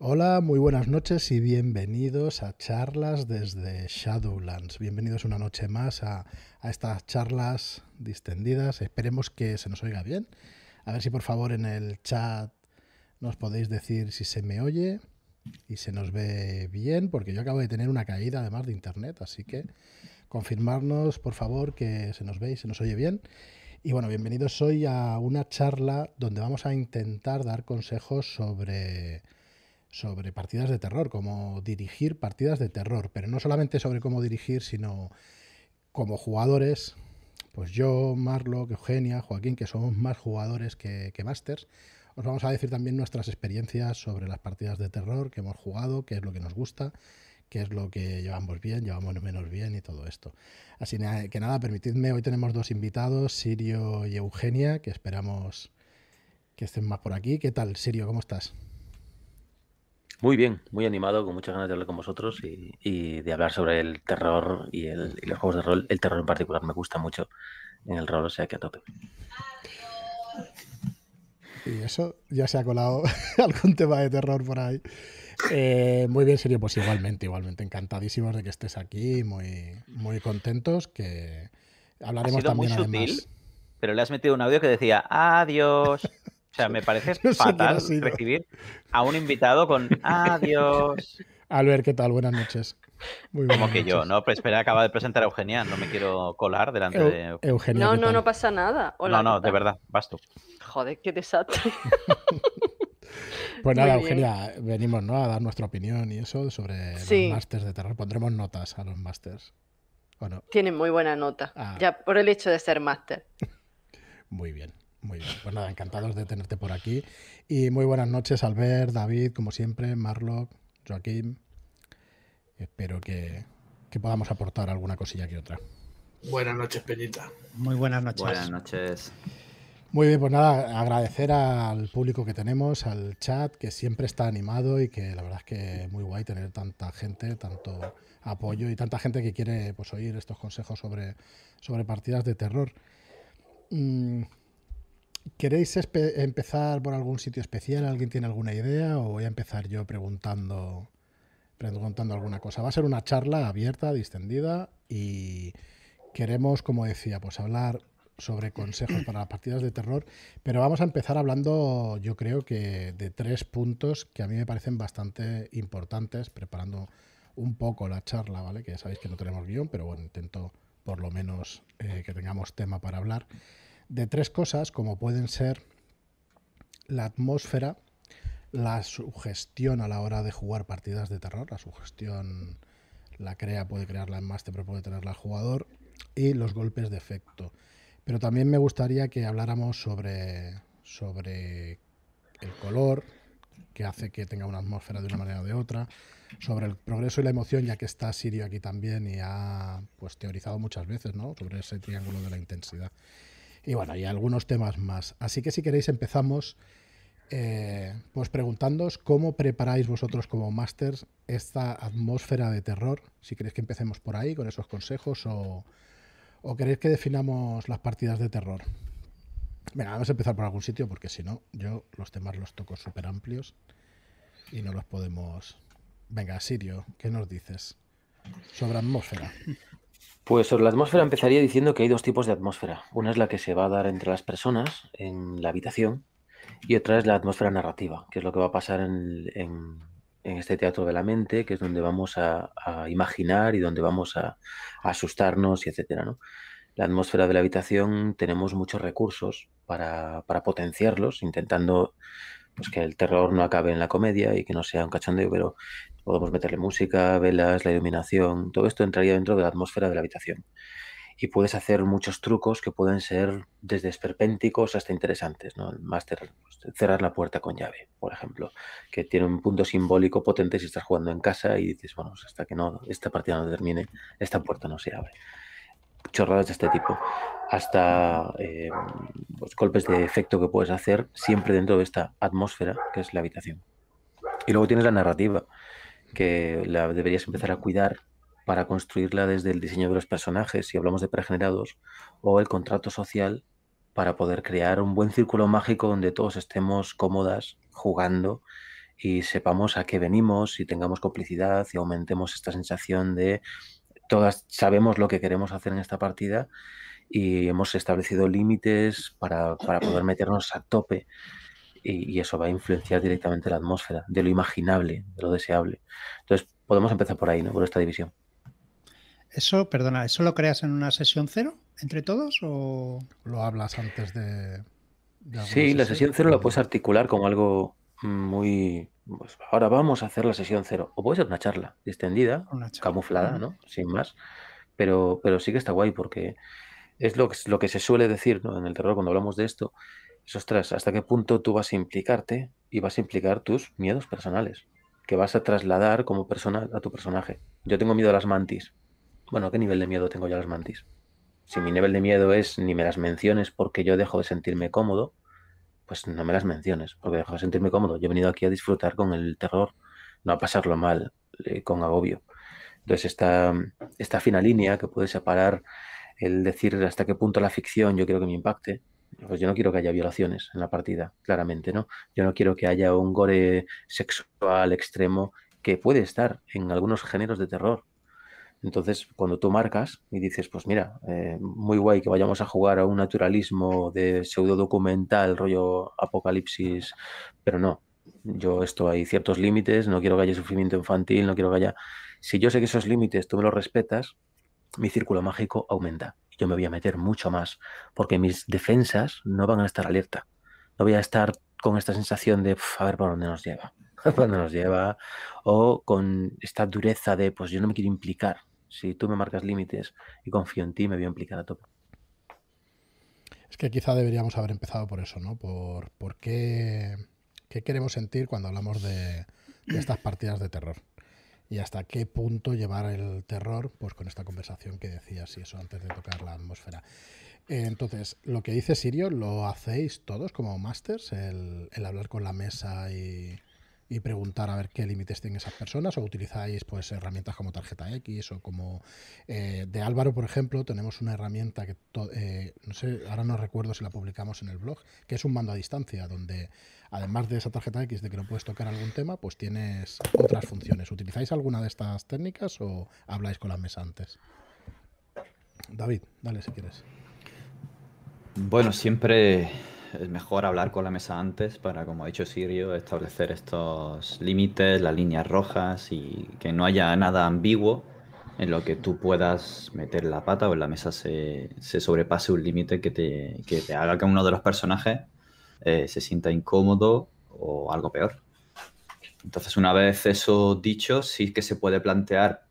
Hola, muy buenas noches y bienvenidos a charlas desde Shadowlands. Bienvenidos una noche más a, estas charlas distendidas. Esperemos que se nos oiga bien. A ver si por favor en el chat nos podéis decir si se me oye y se nos ve bien, porque yo acabo de tener una caída además de internet, así que confirmarnos por favor que se nos ve y se nos oye bien. Y bueno, bienvenidos hoy a una charla donde vamos a intentar dar consejos sobre sobre partidas de terror, cómo dirigir partidas de terror, pero no solamente sobre cómo dirigir, sino como jugadores, pues yo, Marlo, Eugenia, Joaquín, que somos más jugadores que, que masters, os vamos a decir también nuestras experiencias sobre las partidas de terror que hemos jugado, qué es lo que nos gusta, qué es lo que llevamos bien, llevamos menos bien y todo esto. Así que nada, permitidme, hoy tenemos dos invitados, Sirio y Eugenia, que esperamos que estén más por aquí. ¿Qué tal, Sirio? ¿Cómo estás? Muy bien, muy animado, con muchas ganas de hablar con vosotros y, de hablar sobre el terror y, los juegos de rol. El terror en particular me gusta mucho en el rol, o sea que a tope. Y eso ya se ha colado algún tema de terror por ahí. Eh, muy bien, serio, pues igualmente, igualmente encantadísimos de que estés aquí, muy, muy contentos, que hablaremos también muy sutil, Pero le has metido un audio que decía adiós. O sea, me parece fatal recibir a un invitado con adiós. Albert, ¿qué tal? Buenas noches. Muy Como que yo, ¿no? Pero espera, acaba de presentar a Eugenia, no me quiero colar delante de Eugenia. No, no, no pasa nada. no, no, de verdad, vas tú. Joder, qué desastre. pues nada, Eugenia, venimos ¿no? a dar nuestra opinión y eso sobre los másters de terror. Pondremos notas a los másters. Bueno. Tienen muy buena nota, ah. ya por el hecho de ser máster. muy bien. Muy bien, pues nada, encantados de tenerte por aquí. Y muy buenas noches, Albert, David, como siempre, Marlock, Joaquín. Espero que, podamos aportar alguna cosilla que otra. Buenas noches, Peñita. Muy buenas noches. Buenas noches. Muy bien, pues nada, agradecer al público que tenemos, al chat, que siempre está animado y que la verdad es que es muy guay tener tanta gente, tanto apoyo y tanta gente que quiere pues, oír estos consejos sobre, sobre partidas de terror. ¿Queréis empezar por algún sitio especial? ¿Alguien tiene alguna idea? ¿O voy a empezar yo preguntando, preguntando alguna cosa? Va a ser una charla abierta, distendida y queremos, como decía, pues hablar sobre consejos para las partidas de terror, pero vamos a empezar hablando, yo creo que de tres puntos que a mí me parecen bastante importantes, preparando un poco la charla, ¿vale? Que sabéis que no tenemos guion, pero bueno, intento por lo menos eh, que tengamos tema para hablar de tres cosas como pueden ser la atmósfera, la sugestión a la hora de jugar partidas de terror, la sugestión la crea, puede crearla en máster, pero puede tenerla el jugador, y los golpes de efecto. Pero también me gustaría que habláramos sobre, sobre el color, que hace que tenga una atmósfera de una manera o de otra, sobre el progreso y la emoción, ya que está Sirio aquí también y ha pues, teorizado muchas veces ¿no? sobre ese triángulo de la intensidad. Y bueno, y algunos temas más. Así que si queréis empezamos eh, pues preguntándoos cómo preparáis vosotros como masters esta atmósfera de terror. Si queréis que empecemos por ahí con esos consejos o, queréis que definamos las partidas de terror. Venga, vamos a empezar por algún sitio porque si no, yo los temas los toco súper amplios y no los podemos... Venga, Sirio, ¿qué nos dices sobre atmósfera? Pues sobre la atmósfera empezaría diciendo que hay dos tipos de atmósfera. Una es la que se va a dar entre las personas en la habitación y otra es la atmósfera narrativa, que es lo que va a pasar en, este teatro de la mente, que es donde vamos a, imaginar y donde vamos a, asustarnos y etcétera. ¿no? La atmósfera de la habitación tenemos muchos recursos para, para potenciarlos, intentando pues que el terror no acabe en la comedia y que no sea un cachondeo, pero podemos meterle música, velas, la iluminación, todo esto entraría dentro de la atmósfera de la habitación. Y puedes hacer muchos trucos que pueden ser desde esperpénticos hasta interesantes, ¿no? El máster, pues, cerrar la puerta con llave, por ejemplo, que tiene un punto simbólico potente si estás jugando en casa y dices, bueno, pues hasta que no esta partida no termine, esta puerta no se abre chorradas de este tipo, hasta eh, pues, golpes de efecto que puedes hacer siempre dentro de esta atmósfera que es la habitación. Y luego tienes la narrativa, que la deberías empezar a cuidar para construirla desde el diseño de los personajes, si hablamos de pregenerados, o el contrato social para poder crear un buen círculo mágico donde todos estemos cómodas jugando y sepamos a qué venimos y tengamos complicidad y aumentemos esta sensación de todas sabemos lo que queremos hacer en esta partida y hemos establecido límites para, poder meternos a tope y, eso va a influenciar directamente la atmósfera, de lo imaginable, de lo deseable. Entonces, podemos empezar por ahí, ¿no? Por esta división. Eso, perdona, ¿eso lo creas en una sesión cero entre todos o lo hablas antes de... sí, la sesión cero la puedes articular como algo muy... Pues ahora vamos a hacer la sesión cero. O puede ser una charla distendida, camuflada, ¿no? Sin más. Pero, pero sí que está guay porque es lo que, lo que se suele decir en el terror cuando hablamos de esto. Es, ostras, ¿hasta qué punto tú vas a implicarte y vas a implicar tus miedos personales? Que vas a trasladar como persona a tu personaje. Yo tengo miedo a las mantis. Bueno, ¿qué nivel de miedo tengo yo a las mantis? Si mi nivel de miedo es ni me las menciones porque yo dejo de sentirme cómodo, pues no me las menciones, porque dejo de sentirme cómodo. Yo he venido aquí a disfrutar con el terror, no a pasarlo mal, eh, con agobio. Entonces, esta, esta fina línea que puede separar el decir hasta qué punto la ficción yo quiero que me impacte, pues yo no quiero que haya violaciones en la partida, claramente, ¿no? Yo no quiero que haya un gore sexual extremo que puede estar en algunos géneros de terror, entonces, cuando tú marcas y dices, pues mira, eh, muy guay que vayamos a jugar a un naturalismo de pseudo documental, rollo apocalipsis, pero no, yo esto hay ciertos límites, no quiero que haya sufrimiento infantil, no quiero que haya... Si yo sé que esos límites tú me los respetas, mi círculo mágico aumenta. Yo me voy a meter mucho más, porque mis defensas no van a estar alerta. No voy a estar con esta sensación de, a ver por dónde nos lleva, por dónde nos lleva, o con esta dureza de, pues yo no me quiero implicar si tú me marcas límites y confío en ti, me voy a implicar a tope. Es que quizá deberíamos haber empezado por eso, ¿no? Por, por qué, queremos sentir cuando hablamos de, estas partidas de terror. Y hasta qué punto llevar el terror, pues con esta conversación que decías y eso antes de tocar la atmósfera. Entonces, lo que dice Sirio, ¿lo hacéis todos como masters? el hablar con la mesa y, y preguntar a ver qué límites tienen esas personas o utilizáis pues herramientas como tarjeta X o como eh, de Álvaro por ejemplo tenemos una herramienta que eh, no sé ahora no recuerdo si la publicamos en el blog que es un mando a distancia donde además de esa tarjeta X de que no puedes tocar algún tema pues tienes otras funciones. Utilizáis alguna de estas técnicas o habláis con la mesa antes David dale si quieres. Bueno siempre es mejor hablar con la mesa antes para, como ha dicho Sirio, establecer estos límites, las líneas rojas y que no haya nada ambiguo en lo que tú puedas meter la pata o en la mesa se, sobrepase un límite que te, que te, haga que uno de los personajes eh, se sienta incómodo o algo peor. Entonces, una vez eso dicho, sí que se puede plantear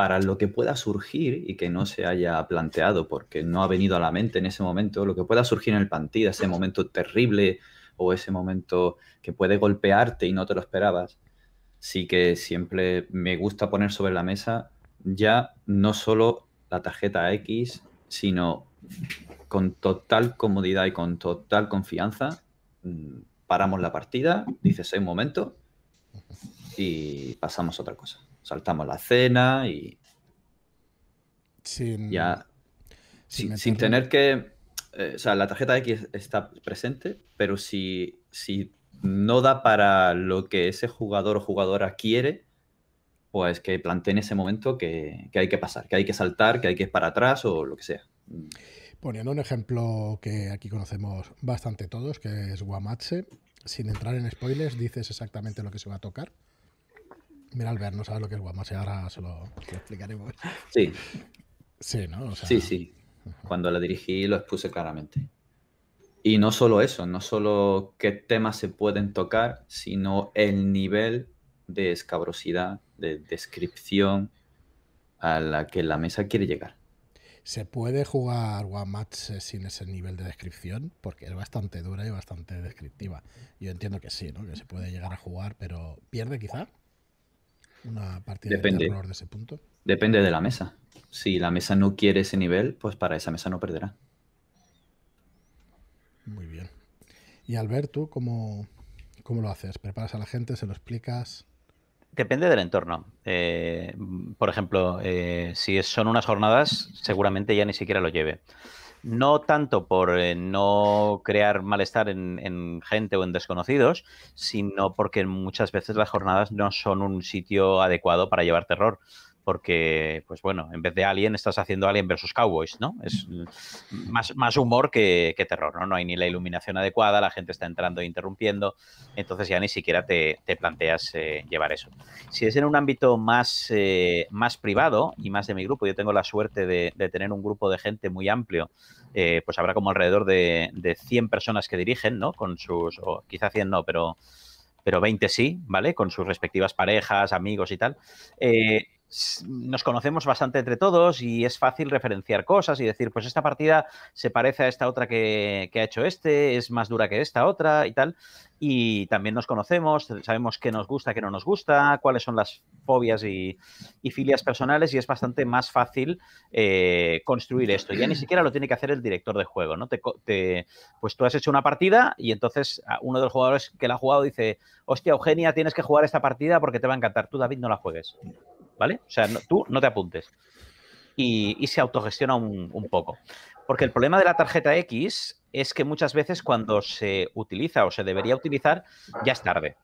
para lo que pueda surgir y que no se haya planteado porque no ha venido a la mente en ese momento, lo que pueda surgir en el partida, ese momento terrible o ese momento que puede golpearte y no te lo esperabas, sí que siempre me gusta poner sobre la mesa ya no solo la tarjeta X, sino con total comodidad y con total confianza, mm, paramos la partida, dices, hay un momento y pasamos a otra cosa saltamos la cena y sin, ya sin, tener que... Eh, o sea, la tarjeta X está presente, pero si, si no da para lo que ese jugador o jugadora quiere, pues que plantee en ese momento que, hay que pasar, que hay que saltar, que hay que ir para atrás o lo que sea. Poniendo un ejemplo que aquí conocemos bastante todos, que es Guamatse, sin entrar en spoilers, dices exactamente lo que se va a tocar. Mira, Albert, no sabes lo que es Guamatse, ahora se lo, explicaremos. Sí. Sí, ¿no? Sí, sí. Cuando la dirigí lo expuse claramente. Y no solo eso, no solo qué temas se pueden tocar, sino el nivel de escabrosidad, de descripción a la que la mesa quiere llegar. ¿Se puede jugar Guamatse sin ese nivel de descripción? Porque es bastante dura y bastante descriptiva. Yo entiendo que sí, ¿no? Que se puede llegar a jugar, pero ¿pierde quizá? Una partida Depende. de terror de ese punto. Depende de la mesa. Si la mesa no quiere ese nivel, pues para esa mesa no perderá. Muy bien. Y Albert, ¿tú cómo, cómo lo haces? ¿Preparas a la gente? ¿Se lo explicas? Depende del entorno. Eh, por ejemplo, eh, si son unas jornadas, seguramente ya ni siquiera lo lleve. No tanto por eh, no crear malestar en, gente o en desconocidos, sino porque muchas veces las jornadas no son un sitio adecuado para llevar terror porque, pues bueno, en vez de Alien estás haciendo Alien versus Cowboys, ¿no? Es más, más humor que, terror, ¿no? No hay ni la iluminación adecuada, la gente está entrando e interrumpiendo, entonces ya ni siquiera te, planteas eh, llevar eso. Si es en un ámbito más, eh, más privado y más de mi grupo, yo tengo la suerte de, tener un grupo de gente muy amplio, eh, pues habrá como alrededor de, de 100 personas que dirigen, ¿no? Con sus, o quizá 100 no, pero pero 20 sí, ¿vale? Con sus respectivas parejas, amigos y tal nos conocemos bastante entre todos y es fácil referenciar cosas y decir, pues esta partida se parece a esta otra que, ha hecho este, es más dura que esta otra y tal. Y también nos conocemos, sabemos qué nos gusta, qué no nos gusta, cuáles son las fobias y, filias personales y es bastante más fácil eh, construir esto. Ya ni siquiera lo tiene que hacer el director de juego, ¿no? Te, pues tú has hecho una partida y entonces uno de los jugadores que la ha jugado dice, hostia, Eugenia, tienes que jugar esta partida porque te va a encantar. Tú, David, no la juegues. ¿Vale? O sea, tú no te apuntes. Y, se autogestiona un, poco. Porque el problema de la tarjeta X es que muchas veces cuando se utiliza o se debería utilizar, ya es tarde.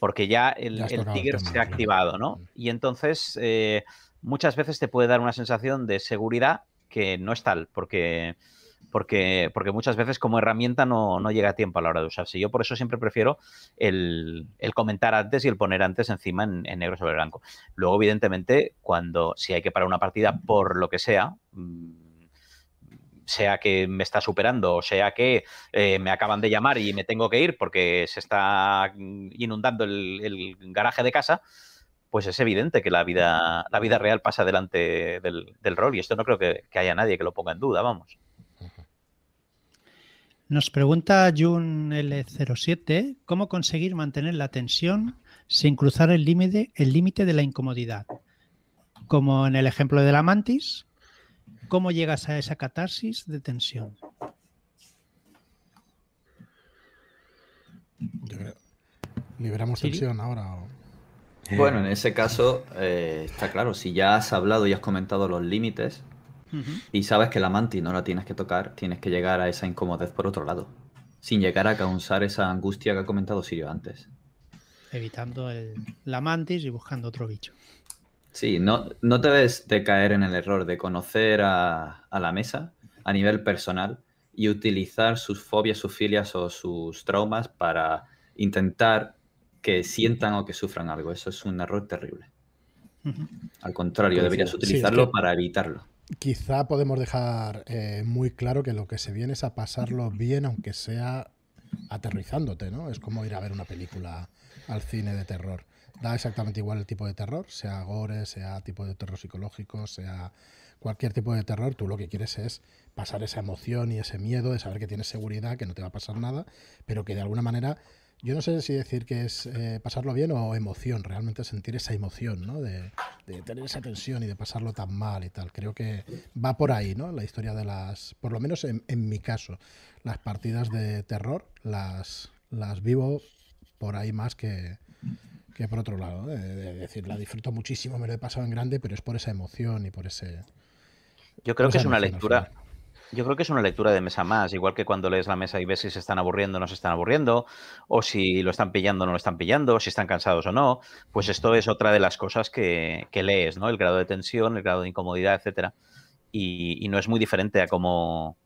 Porque ya el, tigre se ha activado, ¿no? Y entonces eh, muchas veces te puede dar una sensación de seguridad que no es tal, porque porque, porque muchas veces como herramienta no, llega a tiempo a la hora de usarse. Yo por eso siempre prefiero el, comentar antes y el poner antes encima en, negro sobre blanco. Luego, evidentemente, cuando si hay que parar una partida por lo que sea, mm, sea que me está superando o sea que eh, me acaban de llamar y me tengo que ir porque se está inundando el, garaje de casa, pues es evidente que la vida, la vida real pasa delante del, rol y esto no creo que, haya nadie que lo ponga en duda, vamos. Nos pregunta Jun L07 cómo conseguir mantener la tensión sin cruzar el límite el límite de la incomodidad. Como en el ejemplo de la mantis, ¿cómo llegas a esa catarsis de tensión? ¿Liberamos tensión ahora? Bueno, en ese caso eh, está claro, si ya has hablado y has comentado los límites, y sabes que la mantis no la tienes que tocar, tienes que llegar a esa incomodez por otro lado, sin llegar a causar esa angustia que ha comentado Sirio antes. Evitando el, la mantis y buscando otro bicho. Sí, no, no debes de caer en el error de conocer a, la mesa a nivel personal y utilizar sus fobias, sus filias o sus traumas para intentar que sientan o que sufran algo. Eso es un error terrible. Al contrario, deberías utilizarlo para evitarlo quizá podemos dejar eh, muy claro que lo que se viene es a pasarlo bien, aunque sea aterrizándote, ¿no? Es como ir a ver una película al cine de terror. Da exactamente igual el tipo de terror, sea gore, sea tipo de terror psicológico, sea cualquier tipo de terror. Tú lo que quieres es pasar esa emoción y ese miedo de saber que tienes seguridad, que no te va a pasar nada, pero que de alguna manera yo no sé si decir que es eh, pasarlo bien o emoción, realmente sentir esa emoción, ¿no? De, tener esa tensión y de pasarlo tan mal y tal. Creo que va por ahí, ¿no? La historia de las, por lo menos en, mi caso, las partidas de terror las, las vivo por ahí más que, que por otro lado. Es decir, la disfruto muchísimo, me lo he pasado en grande, pero es por esa emoción y por ese... Yo creo que es una lectura, yo creo que es una lectura de mesa más, igual que cuando lees la mesa y ves si se están aburriendo o no se están aburriendo, o si lo están pillando o no lo están pillando, si están cansados o no. Pues esto es otra de las cosas que, lees, ¿no? El grado de tensión, el grado de incomodidad, etcétera. Y, no es muy diferente a cómo,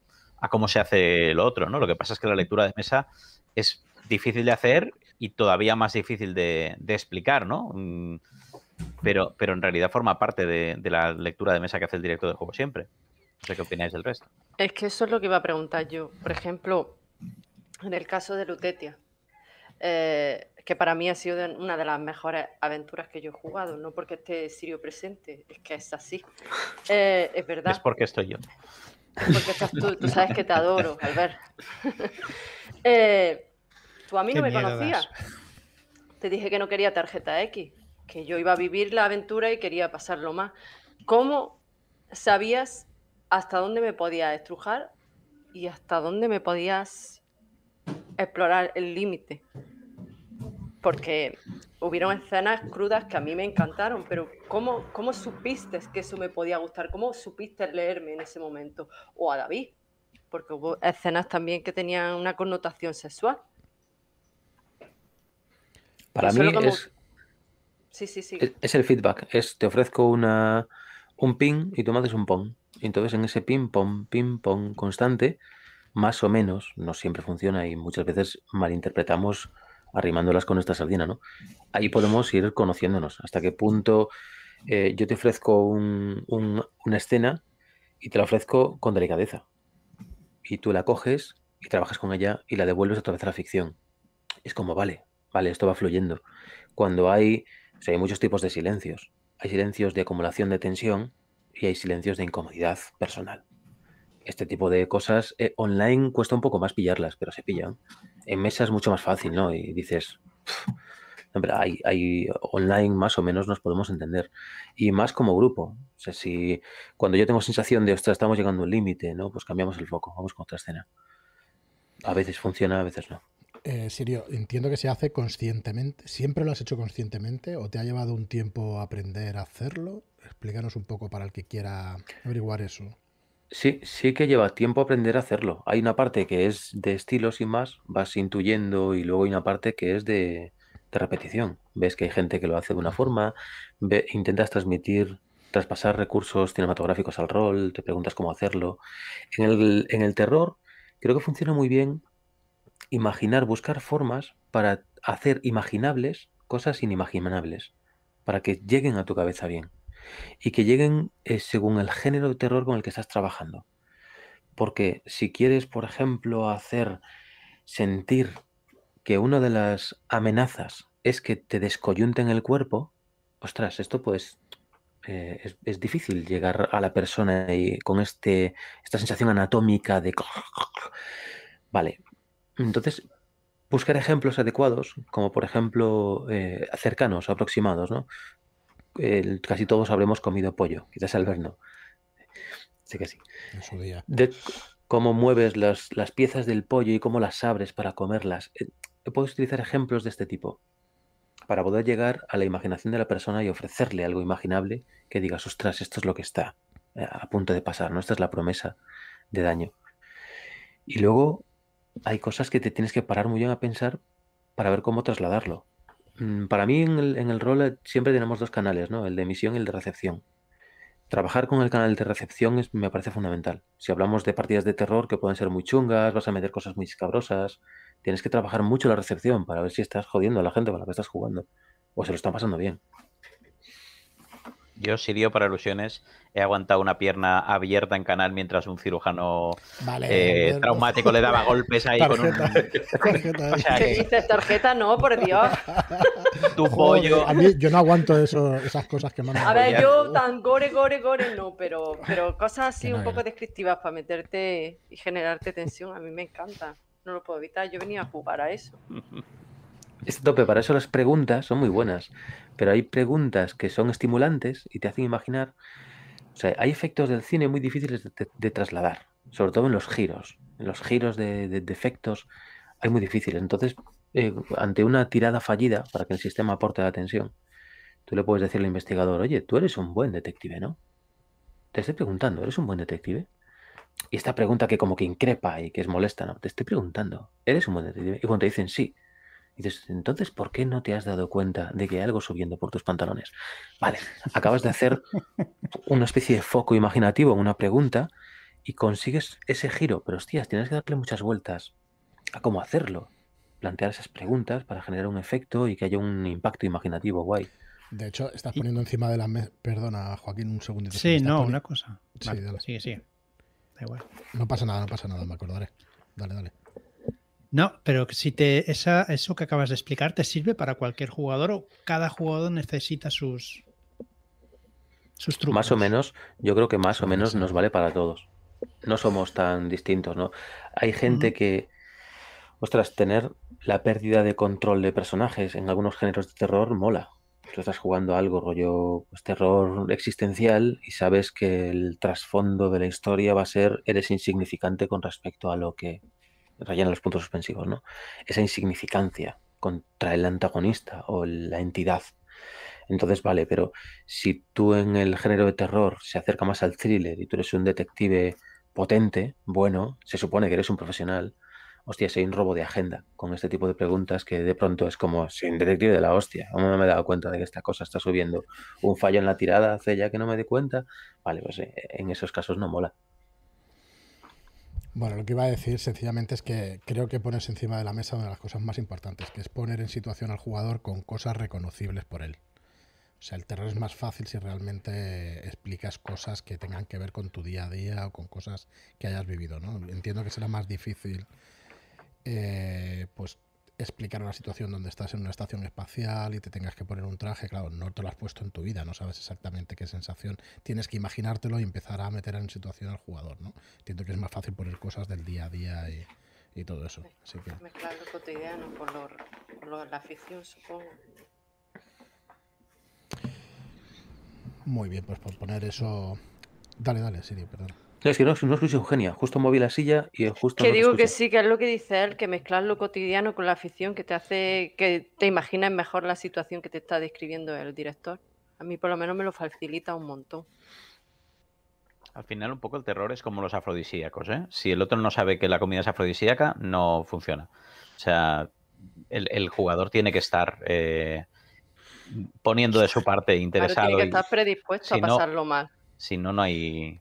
a cómo se hace lo otro, ¿no? Lo que pasa es que la lectura de mesa es difícil de hacer y todavía más difícil de, explicar, ¿no? Mm, pero, pero en realidad forma parte de, de la lectura de mesa que hace el director de juego siempre. No sé qué opináis del resto. Es que eso es lo que iba a preguntar yo. Por ejemplo, en el caso de Lutetia, eh, que para mí ha sido una de las mejores aventuras que yo he jugado, no porque esté Sirio presente, es que es así. Eh, es verdad. Es porque estoy yo. Porque estás tú, tú sabes que te adoro, Albert. eh, tú a mí no me conocías. Te dije que no quería tarjeta X, que yo iba a vivir la aventura y quería pasarlo más. ¿Cómo sabías hasta dónde me podías estrujar y hasta dónde me podías explorar el límite. Porque hubieron escenas crudas que a mí me encantaron, pero ¿cómo, ¿cómo supiste que eso me podía gustar? ¿Cómo supiste leerme en ese momento? O a David. porque hubo escenas también que tenían una connotación sexual. Para mí es, sí, sí, sí. Es, el feedback. Es te ofrezco una, un ping y tú me haces un pong. Entonces en ese ping pong, ping pong constante, más o menos, no siempre funciona y muchas veces malinterpretamos arrimándolas con esta sardina, ¿no? Ahí podemos ir conociéndonos. Hasta qué punto eh, yo te ofrezco una escena y te la ofrezco con delicadeza. Y tú la coges y trabajas con ella y la devuelves otra vez a la ficción. Es como, vale, vale, esto va fluyendo. Cuando hay, hay muchos tipos de silencios. Hay silencios de acumulación de tensión y hay silencios de incomodidad personal. Este tipo de cosas eh, online cuesta un poco más pillarlas, pero se pillan. En mesa es mucho más fácil, ¿no? Y dices, hombre, hay, online más o menos nos podemos entender. Y más como grupo. O sea, si cuando yo tengo sensación de, ostras, estamos llegando a un límite, ¿no? Pues cambiamos el foco, vamos con otra escena. A veces funciona, a veces no. Eh, Sirio, entiendo que se hace conscientemente. ¿Siempre lo has hecho conscientemente o te ha llevado un tiempo aprender a hacerlo? Explícanos un poco para el que quiera averiguar eso. Sí, sí que lleva tiempo aprender a hacerlo. Hay una parte que es de estilo sin más, vas intuyendo y luego hay una parte que es de, repetición. Ves que hay gente que lo hace de una forma, intentas transmitir, traspasar recursos cinematográficos al rol, te preguntas cómo hacerlo. En el, en el terror creo que funciona muy bien imaginar, buscar formas para hacer imaginables cosas inimaginables, para que lleguen a tu cabeza bien y que lleguen eh, según el género de terror con el que estás trabajando. Porque si quieres, por ejemplo, hacer sentir que una de las amenazas es que te descoyunten el cuerpo, ostras, esto pues es, es, difícil llegar a la persona y con este, esta sensación anatómica de... Vale, entonces, buscar ejemplos adecuados, como por ejemplo eh, cercanos, aproximados, ¿no? Casi todos habremos comido pollo, quizás Albert no. Sí que sí. De cómo mueves las, piezas del pollo y cómo las abres para comerlas. Eh, puedes utilizar ejemplos de este tipo para poder llegar a la imaginación de la persona y ofrecerle algo imaginable que digas, ostras, esto es lo que está eh, a punto de pasar, ¿no? Esta es la promesa de daño. Y luego hay cosas que te tienes que parar muy bien a pensar para ver cómo trasladarlo. Mm, para mí en el, rol eh, siempre tenemos dos canales, ¿no? El de emisión y el de recepción. Trabajar con el canal de recepción es, me parece fundamental. Si hablamos de partidas de terror que pueden ser muy chungas, vas a meter cosas muy escabrosas, tienes que trabajar mucho la recepción para ver si estás jodiendo a la gente con la que estás jugando o se lo están pasando bien. Yo, Sirio, para ilusiones, he aguantado una pierna abierta en canal mientras un cirujano eh, traumático le daba golpes ahí con un. Tarjeta, ¿Qué dices? Tarjeta no, por Dios. tu pollo. A mí, yo no aguanto eso, esas cosas que mandan. A ver, yo tan gore, gore, gore no, pero, pero cosas así un poco descriptivas para meterte y generarte tensión, a mí me encanta. No lo puedo evitar, yo venía a jugar a eso. Este tope, para eso las preguntas son muy buenas, pero hay preguntas que son estimulantes y te hacen imaginar. O sea, hay efectos del cine muy difíciles de, trasladar, sobre todo en los giros. En los giros de, efectos hay muy difíciles. Entonces, eh, ante una tirada fallida para que el sistema aporte la atención, tú le puedes decir al investigador, oye, tú eres un buen detective, ¿no? Te estoy preguntando, ¿eres un buen detective? Y esta pregunta que como que increpa y que es molesta, ¿no? Te estoy preguntando, ¿eres un buen detective? Y cuando te dicen sí, y dices, entonces, ¿por qué no te has dado cuenta de que hay algo subiendo por tus pantalones? Vale, acabas de hacer una especie de foco imaginativo en una pregunta y consigues ese giro, pero hostias, tienes que darle muchas vueltas a cómo hacerlo. Plantear esas preguntas para generar un efecto y que haya un impacto imaginativo guay. De hecho, estás poniendo encima de la mesa. Perdona, Joaquín, un segundito. Sí, no, una cosa. Sí, sí, Da igual. No pasa nada, no pasa nada, me acordaré. Dale, dale. No, pero si te esa, eso que acabas de explicar te sirve para cualquier jugador o cada jugador necesita sus, sus trucos. Más o menos, yo creo que más o menos nos vale para todos. No somos tan distintos, ¿no? Hay gente que, ostras, tener la pérdida de control de personajes en algunos géneros de terror mola. Tú estás jugando algo rollo pues, terror existencial y sabes que el trasfondo de la historia va a ser eres insignificante con respecto a lo que rellena los puntos suspensivos, ¿no? Esa insignificancia contra el antagonista o la entidad. Entonces, vale, pero si tú en el género de terror se acerca más al thriller y tú eres un detective potente, bueno, se supone que eres un profesional, hostia, si hay un robo de agenda con este tipo de preguntas que de pronto es como, sin detective de la hostia, aún no me he dado cuenta de que esta cosa está subiendo un fallo en la tirada hace ya que no me di cuenta. Vale, pues eh, en esos casos no mola. Bueno, lo que iba a decir sencillamente es que creo que pones encima de la mesa una de las cosas más importantes, que es poner en situación al jugador con cosas reconocibles por él. O sea, el terror es más fácil si realmente explicas cosas que tengan que ver con tu día a día o con cosas que hayas vivido, ¿no? Entiendo que será más difícil eh, pues explicar una situación donde estás en una estación espacial y te tengas que poner un traje, claro, no te lo has puesto en tu vida, no sabes exactamente qué sensación, tienes que imaginártelo y empezar a meter en situación al jugador, ¿no? Entiendo que es más fácil poner cosas del día a día y, todo eso. Mezclar lo cotidiano con lo, la ficción, supongo. Muy bien, pues por poner eso... Dale, dale, Siri, perdón. No, es que no, no escucho Eugenia, justo moví la silla y justo. Que digo que sí, que es lo que dice él, que mezclar lo cotidiano con la afición que te hace que te imaginas mejor la situación que te está describiendo el director. A mí por lo menos me lo facilita un montón. Al final un poco el terror es como los afrodisíacos, ¿eh? Si el otro no sabe que la comida es afrodisíaca, no funciona. O sea, el, jugador tiene que estar eh, poniendo de su parte interesado. tiene que estar predispuesto a pasarlo mal. Si no, no hay,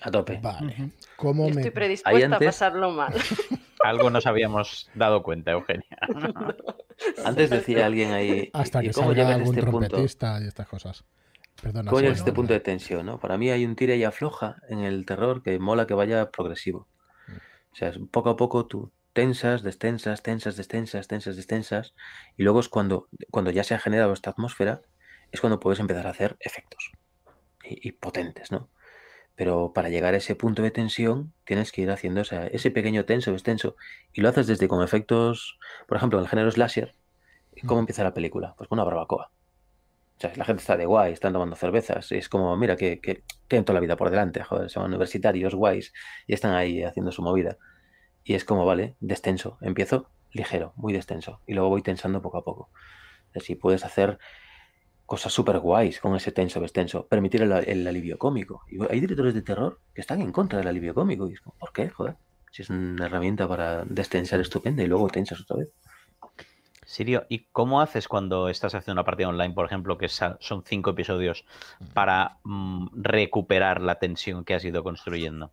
a tope. Vale. ¿Cómo Estoy predispuesta a pasarlo mal. Algo nos habíamos dado cuenta, Eugenia. Antes decía alguien ahí. Hasta que ¿cómo salga algún este trompetista punto? y estas cosas. Perdona, ¿Cómo este punto de tensión? ¿no? Para mí hay un tira y afloja en el terror que mola que vaya progresivo. O sea, poco a poco tú tensas, destensas, tensas, destensas, tensas, destensas. Y luego es cuando, cuando ya se ha generado esta atmósfera, es cuando puedes empezar a hacer efectos. Y, y potentes, ¿no? Pero para llegar a ese punto de tensión tienes que ir haciendo ese pequeño tenso, extenso. Y lo haces desde con efectos, por ejemplo, en el género slasher. ¿Cómo empieza la película? Pues con una barbacoa. O sea, la gente está de guay, están tomando cervezas. Es como, mira, que, que tienen toda la vida por delante, joder, son universitarios guays y están ahí haciendo su movida. Y es como, vale, descenso. Empiezo ligero, muy descenso. Y luego voy tensando poco a poco. Si puedes hacer cosas súper guays con ese tenso extenso, permitir el, alivio cómico. Y hay directores de terror que están en contra del alivio cómico. Y es como, ¿por qué? Joder. Si es una herramienta para destensar estupenda y luego tensas otra vez. Sirio, ¿y cómo haces cuando estás haciendo una partida online, por ejemplo, que son cinco episodios, para mm, recuperar la tensión que has ido construyendo?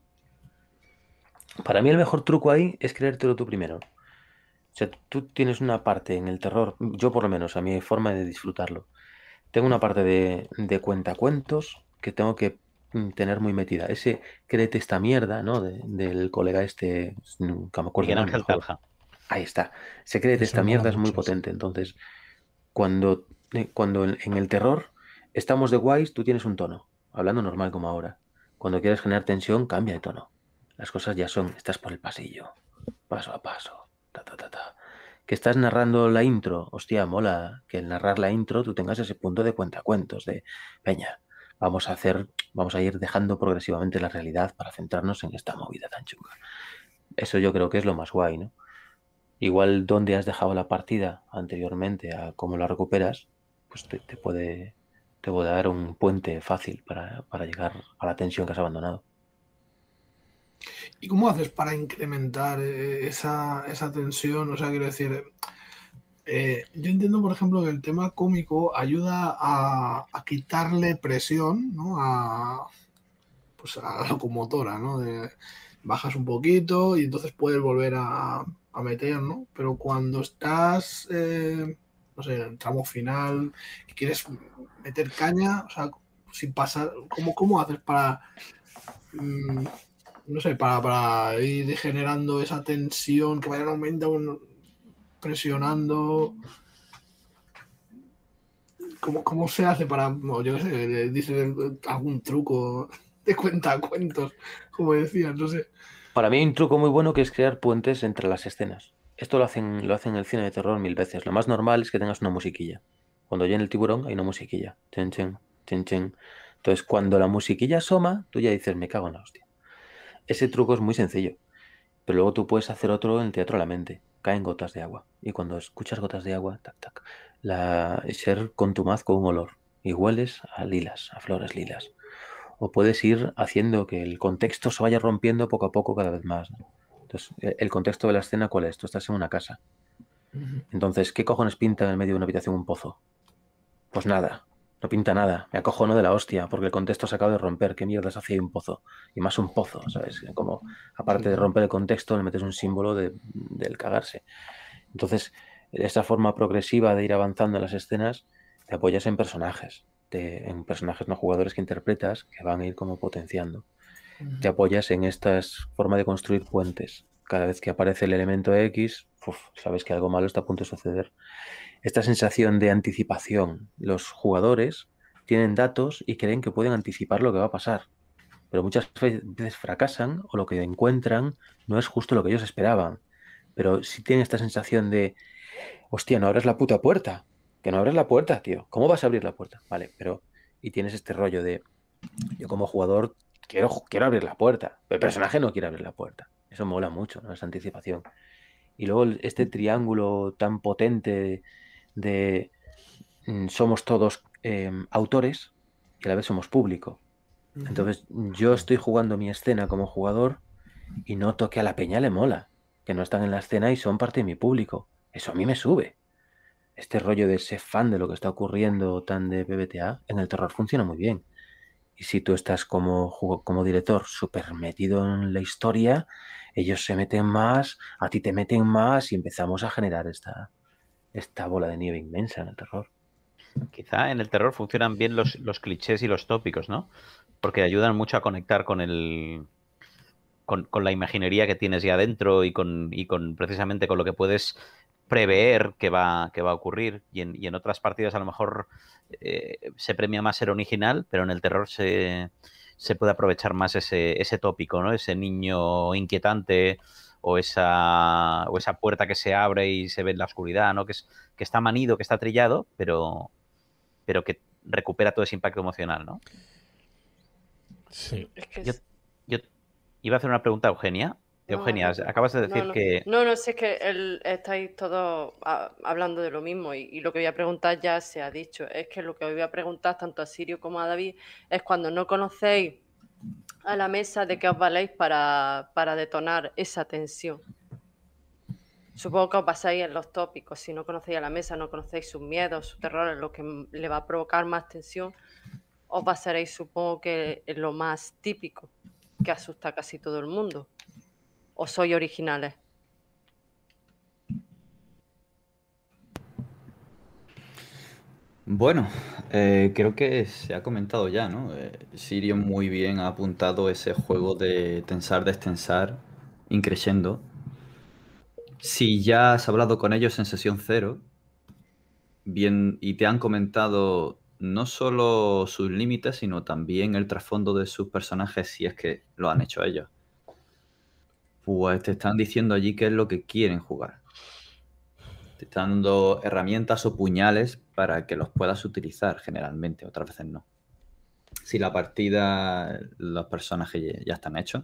Para mí el mejor truco ahí es creértelo tú primero. O sea, tú tienes una parte en el terror, yo por lo menos, a mi forma de disfrutarlo, tengo una parte de, de cuentacuentos que tengo que mm, tener muy metida. Ese créete esta mierda, ¿no? del colega este, nunca me acuerdo. Ángel Ahí está. Ese créete esta mierda es muy potente. Entonces, cuando, eh, cuando en, el terror estamos de guays, tú tienes un tono, hablando normal como ahora. Cuando quieres generar tensión, cambia de tono. Las cosas ya son, estás por el pasillo, paso a paso, ta, ta, ta, ta que estás narrando la intro, hostia, mola que el narrar la intro tú tengas ese punto de cuentacuentos, de peña, vamos a hacer, vamos a ir dejando progresivamente la realidad para centrarnos en esta movida tan chunga. Eso yo creo que es lo más guay, ¿no? Igual donde has dejado la partida anteriormente a cómo la recuperas, pues te, puede, te puede dar un puente fácil para, para llegar a la tensión que has abandonado. ¿Y cómo haces para incrementar eh, esa, tensión? O sea, quiero decir, eh, yo entiendo, por ejemplo, que el tema cómico ayuda a, quitarle presión ¿no? a, pues a la locomotora, ¿no? bajas un poquito y entonces puedes volver a, meter, ¿no? Pero cuando estás, eh, no sé, en el tramo final quieres meter caña, o sea, sin pasar, ¿cómo, cómo haces para... Mm, no sé, para, ir generando esa tensión que vaya aumentando, presionando. ¿Cómo, ¿Cómo, se hace para, yo qué sé, dice algún truco de cuenta cuentos, como decías, no sé. Para mí hay un truco muy bueno que es crear puentes entre las escenas. Esto lo hacen, lo hacen en el cine de terror mil veces. Lo más normal es que tengas una musiquilla. Cuando en el tiburón hay una musiquilla. Chen, chen, chen, chen. Entonces, cuando la musiquilla asoma, tú ya dices, me cago en la hostia. Ese truco es muy sencillo, pero luego tú puedes hacer otro en el teatro de la mente. Caen gotas de agua. Y cuando escuchas gotas de agua, tac, tac, la, ser contumaz con un olor. Y hueles a lilas, a flores lilas. o puedes ir haciendo que el contexto se vaya rompiendo poco a poco cada vez más. Entonces, e, el contexto de la escena, ¿cuál es? Tú estás en una casa. Entonces, ¿qué cojones pinta en medio de una habitación un pozo? Pues nada, no pinta nada. Me acojono de la hostia porque el contexto se acaba de romper. ¿Qué mierdas hace un pozo? Y más un pozo, ¿sabes? Como, aparte de romper el contexto, le metes un símbolo de, del cagarse. Entonces, esta forma progresiva de ir avanzando en las escenas, te apoyas en personajes, en personajes no jugadores que interpretas, que van a ir como potenciando. Te apoyas en esta forma de construir puentes. Cada vez que aparece el elemento X, sabes que algo malo está a punto de suceder. Esta sensación de anticipación. Los jugadores tienen datos y creen que pueden anticipar lo que va a pasar. Pero muchas veces fracasan o lo que encuentran no es justo lo que ellos esperaban. Pero si tienen esta sensación de, hostia, no abres la puta puerta. Que no abres la puerta, tío. ¿Cómo vas a abrir la puerta? Vale, pero... Y tienes este rollo de, yo como jugador quiero, quiero abrir la puerta. Pero el personaje no quiere abrir la puerta. Eso mola mucho, ¿no? Esa anticipación. Y luego este triángulo tan potente de, mm, somos todos em, autores y a la vez somos público. Entonces yo estoy jugando mi escena como jugador y noto que a la peña le mola, que no están en la escena y son parte de mi público. Eso a mí me sube. Este rollo de ser fan de lo que está ocurriendo tan de PBTA en el terror funciona muy bien. Y si tú estás como, como director súper metido en la historia, ellos se meten más, a ti te meten más y empezamos a generar esta, esta bola de nieve inmensa en el terror. Quizá en el terror funcionan bien los, clichés y los tópicos, ¿no? Porque ayudan mucho a conectar con el. Con, la imaginería que tienes ya adentro y con, y con precisamente con lo que puedes prever que va, que va a ocurrir. Y en, y en otras partidas a lo mejor eh, se premia más ser original, pero en el terror se, se puede aprovechar más ese, ese tópico, ¿no? Ese niño inquietante o esa, o esa puerta que se abre y se ve en la oscuridad, ¿no? Que, es, que está manido, que está trillado, pero, pero que recupera todo ese impacto emocional, ¿no? Sí. Yo, iba a hacer una pregunta a Eugenia. Eugenia, acabas de decir que... No, no, sé es que estáis todos hablando de lo mismo y, lo que voy a preguntar ya se ha dicho. Es que lo que voy a preguntar tanto a Sirio como a David es cuando no conocéis a la mesa de que os valéis para, detonar esa tensión. Supongo que os basáis en los tópicos. Si no conocéis a la mesa, no conocéis sus miedos, sus terrores, lo que le va a provocar más tensión, os basaréis, supongo que en lo más típico que asusta a casi todo el mundo. ¿O soy originales? Bueno, eh, creo que se ha comentado ya, ¿no? Eh, Sirio muy bien ha apuntado ese juego de tensar, destensar, increciendo. Si ya has hablado con ellos en sesión cero, bien, y te han comentado no solo sus límites, sino también el trasfondo de sus personajes, si es que lo han hecho ellos, pues te están diciendo allí qué es lo que quieren jugar. Te dando herramientas o puñales para que los puedas utilizar generalmente, otras veces no. Si la partida, los personajes ya están hechos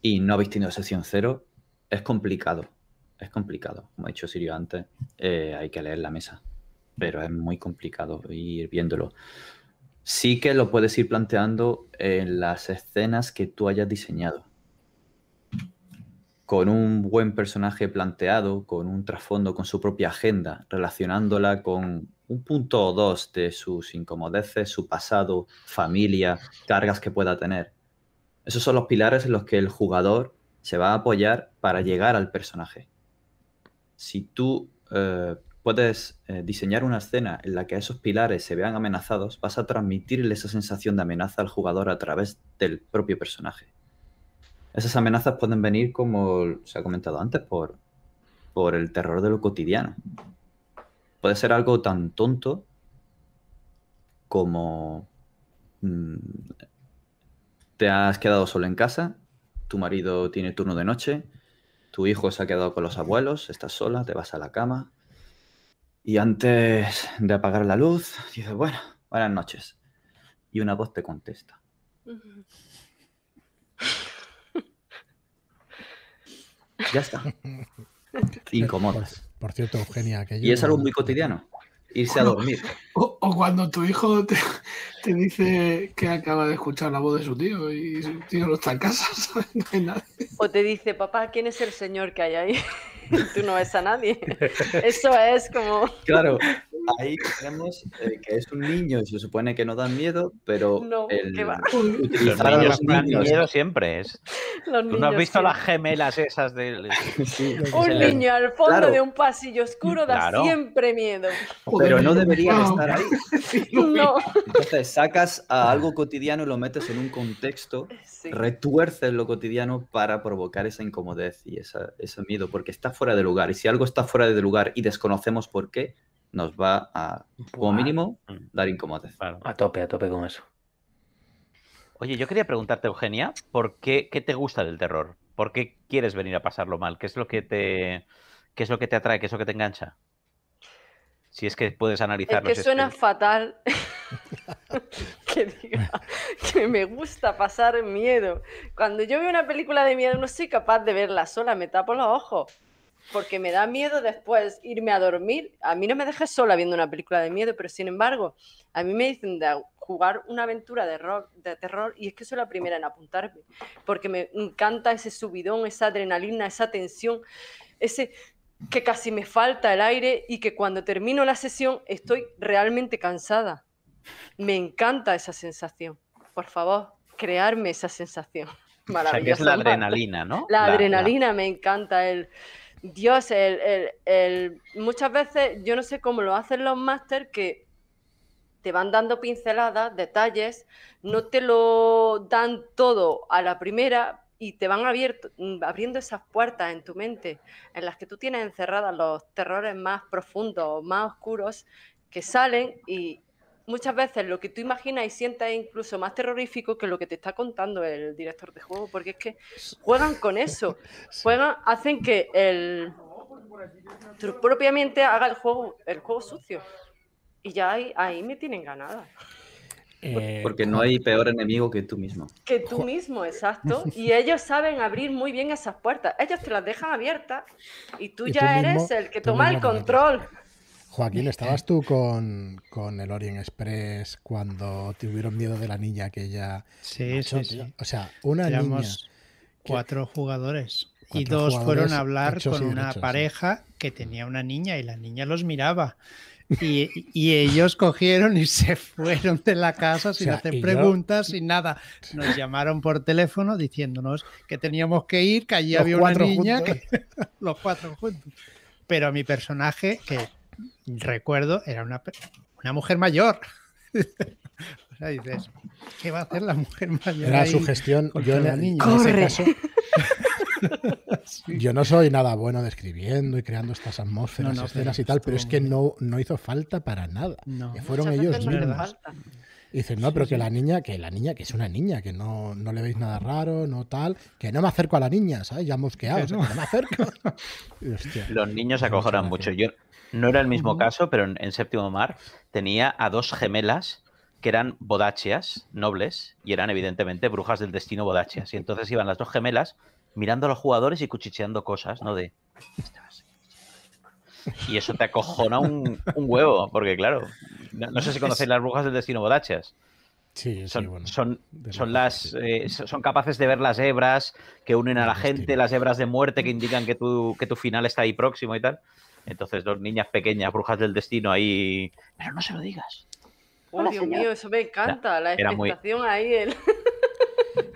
y no habéis tenido sesión cero, es complicado. Es complicado. Como ha dicho Sirio antes, eh, hay que leer la mesa. Pero es muy complicado ir viéndolo. Sí que lo puedes ir planteando en las escenas que tú hayas diseñado con un buen personaje planteado, con un trasfondo, con su propia agenda, relacionándola con un punto o dos de sus incomodeces, su pasado, familia, cargas que pueda tener. Esos son los pilares en los que el jugador se va a apoyar para llegar al personaje. Si tú eh, puedes eh, diseñar una escena en la que esos pilares se vean amenazados, vas a transmitirle esa sensación de amenaza al jugador a través del propio personaje. Esas amenazas pueden venir, como se ha comentado antes, por, el terror de lo cotidiano. Puede ser algo tan tonto como mm, te has quedado solo en casa, tu marido tiene turno de noche, tu hijo se ha quedado con los abuelos, estás sola, te vas a la cama y antes de apagar la luz dices, bueno, buenas noches. Y una voz te contesta. Ya está. Incómodas. Por, cierto, Eugenia, que Y es algo muy cotidiano. irse a dormir. O, cuando tu hijo te, dice que acaba de escuchar la voz de su tío y su tío no está en casa, No hay nadie. O te dice, papá, ¿quién es el señor que hay ahí? Tú no ves a nadie. Eso es como... Claro, ahí tenemos eh, que es un niño y se supone que no dan miedo, pero no, ¿qué va? utilizar los niños, miedo siempre es. ¿Tú no has visto las gemelas esas de un niño al fondo de un pasillo oscuro da siempre miedo. Pero no deberían estar ahí. no. Entonces sacas a algo cotidiano y lo metes en un contexto, retuerces lo cotidiano para provocar esa incomodidad y ese miedo, porque está fuera de lugar. Y si algo está fuera de lugar y desconocemos por qué, nos va a, como mínimo, mm. dar incomodidad. A tope, a tope con eso. Oye, yo quería preguntarte, Eugenia, ¿por qué, qué te gusta del terror? ¿Por qué quieres venir a pasarlo mal? ¿Qué es lo que te, qué es lo que te atrae? ¿Qué es lo que te engancha? Si es que puedes analizarlo. Es que suena fatal que diga que me gusta pasar miedo. Cuando yo veo una película de miedo no soy capaz de verla sola, me tapo los ojos porque me da miedo después irme a dormir. A mí no me dejes sola viendo una película de miedo, pero sin embargo, a mí me dicen de jugar una aventura de, de terror y es que soy la primera en apuntarme, porque me encanta ese subidón, esa adrenalina, esa tensión, ese que casi me falta el aire y que cuando termino la sesión estoy realmente cansada. Me encanta esa sensación. Por favor, crearme esa sensación. Maravillosa. es la adrenalina, ¿no? La, adrenalina me encanta el Dios, el, muchas veces yo no sé cómo lo hacen los máster que te van dando pinceladas, detalles, no te lo dan todo a la primera y te van abierto, abriendo esas puertas en tu mente en las que tú tienes encerradas los terrores más profundos, más oscuros, que salen y, muchas veces lo que tú imaginas y sientas es incluso más terrorífico que lo que te está contando el director de juego, porque es que juegan con eso, juegan, hacen que el propiamente haga el juego, el juego sucio. Y ya ahí, ahí me tienen ganada. Eh, porque no hay peor enemigo que tú mismo. Que tú mismo, exacto. Y ellos saben abrir muy bien esas puertas. Ellos te las dejan abiertas y tú ya eres el que toma el control. Joaquín, ¿estabas tú con, el Orient Express cuando tuvieron miedo de la niña que ella... Sí, sí, sí. O sea, una niña... Cuatro jugadores. y dos fueron a hablar con una pareja que tenía una niña y la niña los miraba. Y, ellos cogieron y se fueron de la casa sin hacer preguntas, sin nada. Nos llamaron por teléfono diciéndonos que teníamos que ir, que allí había una niña, los cuatro juntos. Pero mi personaje, que recuerdo, era una, una mujer mayor. o sea, dices, ¿qué va a hacer la mujer mayor? Era su gestión. Yo en, niña. caso, Yo no soy nada bueno describiendo y creando estas atmósferas, escenas y tal, pero es que no, no hizo falta para nada. fueron ellos mismos. Y dicen, no, pero que la niña, que la niña, que es una niña, que no, no le veis nada raro, no tal, que no me acerco a la niña, ¿sabes? Ya mosqueado, no. me acerco. Los niños se acojonan mucho. Yo, no era el mismo caso, pero en, Séptimo Mar tenía a dos gemelas que eran bodachias, nobles, y eran evidentemente brujas del destino bodachias. Y entonces iban las dos gemelas mirando a los jugadores y cuchicheando cosas, ¿no? De... Y eso te acojona un, huevo, porque claro, no, sé si conocéis las brujas del destino bodachias. Sí, son, sí, bueno, son, son, las, eh, son capaces de ver las hebras que unen a la gente, las hebras de muerte que indican que tu, que tu final está ahí próximo y tal. Entonces, dos niñas pequeñas, brujas del destino ahí. Pero no se lo digas. Oh, Dios mío, eso me encanta. La expectación ahí.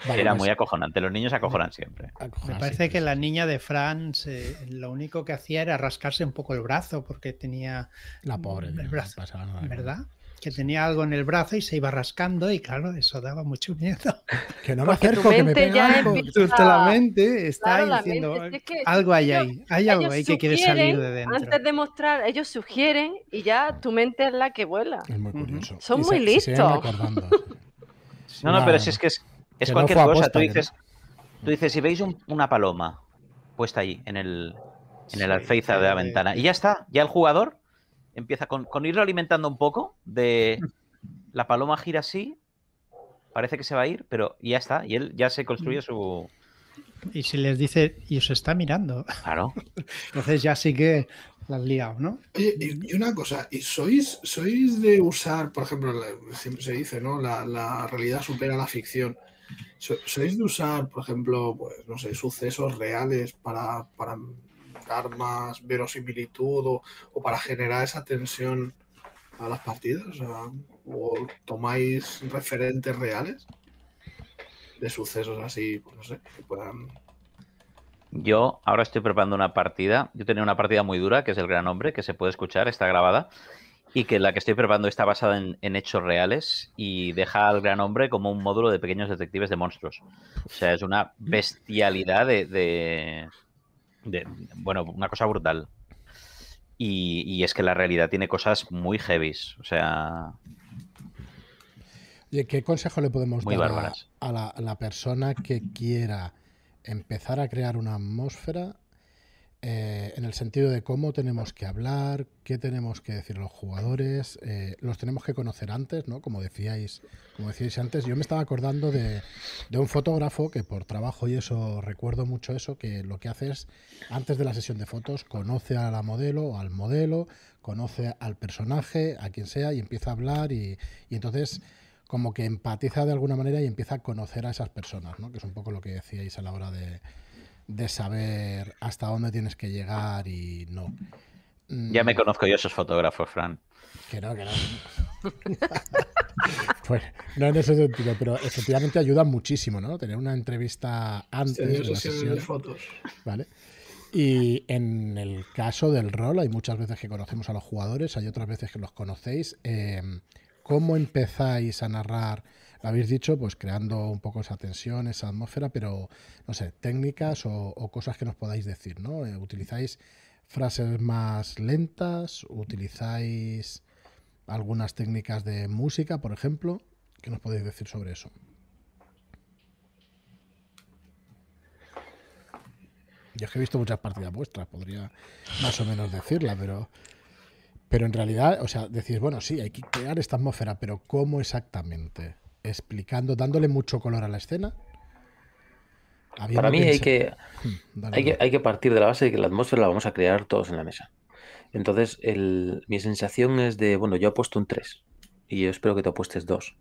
Era muy acojonante. Los niños acojonan siempre. Me parece que la niña de Franz lo único que hacía era rascarse un poco el brazo porque tenía. La pobre. El brazo. ¿Verdad? Que tenía algo en el brazo y se iba rascando y claro, eso daba mucho miedo. Que no me acerco, que me pega algo. la mente está diciendo algo hay ahí, hay algo ahí que quiere salir de dentro. Antes de mostrar, ellos sugieren y ya tu mente es la que vuela. Es muy curioso. Son muy listos. no, no, pero si es que es, cualquier cosa. tú dices, tú dices, si veis una paloma puesta ahí en el, en el alféizar de la ventana y ya está, ya el jugador empieza con, irlo alimentando un poco de la paloma gira así, parece que se va a ir, pero ya está, y él ya se construye su... Y si les dice, y os está mirando. Claro. Entonces ya sí que La has liado, ¿no? Oye, y, una cosa, ¿y sois, sois de usar, por ejemplo, siempre se dice, ¿no? La, realidad supera la ficción. ¿Sois de usar, por ejemplo, pues, no sé, sucesos reales para, para dar más verosimilitud o, o para generar esa tensión a las partidas? ¿O tomáis referentes reales de sucesos así, pues no sé, que puedan yo ahora estoy preparando una partida. Yo tenía una partida muy dura, que es el Gran Hombre, que se puede escuchar, está grabada. Y que la que estoy preparando está basada en, hechos reales y deja al Gran Hombre como un módulo de pequeños detectives de monstruos. O sea, es una bestialidad de. Bueno, una cosa brutal. Y, es que la realidad tiene cosas muy heavies. O sea. ¿qué consejo le podemos dar a, la, a la persona que quiera empezar a crear una atmósfera eh, en el sentido de cómo tenemos que hablar, qué tenemos que decir los jugadores, eh, los tenemos que conocer antes, ¿no? Como decíais, como decíais antes, yo me estaba acordando de, un fotógrafo que por trabajo y eso recuerdo mucho eso, que lo que hace es, antes de la sesión de fotos, conoce a la modelo o al modelo, conoce al personaje, a quien sea, y empieza a hablar y, y entonces como que empatiza de alguna manera y empieza a conocer a esas personas, ¿no? que es un poco lo que decíais a la hora de, saber hasta dónde tienes que llegar y no. Ya me mm. conozco yo esos fotógrafos, Fran. Que no, que no. pues no en ese sentido, pero efectivamente ayuda muchísimo, ¿no? Tener una entrevista antes de la sesión. De fotos. ¿Vale? Y en el caso del rol, hay muchas veces que conocemos a los jugadores, hay otras veces que los conocéis. Eh, ¿Cómo empezáis a narrar? Habéis dicho, pues creando un poco esa tensión, esa atmósfera, pero no sé, técnicas o, cosas que nos podáis decir, ¿no? Eh, ¿Utilizáis frases más lentas? ¿Utilizáis algunas técnicas de música, por ejemplo? ¿Qué nos podéis decir sobre eso? Yo es que he visto muchas partidas vuestras, podría más o menos decirla, pero pero en realidad, o sea, decís, bueno, sí, hay que crear esta atmósfera, pero ¿cómo exactamente? Explicando, dándole mucho color a la escena. Para mí hay que, hmm, hay que, hay que partir de la base de que la atmósfera la vamos a crear todos en la mesa. Entonces, el, mi sensación es de, bueno, yo he puesto un 3 y yo espero que te apuestes 2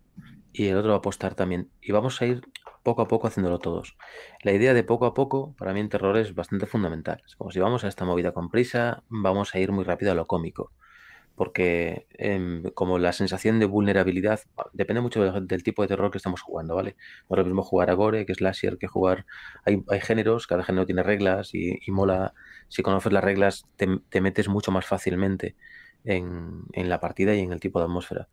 y el otro va a apostar también. Y vamos a ir poco a poco haciéndolo todos. La idea de poco a poco, para mí en terror es bastante fundamental. Es como si vamos a esta movida con prisa, vamos a ir muy rápido a lo cómico porque em, como la sensación de vulnerabilidad depende mucho del, tipo de terror que estamos jugando, ¿vale? No es lo mismo jugar a Gore que Slasher que jugar... Hay, hay géneros, cada género tiene reglas y, mola, si conoces las reglas te, metes mucho más fácilmente en, en, la partida y en el tipo de atmósfera.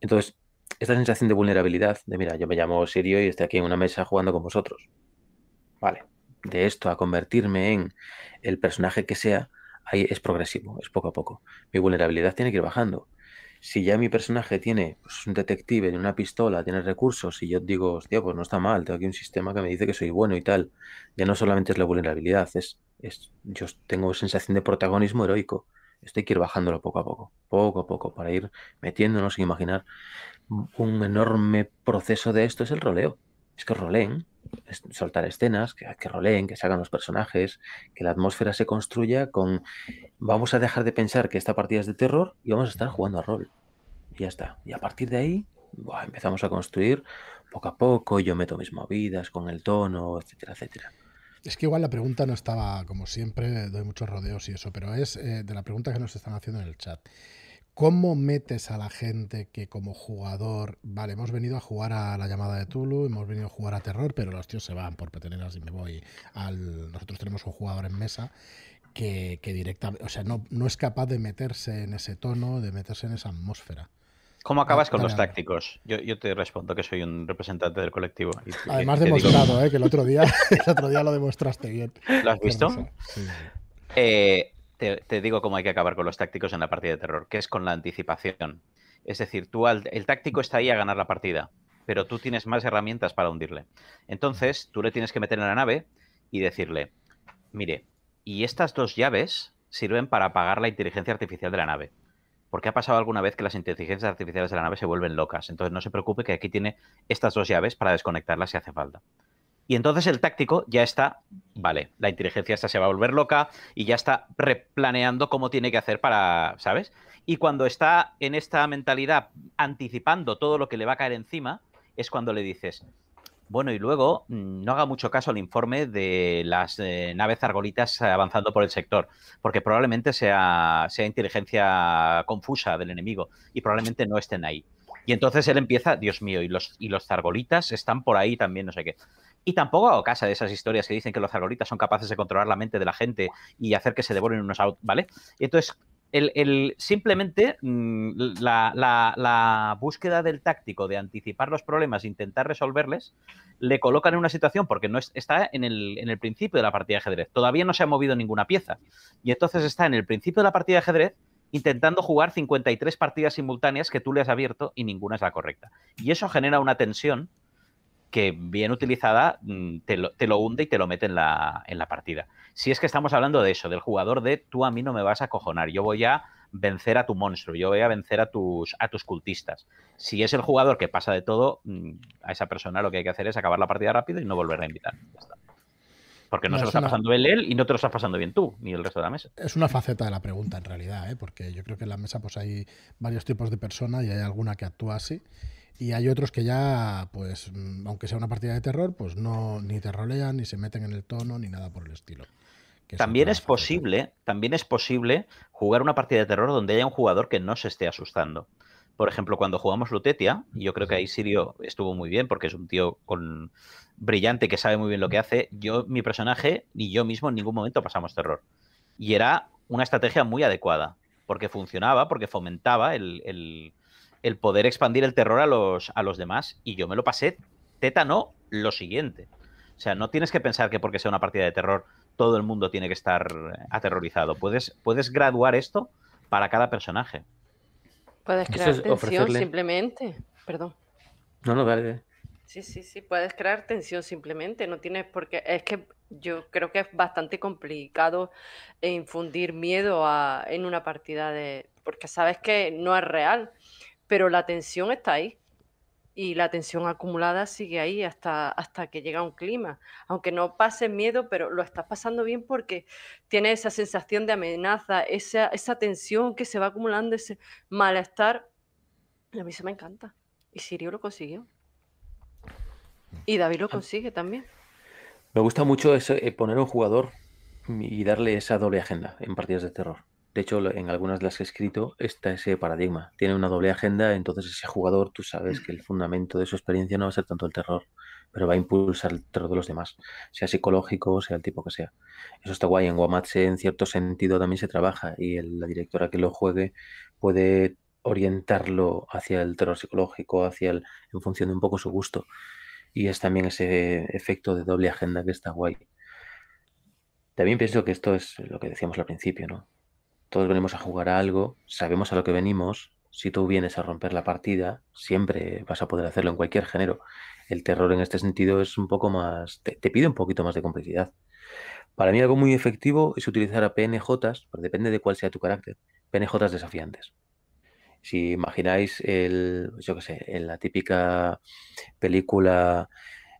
Entonces, esta sensación de vulnerabilidad, de mira, yo me llamo Sirio y estoy aquí en una mesa jugando con vosotros. Vale, de esto a convertirme en el personaje que sea, ahí es progresivo, es poco a poco. Mi vulnerabilidad tiene que ir bajando. Si ya mi personaje tiene pues, un detective, tiene una pistola, tiene recursos, y yo digo, hostia, pues no está mal, tengo aquí un sistema que me dice que soy bueno y tal, ya no solamente es la vulnerabilidad, es, es yo tengo sensación de protagonismo heroico. Esto hay que ir bajándolo poco a poco, poco a poco, para ir metiéndonos sin imaginar. Un enorme proceso de esto es el roleo. Es que roleen, soltar escenas, que, que roleen, que se hagan los personajes, que la atmósfera se construya con... Vamos a dejar de pensar que esta partida es de terror y vamos a estar jugando a rol. Y ya está. Y a partir de ahí empezamos a construir poco a poco, yo meto mis movidas con el tono, etcétera, etcétera. Es que igual la pregunta no estaba, como siempre, doy muchos rodeos y eso, pero es eh, de la pregunta que nos están haciendo en el chat. ¿Cómo metes a la gente que como jugador, vale, hemos venido a jugar a la llamada de Tulu, hemos venido a jugar a terror, pero los tíos se van por peteneras y me voy al... Nosotros tenemos un jugador en mesa que, directamente, o sea, no, no es capaz de meterse en ese tono, de meterse en esa atmósfera. ¿Cómo acabas con los tácticos? Yo, te respondo que soy un representante del colectivo. Además demostrado, eh, que el otro día, el otro día lo demostraste bien. ¿Lo has visto? Sí. Eh, te, digo cómo hay que acabar con los tácticos en la partida de terror, que es con la anticipación. Es decir, tú el táctico está ahí a ganar la partida, pero tú tienes más herramientas para hundirle. Entonces, tú le tienes que meter en la nave y decirle, mire, y estas dos llaves sirven para apagar la inteligencia artificial de la nave. Porque ha pasado alguna vez que las inteligencias artificiales de la nave se vuelven locas. Entonces no se preocupe que aquí tiene estas dos llaves para desconectarlas si hace falta. Y entonces el táctico ya está, vale, la inteligencia esta se va a volver loca y ya está replaneando cómo tiene que hacer para, ¿sabes? Y cuando está en esta mentalidad anticipando todo lo que le va a caer encima, es cuando le dices, bueno, y luego mm, no haga mucho caso al informe de las eh, naves argolitas avanzando por el sector, porque probablemente sea, sea inteligencia confusa del enemigo y probablemente no estén ahí. Y entonces él empieza, Dios mío, y los, y los zargolitas están por ahí también, no sé qué. Y tampoco hago caso de esas historias que dicen que los zargolitas son capaces de controlar la mente de la gente y hacer que se devoren unos out, ¿vale? Y entonces el, simplemente mm, la, búsqueda del táctico de anticipar los problemas e intentar resolverles le colocan en una situación porque no está en el, en el, principio de la partida de ajedrez. Todavía no se ha movido ninguna pieza. Y entonces está en el principio de la partida de ajedrez intentando jugar 53 partidas simultáneas que tú le has abierto y ninguna es la correcta. Y eso genera una tensión que bien utilizada mm, te lo, hunde y te lo mete en la, en la, partida. Si es que estamos hablando de eso, del jugador de tú a mí no me vas a cojonar, yo voy a vencer a tu monstruo, yo voy a vencer a tus, a tus cultistas. Si es el jugador que pasa de todo, mm, a esa persona lo que hay que hacer es acabar la partida rápido y no volver a invitar. Porque no, se lo está pasando bien él y no te lo estás pasando bien tú, ni el resto de la mesa. Es una faceta de la pregunta en realidad, ¿eh? porque yo creo que en la mesa pues hay varios tipos de personas y hay alguna que actúa así y hay otros que ya, pues, mm, aunque sea una partida de terror, pues no ni te rolean, ni se meten en el tono, ni nada por el estilo. también es posible, también es posible jugar una partida de terror donde haya un jugador que no se esté asustando. Por ejemplo, cuando jugamos Lutetia, yo creo que ahí Sirio estuvo muy bien porque es un tío con brillante que sabe muy bien lo que hace. Yo, mi personaje, ni yo mismo en ningún momento pasamos terror. Y era una estrategia muy adecuada, porque funcionaba, porque fomentaba el el poder expandir el terror a los, a los demás. Y yo me lo pasé tétano lo siguiente. O sea, no tienes que pensar que porque sea una partida de terror todo el mundo tiene que estar aterrorizado. Puedes, puedes graduar esto para cada personaje. Puedes crear tensión simplemente. Perdón. No, no, vale. Sí, sí, sí, puedes crear tensión simplemente, no tienes por qué, es que yo creo que es bastante complicado infundir miedo a, en una partida de, porque sabes que no es real, pero la tensión está ahí y la tensión acumulada sigue ahí hasta, hasta que llega un clima. Aunque no pase miedo, pero lo estás pasando bien porque tienes esa sensación de amenaza, esa, esa tensión que se va acumulando, ese malestar. A mí se me encanta. Y Sirio lo consiguió. Y David lo consigue también. Me gusta mucho eso, eh, poner un jugador y darle esa doble agenda en partidas de terror. De hecho, en algunas de las que he escrito está ese paradigma. Tiene una doble agenda, entonces ese jugador, tú sabes que el fundamento de su experiencia no va a ser tanto el terror, pero va a impulsar el terror de los demás, sea psicológico, sea el tipo que sea. Eso está guay. En Guamatse, en cierto sentido, también se trabaja y la directora que lo juegue puede orientarlo hacia el terror psicológico, hacia el, en función de un poco su gusto. Y es también ese efecto de doble agenda que está guay. También pienso que esto es lo que decíamos al principio, ¿no? Todos venimos a jugar a algo, sabemos a lo que venimos. Si tú vienes a romper la partida, siempre vas a poder hacerlo en cualquier género. El terror en este sentido es un poco más, te, pide un poquito más de complicidad. Para mí algo muy efectivo es utilizar a PNJs, pero depende de cuál sea tu carácter, PNJs desafiantes. Si imagináis el, yo qué sé, en la típica película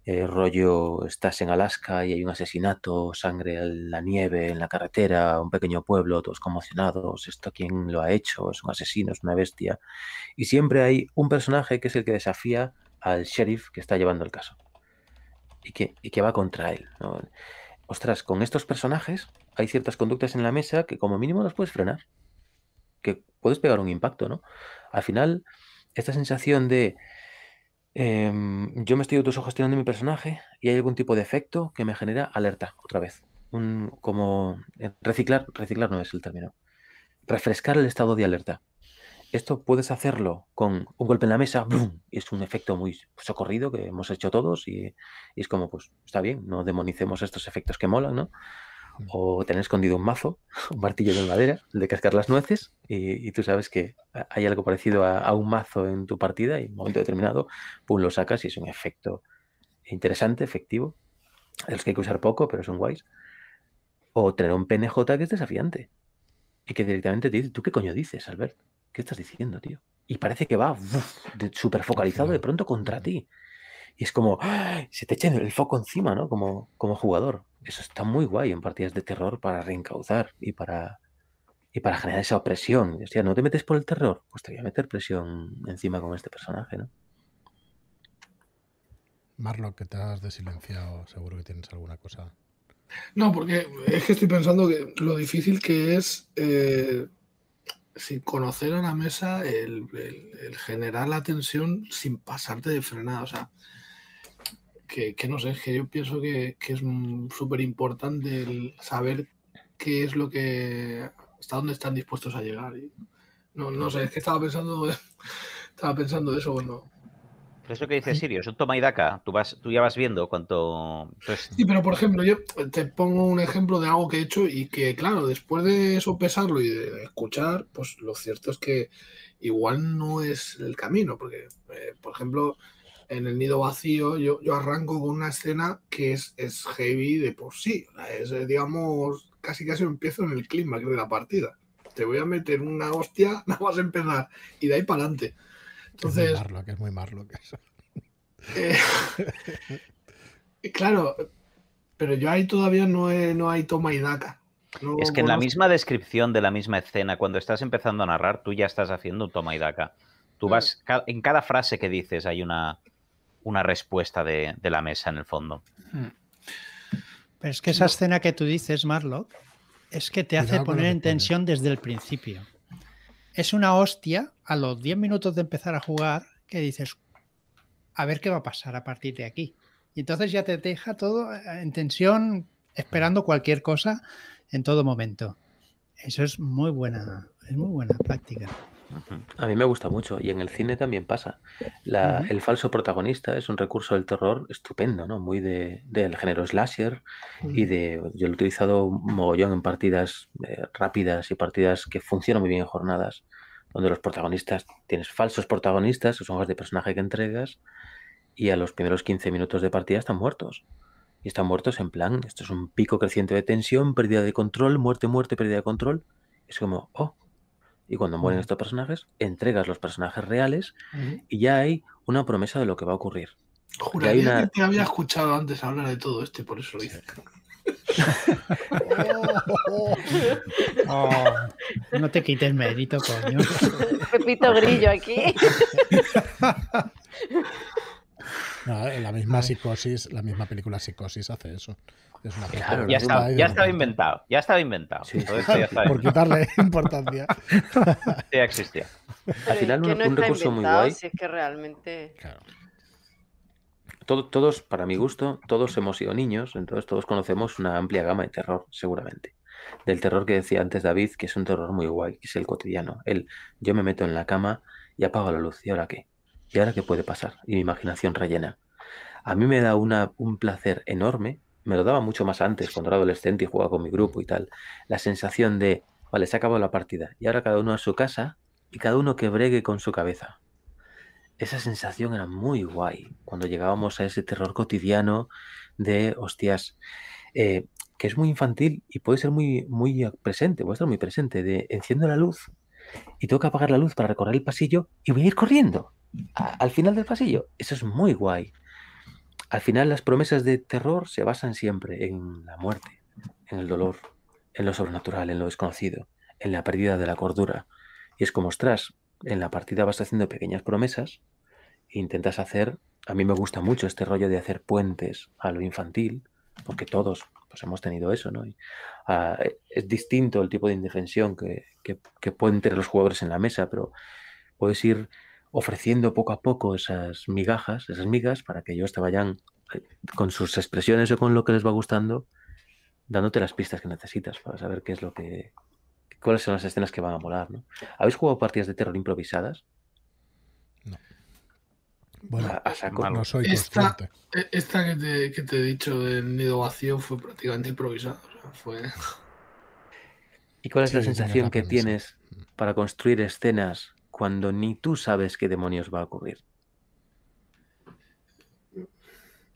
eh, rollo estás en Alaska y hay un asesinato, sangre en la nieve, en la carretera, un pequeño pueblo, todos conmocionados, esto quién lo ha hecho, es un asesino, es una bestia. Y siempre hay un personaje que es el que desafía al sheriff que está llevando el caso y que, y que va contra él. Ostras, con estos personajes hay ciertas conductas en la mesa que como mínimo los puedes frenar, que puedes pegar un impacto, ¿no? Al final, esta sensación de Em, yo me estoy autosugestionando mi personaje y hay algún tipo de efecto que me genera alerta otra vez. Un, como eh, reciclar, reciclar no es el término. Refrescar el estado de alerta. Esto puedes hacerlo con un golpe en la mesa, y es un efecto muy socorrido que hemos hecho todos y, y, es como, pues está bien, no demonicemos estos efectos que molan, ¿no? O tener escondido un mazo, un martillo de madera, de cascar las nueces, y, tú sabes que hay algo parecido a, un mazo en tu partida, y en un momento determinado, pum, lo sacas y es un efecto interesante, efectivo, de los que hay que usar poco, pero son guays. O tener un PNJ que es desafiante, y que directamente te dice, ¿tú qué coño dices, Albert? ¿Qué estás diciendo, tío? Y parece que va súper focalizado de pronto contra ti. Y es como, ¡ay! se te echa el foco encima, ¿no? Como, como jugador. Eso está muy guay en partidas de terror para reencauzar y para, y para generar esa opresión. Hostia, ¿no te metes por el terror? Pues te voy a meter presión encima con este personaje, ¿no? Marlo, que te has desilenciado, seguro que tienes alguna cosa. No, porque es que estoy pensando que lo difícil que es eh, sin conocer a la mesa el, generar la tensión sin pasarte de frenada. O sea, que, no sé, que yo pienso que, es súper importante el saber qué es lo que. hasta dónde están dispuestos a llegar. Y, no, no sé, es que estaba pensando. estaba pensando eso cuando, eso que dice Sirio es un toma y daca. Tú, vas, tú ya vas viendo cuánto. Pues sí, pero por ejemplo, yo te pongo un ejemplo de algo que he hecho y que, claro, después de sopesarlo y de escuchar, pues lo cierto es que igual no es el camino. Porque, eh, por ejemplo, en el nido vacío, yo, yo arranco con una escena que es, es heavy de por sí. Es, eh, digamos, casi casi empiezo en el clima de la partida. Te voy a meter una hostia, nada más empezar, y de ahí para adelante. Entonces, es muy que es muy Marlo que eso. Eh, claro, pero yo ahí todavía no, no hay toma y daca. es que en la misma descripción de la misma escena, cuando estás empezando a narrar, tú ya estás haciendo un toma y daca. Tú vas, en cada frase que dices hay una, una respuesta de, la mesa en el fondo. Hmm. Pero es que esa escena que tú dices, Marlock, es que te hace poner en tensión desde el principio es una hostia a los 10 minutos de empezar a jugar que dices, a ver qué va a pasar a partir de aquí. Y entonces ya te deja todo eh, en tensión, esperando cualquier cosa en todo momento. Eso es muy buena, es muy buena práctica. A mí me gusta mucho y en el cine también pasa. El falso protagonista es un recurso del terror estupendo, ¿no? Muy del género slasher y de... Yo lo he utilizado mogollón en partidas eh, rápidas y partidas que funcionan muy bien en jornadas, donde los protagonistas, tienes falsos protagonistas, son los de personaje que entregas, y a los primeros 15 minutos de partida están muertos. Y están muertos en plan, esto es un pico creciente de tensión, pérdida de control, muerte, muerte, pérdida de control. Es como, oh, y cuando mueren estos personajes, entregas los personajes reales y ya hay una promesa de lo que va a ocurrir. Juraría que te había escuchado antes hablar de todo esto y por eso lo hice. Oh, no te quites mérito, coño. Pepito Grillo aquí. No, la misma psicosis, la misma película Psicosis hace eso. Ya, estaba, inventado, ya estaba inventado. Por quitarle importancia. ya existía. Al final, un, recurso muy guay. Si es que realmente. todos, para mi gusto, todos hemos sido niños, entonces todos conocemos una amplia gama de terror, seguramente. Del terror que decía antes David, que es un terror muy guay, que es el cotidiano. El yo me meto en la cama y apago la luz, ¿y ahora qué? ¿Y ahora qué puede pasar? Y mi imaginación rellena. A mí me da una, un placer enorme me lo daba mucho más antes, cuando era adolescente y jugaba con mi grupo y tal, la sensación de, vale, se ha acabado la partida y ahora cada uno a su casa y cada uno que bregue con su cabeza. Esa sensación era muy guay cuando llegábamos a ese terror cotidiano de, hostias, eh, que es muy infantil y puede ser muy, muy presente, puede estar muy presente, de enciendo la luz y tengo que apagar la luz para recorrer el pasillo y voy a ir corriendo al final del pasillo. Eso es muy guay. Al final las promesas de terror se basan siempre en la muerte, en el dolor, en lo sobrenatural, en lo desconocido, en la pérdida de la cordura. Y es como, ostras, en la partida vas haciendo pequeñas promesas e intentas hacer, a mí me gusta mucho este rollo de hacer puentes a lo infantil, porque todos pues hemos tenido eso, ¿no? Ah, es distinto el tipo de indefensión que, que pueden tener los jugadores en la mesa, pero puedes ir ofreciendo poco a poco esas migajas, esas migas, para que ellos te vayan eh, con sus expresiones o con lo que les va gustando, dándote las pistas que necesitas para saber qué es lo que. cuáles son las escenas que van a molar, ¿no? ¿Habéis jugado partidas de terror improvisadas? No. Bueno, no soy esta, e, esta que, te, que, te, he dicho del nido vacío fue prácticamente improvisada. fue... ¿Y cuál es la sensación que tienes para construir escenas cuando ni tú sabes qué demonios va a ocurrir?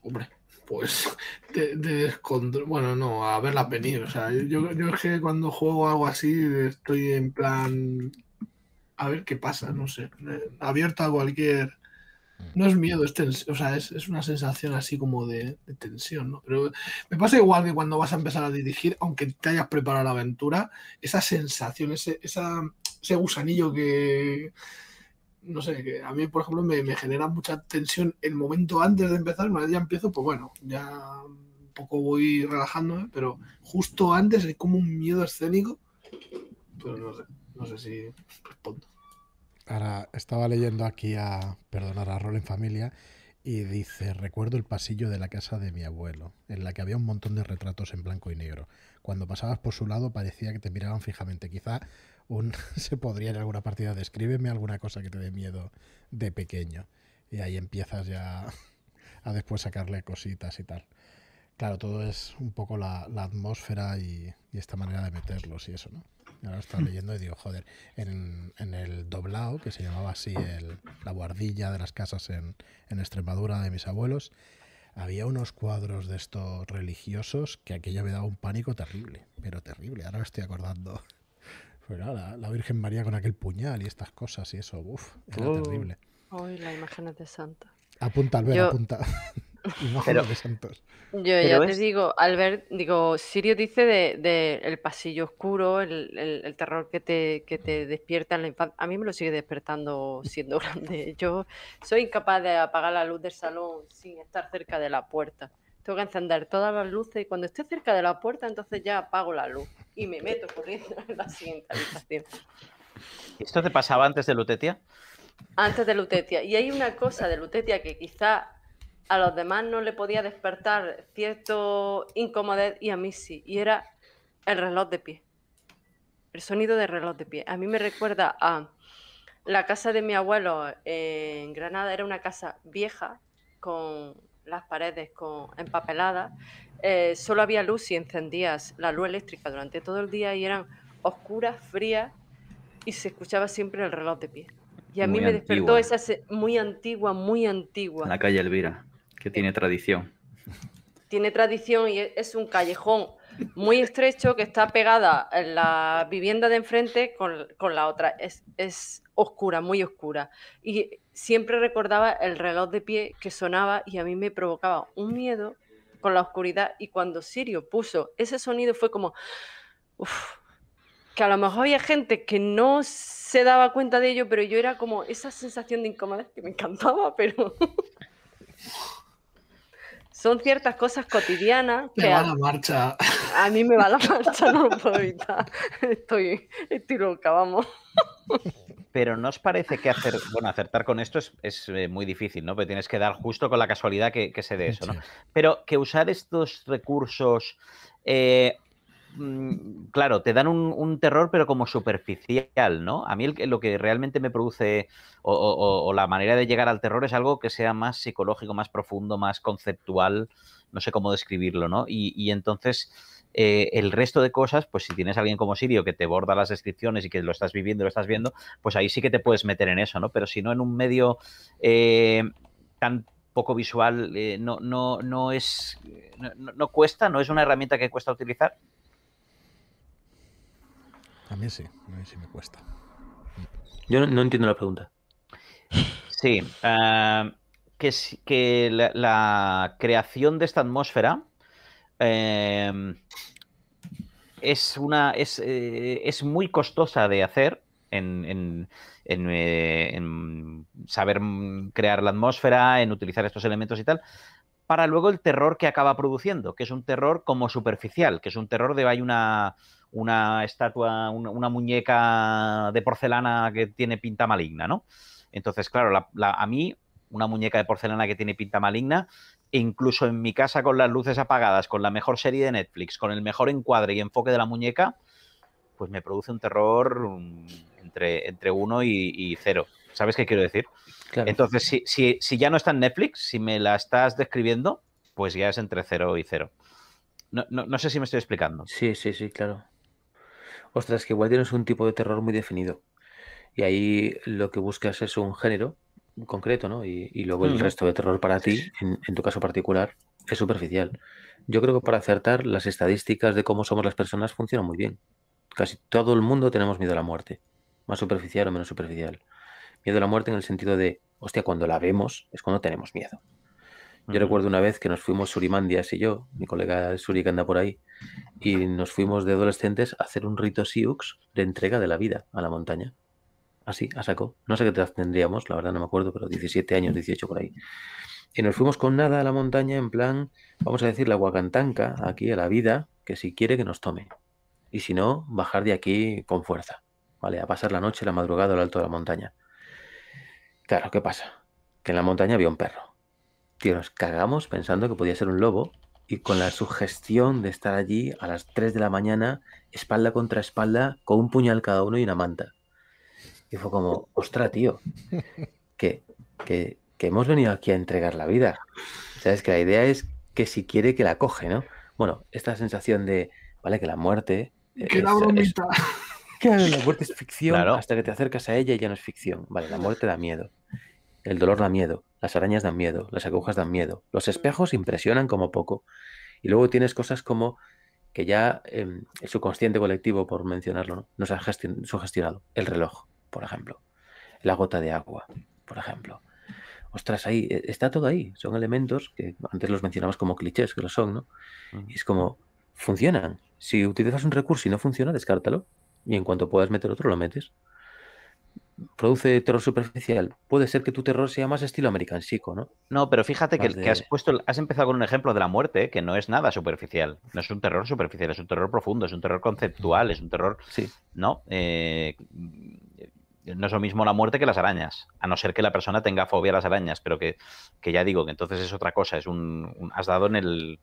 Hombre, pues de, bueno, no, a verla venir. O sea, yo, yo es que cuando juego algo así estoy en plan a ver qué pasa, no sé, abierto a cualquier No es miedo, es tensión, o sea, es, una sensación así como de, tensión, ¿no? Pero me pasa igual que cuando vas a empezar a dirigir, aunque te hayas preparado la aventura, esa sensación, ese, ese gusanillo que, no sé, que a mí, por ejemplo, me, genera mucha tensión el momento antes de empezar, una vez ya empiezo, pues bueno, ya un poco voy relajándome, pero justo antes hay como un miedo escénico, pero no sé, no sé si respondo. Ahora estaba leyendo aquí a Perdonar a Rol en Familia y dice, recuerdo el pasillo de la casa de mi abuelo, en la que había un montón de retratos en blanco y negro. Cuando pasabas por su lado parecía que te miraban fijamente. Quizá un, se podría en alguna partida, descríbeme alguna cosa que te dé miedo de pequeño. Y ahí empiezas ya a después sacarle cositas y tal. Claro, todo es un poco la, atmósfera y, y, esta manera de meterlos y eso, ¿no? Ahora estaba leyendo y digo, joder, en, el doblao, que se llamaba así el, la guardilla de las casas en, en Extremadura de mis abuelos, había unos cuadros de estos religiosos que aquello me daba un pánico terrible, pero terrible. Ahora me estoy acordando. Pues la, la, Virgen María con aquel puñal y estas cosas y eso, uff, era oh. terrible. Hoy la imagen de Santa. Apunta, Albert, apunta. Pero, Yo ya te digo, Albert, digo, Sirio dice de, el pasillo oscuro, el, terror que te, que te despierta en la infancia. A mí me lo sigue despertando siendo grande. Yo soy incapaz de apagar la luz del salón sin estar cerca de la puerta. Tengo que encender todas las luces y cuando esté cerca de la puerta, entonces ya apago la luz y me meto corriendo en la siguiente habitación. ¿Esto te pasaba antes de Lutetia? Antes de Lutetia. Y hay una cosa de Lutetia que quizá a los demás no le podía despertar cierto incomodidad y a mí sí, y era el reloj de pie. El sonido del reloj de pie. A mí me recuerda a la casa de mi abuelo en Granada, era una casa vieja con las paredes con empapeladas. Eh, solo había luz y encendías la luz eléctrica durante todo el día y eran oscuras, frías y se escuchaba siempre el reloj de pie. Y a mí me despertó esa muy antigua, muy antigua. La calle Elvira que tiene tradición. Tiene tradición y es un callejón muy estrecho que está pegada en la vivienda de enfrente con, la otra. Es, es, oscura, muy oscura. Y siempre recordaba el reloj de pie que sonaba y a mí me provocaba un miedo con la oscuridad. Y cuando Sirio puso ese sonido fue como, que a lo mejor había gente que no se daba cuenta de ello, pero yo era como esa sensación de incomodidad que me encantaba, pero... son ciertas cosas cotidianas. que va a, la marcha. A mí me va la marcha, no lo puedo evitar. Estoy, estoy loca, vamos. Pero ¿no os parece que hacer, bueno, acertar con esto es, eh, muy difícil, ¿no? Porque tienes que dar justo con la casualidad que, se dé eso, ¿no? Pero que usar estos recursos eh, claro, te dan un, terror, pero como superficial, ¿no? A mí lo que realmente me produce, o, la manera de llegar al terror es algo que sea más psicológico, más profundo, más conceptual, no sé cómo describirlo, ¿no? Y, entonces, eh, el resto de cosas, pues si tienes a alguien como Sirio que te borda las descripciones y que lo estás viviendo, lo estás viendo, pues ahí sí que te puedes meter en eso, ¿no? Pero si no en un medio eh, tan poco visual, eh, no, no, no es, no cuesta, no es una herramienta que cuesta utilizar. A mí sí, a mí sí me cuesta. Yo no, entiendo la pregunta. Sí, ah, que, que la, creación de esta atmósfera em, es, una, es, eh, es, muy costosa de hacer en, eh, en, saber crear la atmósfera, en utilizar estos elementos y tal, para luego el terror que acaba produciendo, que es un terror como superficial, que es un terror de hay una una estatua, una, muñeca de porcelana que tiene pinta maligna, ¿no? Entonces, claro, a mí, una muñeca de porcelana que tiene pinta maligna, incluso en mi casa con las luces apagadas, con la mejor serie de Netflix, con el mejor encuadre y enfoque de la muñeca, pues me produce un terror mm, entre, entre uno y, cero. ¿Sabes qué quiero decir? Entonces, si, si, si, ya no está en Netflix, si me la estás describiendo, pues ya es entre cero y cero. No, no, no sé si me estoy explicando. Sí, sí, sí, claro. Ostras, que igual tienes un tipo de terror muy definido. Y ahí lo que buscas es un género concreto, ¿no? Y, luego el resto de terror para ti, en, tu caso particular, es superficial. Yo creo que para acertar las estadísticas de cómo somos las personas funcionan muy bien. Casi todo el mundo tenemos miedo a la muerte, más superficial o menos superficial. Miedo a la muerte en el sentido de hostia, cuando la vemos es cuando tenemos miedo. Yo recuerdo una vez que nos fuimos Surimandias y yo, mi colega Suri que anda por ahí, y nos fuimos de adolescentes a hacer un rito Sioux de entrega de la vida a la montaña. Así, a saco. No sé qué edad tendríamos, la verdad no me acuerdo, pero 17 años, 18 por ahí. Y nos fuimos con nada a la montaña en plan, vamos a decir, la guacantanca, aquí a la vida, que si quiere que nos tome. Y si no, bajar de aquí con fuerza. ¿Vale? A pasar la noche, la madrugada al alto de la montaña. Claro, ¿qué pasa? Que en la montaña había un perro. Tío, nos cagamos pensando que podía ser un lobo y con la sugestión de estar allí a las 3 de la mañana, espalda contra espalda, con un puñal cada uno y una manta. Y fue como, ostra, tío, que, que, hemos venido aquí a entregar la vida. Sabes que la idea es que si quiere que la coge, ¿no? Bueno, esta sensación de, vale, que la muerte... Que la bromita. que la muerte es ficción hasta que te acercas a ella y ya no es ficción. Vale, la muerte da miedo. El dolor da miedo, las arañas dan miedo, las agujas dan miedo, los espejos impresionan como poco. Y luego tienes cosas como que ya em, el subconsciente colectivo, por mencionarlo, ¿no? nos ha sugestionado. El reloj, por ejemplo. La gota de agua, por ejemplo. Ostras, ahí e, está todo ahí. Son elementos que antes los mencionamos como clichés, que lo son, ¿no? Y es como, funcionan. Si utilizas un recurso y no funciona, descártalo. Y en cuanto puedas meter otro, lo metes produce terror superficial. Puede ser que tu terror sea más estilo American ¿no? No, pero fíjate que, has puesto, has empezado con un ejemplo de la muerte que no es nada superficial. No es un terror superficial, es un terror profundo, es un terror conceptual, es un terror. Sí. ¿No? Eh, no es lo mismo la muerte que las arañas, a no ser que la persona tenga fobia a las arañas, pero que, ya digo que entonces es otra cosa, es un, has dado en el,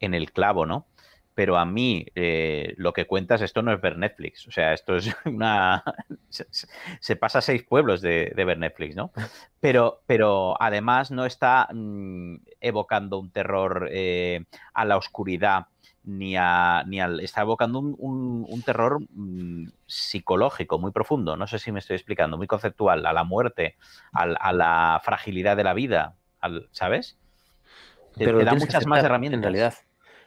en el clavo, ¿no? Pero a mí eh, lo que cuentas, esto no es ver Netflix. O sea, esto es una. se, pasa seis pueblos de, ver Netflix, ¿no? Pero, pero además no está mm, evocando un terror eh, a la oscuridad. Ni, a, ni al. Está evocando un, terror mm, psicológico muy profundo. No sé si me estoy explicando, muy conceptual, a la muerte, a la fragilidad de la vida, ¿sabes? Pero te da muchas más herramientas. En realidad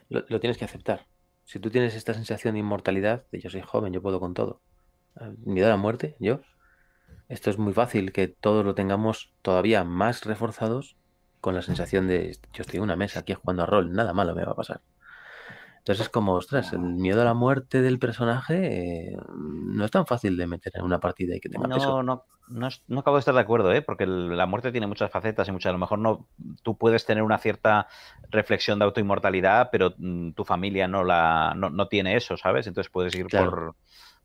lo, tienes que aceptar. Si tú tienes esta sensación de inmortalidad, de yo soy joven, yo puedo con todo, ah, miedo a la muerte, yo, esto es muy fácil que todos lo tengamos todavía más reforzados con la sensación de yo estoy en una mesa aquí jugando a rol, nada malo me va a pasar. Entonces es como, ostras, el miedo a la muerte del personaje eh, no es tan fácil de meter en una partida y que tenga no, peso. No, no, no acabo de estar de acuerdo, ¿eh? porque la muerte tiene muchas facetas y muchas. A lo mejor no, tú puedes tener una cierta reflexión de autoinmortalidad, pero mm, tu familia no la no, tiene eso, ¿sabes? Entonces puedes ir por,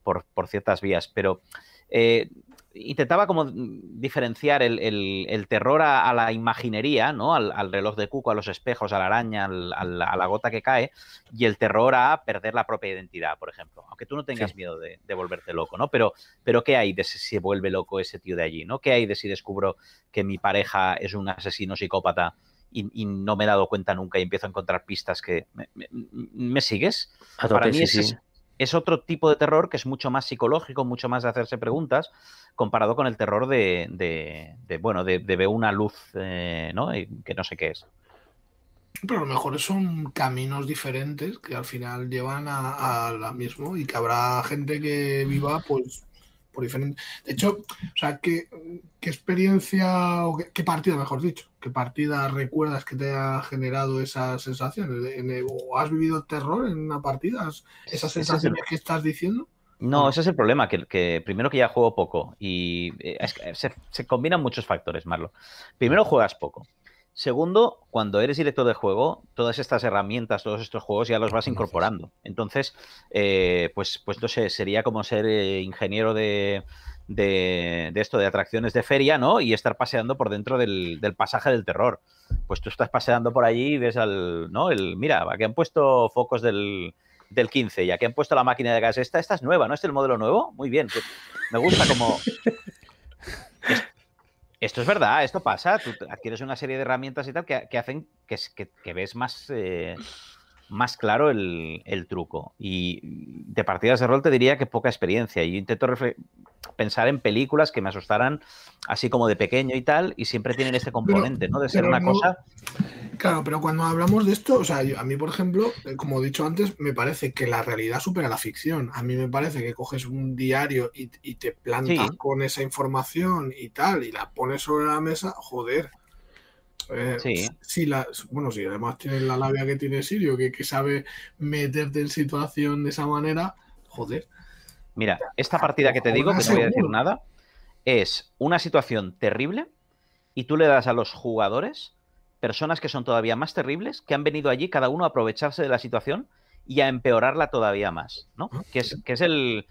por, por, ciertas vías. Pero eh, intentaba como diferenciar el, terror a, la imaginería, ¿no? Al, reloj de cuco, a los espejos, a la araña, a la gota que cae, y el terror a perder la propia identidad, por ejemplo. Aunque tú no tengas miedo de, volverte loco, ¿no? Pero, pero ¿qué hay de si se vuelve loco ese tío de allí, ¿no? ¿Qué hay de si descubro que mi pareja es un asesino psicópata? Y, no me he dado cuenta nunca y empiezo a encontrar pistas que... ¿Me, sigues? Para mí sí, es otro tipo de terror que es mucho más psicológico, mucho más de hacerse preguntas, comparado con el terror de, bueno, de, ver una luz, eh, ¿no? que no sé qué es. Pero a lo mejor son caminos diferentes que al final llevan a, a la mismo y que habrá gente que viva, pues, por diferente. De hecho, o sea, ¿qué, experiencia o qué, partida, mejor dicho, qué partida recuerdas que te ha generado esas sensaciones? ¿O has vivido terror en una partida? ¿Esas sensaciones que estás diciendo? No, ese es el problema, que, primero que ya juego poco y eh, se, se, combinan muchos factores, Marlo. Primero juegas poco. Segundo, cuando eres director de juego, todas estas herramientas, todos estos juegos ya los vas incorporando. Entonces, eh, pues, pues no sé, sería como ser eh, ingeniero de, de, esto, de atracciones de feria, ¿no? Y estar paseando por dentro del, pasaje del terror. Pues tú estás paseando por allí y ves al, ¿no? El, mira, aquí han puesto focos del, del 15 y aquí han puesto la máquina de gas. Esta, esta es nueva, ¿no? ¿Es el modelo nuevo? Muy bien. Pues me gusta como... Esto es verdad, esto pasa. Tú adquieres una serie de herramientas y tal que, hacen que, que, ves más, eh, más claro el, truco. Y de partidas de rol te diría que poca experiencia. Yo intento pensar en películas que me asustaran así como de pequeño y tal, y siempre tienen este componente, ¿no? De ser una cosa Claro, pero cuando hablamos de esto, o sea, a mí, por ejemplo, eh, como he dicho antes, me parece que la realidad supera la ficción. A mí me parece que coges un diario y, te plantas con esa información y tal, y la pones sobre la mesa, joder. Eh, sí. Si la, bueno, si además tienes la labia que tiene Sirio, que, que sabe meterte en situación de esa manera, joder. Mira, esta partida que te digo, que no voy a decir nada, es una situación terrible y tú le das a los jugadores personas que son todavía más terribles, que han venido allí cada uno a aprovecharse de la situación y a empeorarla todavía más, ¿no? Ah, que es, que es el...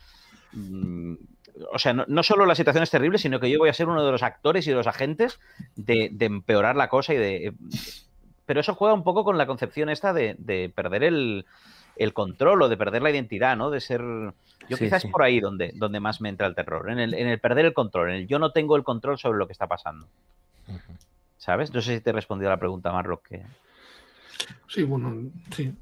Mm, o sea, no, solo la situación es terrible, sino que yo voy a ser uno de los actores y de los agentes de, empeorar la cosa y de... Pero eso juega un poco con la concepción esta de, perder el, control o de perder la identidad, ¿no? De ser... Yo quizás es por ahí donde, donde más me entra el terror, en el, en el perder el control, en el yo no tengo el control sobre lo que está pasando. ¿Sabes? No sé si te he respondido a la pregunta, Marrock. Que... Sí, bueno, sí.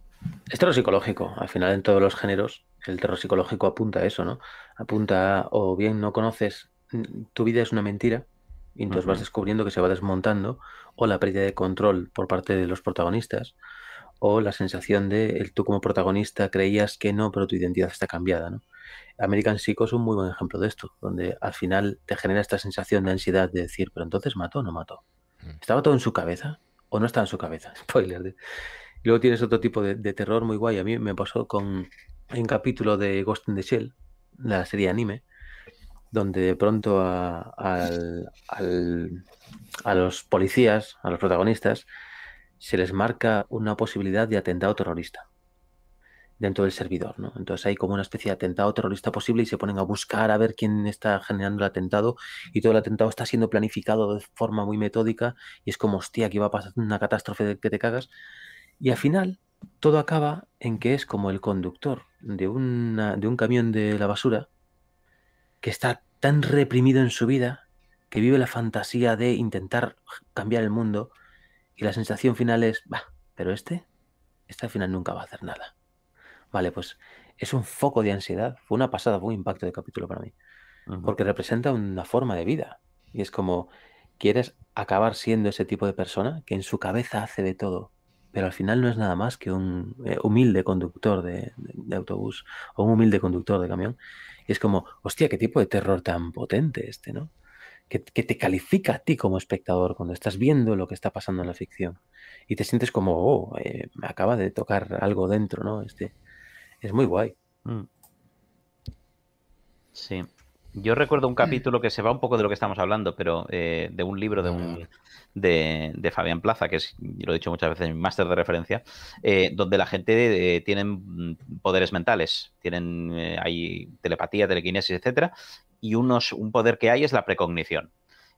Es terror psicológico. Al final, en todos los géneros, el terror psicológico apunta a eso, ¿no? Apunta a, o bien no conoces, tu vida es una mentira, y entonces vas descubriendo que se va desmontando, o la pérdida de control por parte de los protagonistas, o la sensación de el, tú como protagonista creías que no, pero tu identidad está cambiada, ¿no? American Psycho es un muy buen ejemplo de esto, donde al final te genera esta sensación de ansiedad de decir, pero entonces mató o no mató. ¿Estaba todo en su cabeza? ¿O no estaba en su cabeza? Spoiler. Luego tienes otro tipo de, terror muy guay. A mí me pasó con un capítulo de Ghost in the Shell, la serie anime, donde de pronto a, a los policías, a los protagonistas, se les marca una posibilidad de atentado terrorista dentro del servidor, ¿no? Entonces hay como una especie de atentado terrorista posible y se ponen a buscar a ver quién está generando el atentado y todo el atentado está siendo planificado de forma muy metódica y es como, hostia, aquí va a pasar una catástrofe que te cagas. Y al final todo acaba en que es como el conductor de, una, de un camión de la basura que está tan reprimido en su vida que vive la fantasía de intentar cambiar el mundo y la sensación final es, va, pero este, este al final nunca va a hacer nada. Vale, pues es un foco de ansiedad. Fue una pasada, fue un impacto de capítulo para mí. Porque representa una forma de vida. Y es como, quieres acabar siendo ese tipo de persona que en su cabeza hace de todo, pero al final no es nada más que un eh, humilde conductor de, autobús o un humilde conductor de camión. Y es como, hostia, qué tipo de terror tan potente este, ¿no? Que, te califica a ti como espectador cuando estás viendo lo que está pasando en la ficción. Y te sientes como, oh, eh, me acaba de tocar algo dentro, ¿no? Este, es muy guay. Mm. Sí. Yo recuerdo un capítulo que se va un poco de lo que estamos hablando, pero eh, de un libro de, un, de, Fabián Plaza, que es, yo lo he dicho muchas veces, mi máster de referencia, eh, donde la gente eh, tiene poderes mentales, tienen hay telepatía, telequinesis, etcétera, y unos, un poder que hay es la precognición.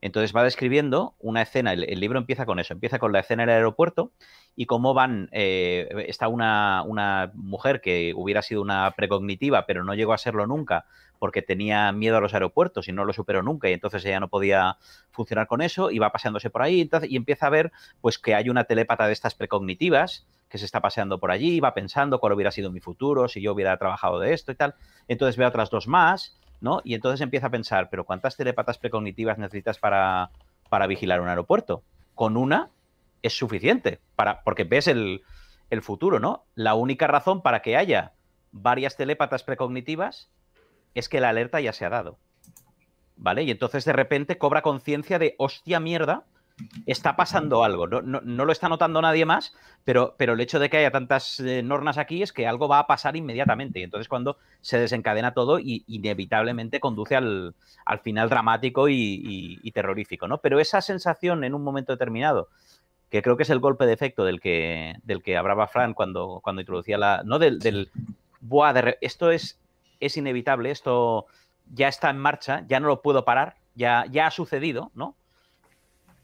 Entonces va describiendo una escena, el, libro empieza con eso, empieza con la escena en el aeropuerto y cómo van, eh, está una, una, mujer que hubiera sido una precognitiva, pero no llegó a serlo nunca porque tenía miedo a los aeropuertos y no lo superó nunca y entonces ella no podía funcionar con eso y va paseándose por ahí y empieza a ver pues que hay una telépata de estas precognitivas que se está paseando por allí, va pensando cuál hubiera sido mi futuro si yo hubiera trabajado de esto y tal. Entonces ve otras dos más ¿no? Y entonces empieza a pensar, pero ¿cuántas telepatas precognitivas necesitas para, para vigilar un aeropuerto? Con una es suficiente, para, porque ves el, el futuro, ¿no? La única razón para que haya varias telépatas precognitivas es que la alerta ya se ha dado. ¿Vale? Y entonces de repente cobra conciencia de, hostia mierda, está pasando algo. No, lo está notando nadie más, pero, pero, el hecho de que haya tantas eh, normas aquí es que algo va a pasar inmediatamente. Y entonces cuando se desencadena todo, y inevitablemente conduce al, final dramático y, terrorífico, ¿no? Pero esa sensación en un momento determinado, que creo que es el golpe de efecto del que, del que hablaba Fran cuando, cuando introducía la. No del. del Buah, esto es, es inevitable, esto ya está en marcha, ya no lo puedo parar, ya, ya ha sucedido, ¿no?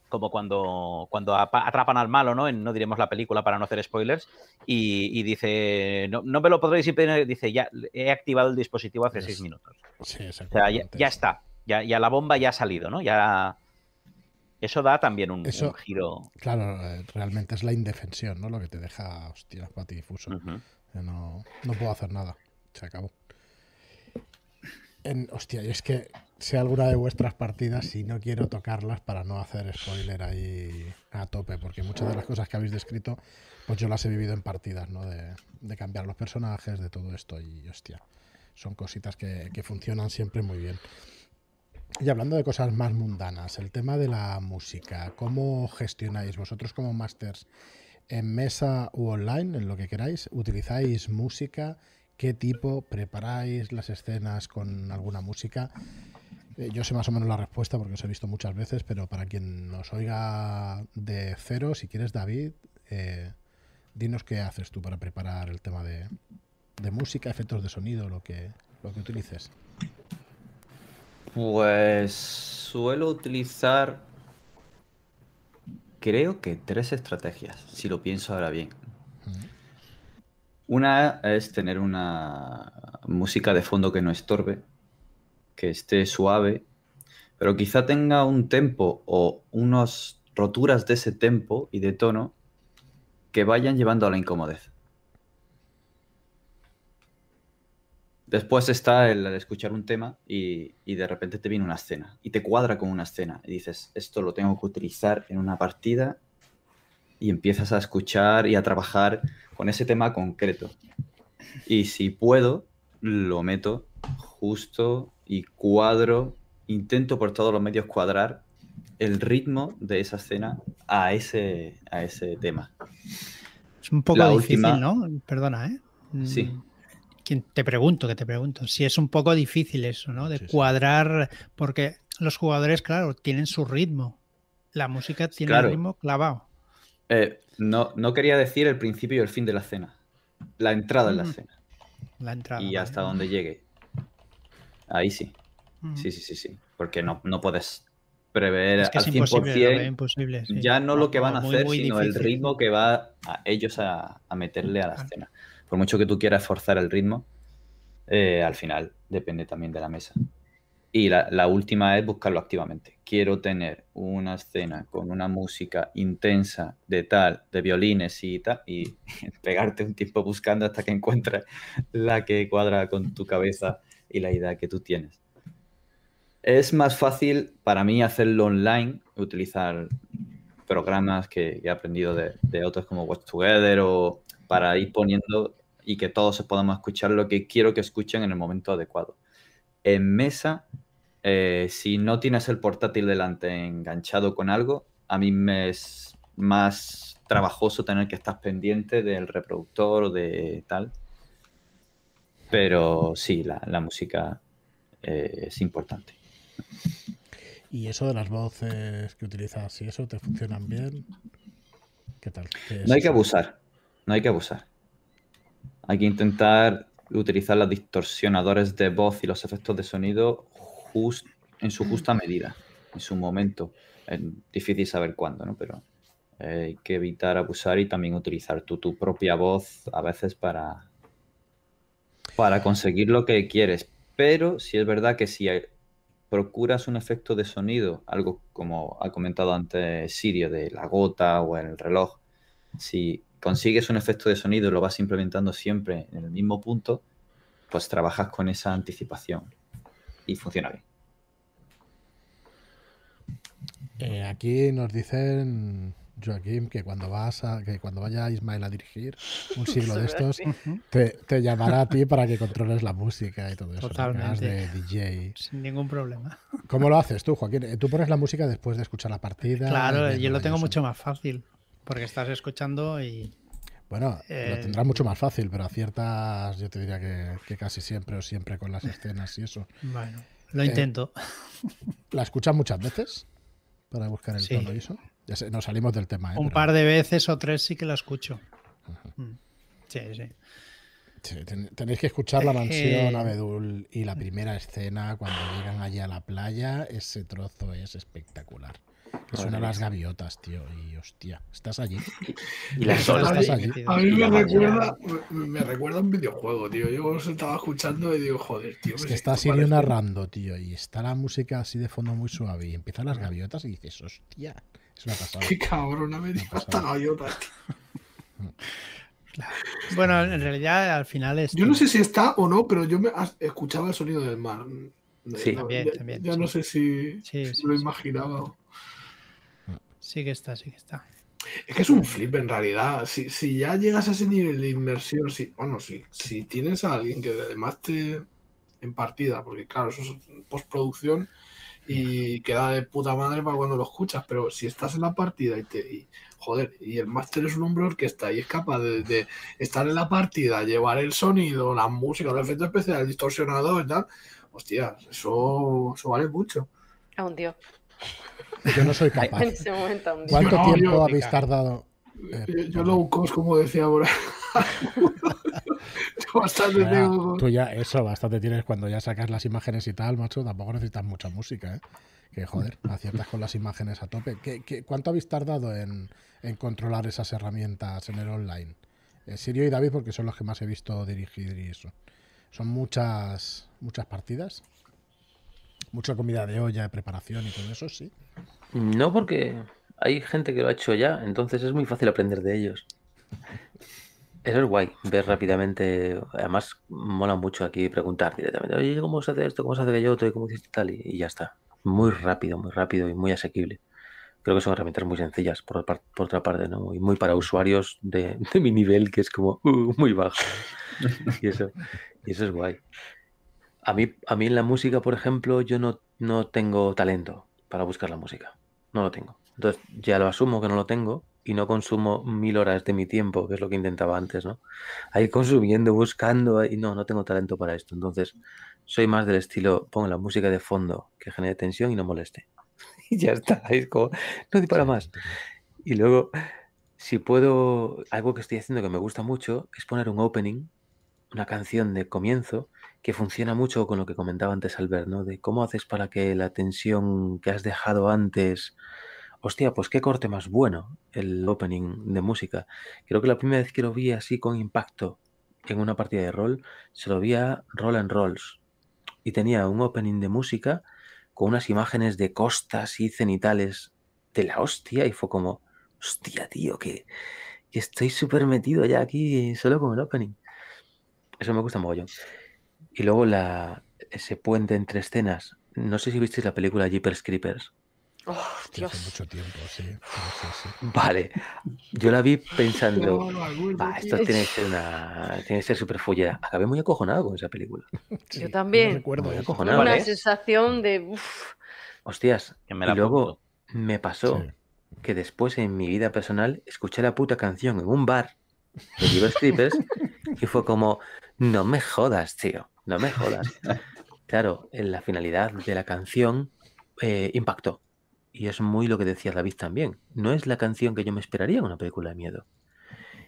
Como cuando, cuando atrapan al malo, ¿no? En, no diremos la película para no hacer spoilers, y, dice, no, me lo podréis impedir, dice, ya he activado el dispositivo hace seis minutos. Sí, o sea, ya, está, ya, ya, la bomba ya ha salido, ¿no? Ya... Eso da también un, giro. Claro, eh, realmente es la indefensión, ¿no? Lo que te deja, hostia, patidifuso. no, no puedo hacer nada. Se acabó. En, hostia, y es que sé alguna de vuestras partidas y no quiero tocarlas para no hacer spoiler ahí a tope, porque muchas de las cosas que habéis descrito, pues yo las he vivido en partidas, ¿no? De, cambiar los personajes, de todo esto, y hostia, son cositas que, que funcionan siempre muy bien. Y hablando de cosas más mundanas, el tema de la música, ¿cómo gestionáis vosotros como masters en mesa u online, en lo que queráis? ¿Utilizáis música? ¿Qué tipo? ¿Preparáis las escenas con alguna música? Eh, yo sé más o menos la respuesta porque os he visto muchas veces, pero para quien nos oiga de cero, si quieres, David, eh, dinos qué haces tú para preparar el tema de, de música, efectos de sonido, lo que, lo que utilices. Pues suelo utilizar, creo que tres estrategias, si lo pienso ahora bien. Una es tener una música de fondo que no estorbe, que esté suave, pero quizá tenga un tempo o unas roturas de ese tempo y de tono que vayan llevando a la incomodez. Después está el, escuchar un tema y, de repente te viene una escena y te cuadra con una escena y dices, esto lo tengo que utilizar en una partida y empiezas a escuchar y a trabajar con ese tema concreto. Y si puedo, lo meto justo y cuadro, intento por todos los medios cuadrar el ritmo de esa escena a ese, a ese tema. Es un poco difícil, ¿no? Perdona, ¿eh? Sí. Mm, te pregunto, que te pregunto, si es un poco difícil eso, ¿no? De cuadrar, porque los jugadores, claro, tienen su ritmo. La música tiene el ritmo clavado. Eh, no, no quería decir el principio y el fin de la escena. La entrada en la escena. La entrada. Y hasta donde llegue. Ahí sí. Sí, sí, sí, sí. Porque no, no puedes prever al 100% imposible, ya no lo que van a hacer, sino el ritmo que va a ellos a, meterle a la escena por mucho que tú quieras forzar el ritmo, eh, al final depende también de la mesa. Y la, última es buscarlo activamente. Quiero tener una escena con una música intensa de tal, de violines y tal, y pegarte un tiempo buscando hasta que encuentres la que cuadra con tu cabeza y la idea que tú tienes. Es más fácil para mí hacerlo online, utilizar programas que, he aprendido de, otros como Watch Together o para ir poniendo y que todos podamos escuchar lo que quiero que escuchen en el momento adecuado. En mesa, eh, si no tienes el portátil delante enganchado con algo, a mí me es más trabajoso tener que estar pendiente del reproductor o de tal. Pero sí, la, música eh, es importante. ¿Y eso de las voces que utilizas, si eso te funcionan bien? ¿Qué tal? no hay que abusar no hay que abusar. Hay que intentar utilizar los distorsionadores de voz y los efectos de sonido en su justa medida, en su momento. Es difícil saber cuándo, ¿no? Pero hay que evitar abusar y también utilizar tu, tu propia voz a veces para, para conseguir lo que quieres. Pero si es verdad que si procuras un efecto de sonido, algo como ha comentado antes Sirio de la gota o el reloj, si consigues un efecto de sonido y lo vas implementando siempre en el mismo punto, pues trabajas con esa anticipación y funciona bien. Eh, aquí nos dicen, Joaquín, que cuando vas a, que cuando vaya Ismael a dirigir un siglo de estos, te, llamará a ti para que controles la música y todo eso. Totalmente. de DJ. Sin ningún problema. ¿Cómo lo haces tú, Joaquín? Tú pones la música después de escuchar la partida. Claro, yo lo tengo mucho más fácil. Porque estás escuchando y. Bueno, lo eh, tendrás mucho más fácil, pero aciertas, yo te diría que, casi siempre o siempre con las escenas y eso. Bueno, lo eh, intento. ¿La escuchas muchas veces? Para buscar el tono y eso. Ya sé, nos salimos del tema. ¿eh? Un par de veces o tres sí que la escucho. Mm. Sí, sí. tenéis que escuchar la mansión Abedul y la primera escena cuando llegan allí a la playa. Ese trozo es espectacular. Que suenan las gaviotas, tío. Y hostia, estás allí. Y las estás allí. A mí me recuerda, me recuerda un videojuego, tío. Yo os estaba escuchando y digo, joder, tío. Es que está Sirio narrando, tío. Y está la música así de fondo muy suave. Y empiezan las gaviotas y dices, hostia. Es una pasada. Qué cabrón, me dicho esta gaviota, tío. Bueno, en realidad al final es. Yo no sé si está o no, pero yo me escuchaba el sonido del mar. Sí, también, ya, también, ya sí. no sé si, Sí, si sí, lo sí. imaginaba. Sí que está, sí que está. Es que es un flip en realidad. Si, si ya llegas a ese nivel de inmersión, si, bueno, si, si tienes a alguien que además te en partida, porque claro, eso es postproducción y queda de puta madre para cuando lo escuchas, pero si estás en la partida y te y, joder, y el máster es un hombre orquesta y es capaz de, de estar en la partida, llevar el sonido, la música, los efectos especiales, el distorsionador y tal, hostia, eso, eso vale mucho. A un dios. Yo no soy capaz. En ese momento. ¿Cuánto No, tiempo yo- habéis tardado? Eh, Yo, yo low cost, como decía ahora. Yo bastante Ya, tengo. tú ya, eso, bastante tienes cuando ya sacas las imágenes y tal, macho, tampoco necesitas mucha música, ¿eh? Que joder, aciertas con las imágenes a tope. ¿Qué, qué- cuánto habéis tardado en, en controlar esas herramientas en el online? Eh, Sirio y David, porque son los que más he visto dirigir y eso. Son muchas, muchas partidas. Mucha comida de olla, preparación y todo eso, sí. No, porque hay gente que lo ha hecho ya, entonces es muy fácil aprender de ellos. Eso es guay, ver rápidamente. Además, mola mucho aquí preguntar directamente, oye, ¿cómo se hace esto? ¿Cómo se hace aquello otro? ¿Y cómo hiciste tal? Y, ya está. Muy rápido, muy rápido y muy asequible. Creo que son herramientas muy sencillas, por, otra parte, ¿no? Y muy para usuarios de, de mi nivel, que es como uh, muy bajo. Y eso, y eso es guay. A mí, a mí en la música, por ejemplo, yo no, no tengo talento para buscar la música. No lo tengo. Entonces ya lo asumo que no lo tengo y no consumo mil horas de mi tiempo, que es lo que intentaba antes, ¿no? Ahí consumiendo, buscando, y no, no tengo talento para esto. Entonces soy más del estilo, pongo la música de fondo que genere tensión y no moleste. Y ya está, es como, no di para más. Y luego, si puedo, algo que estoy haciendo que me gusta mucho es poner un opening, una canción de comienzo que funciona mucho con lo que comentaba antes Albert, ¿no? De cómo haces para que la tensión que has dejado antes. Hostia, pues qué corte más bueno el opening de música. Creo que la primera vez que lo vi así con impacto en una partida de rol, se lo vi a Roll and Rolls. Y tenía un opening de música con unas imágenes de costas y cenitales de la hostia. Y fue como, hostia, tío, que, estoy súper metido ya aquí solo con el opening. Eso me gusta mogollón. Y luego la, ese puente entre escenas. No sé si visteis la película Jeepers Creepers. Oh, Dios. hace mucho tiempo, sí. pero sí, sí. Vale. Yo la vi pensando, "Va, esto tío". tiene que ser una. Tiene que ser súper follera. Acabé muy acojonado con esa película. Sí, Yo también. no recuerdo Muy acojonado. Una ¿Cuál es? sensación de. uf, Hostias. Que me y luego apunto. me pasó Sí. que después en mi vida personal escuché la puta canción en un bar de Jeepers Creepers y fue como, no me jodas, tío. No me jodas. Claro, en la finalidad de la canción eh, impactó. Y es muy lo que decía David también. No es la canción que yo me esperaría en una película de miedo.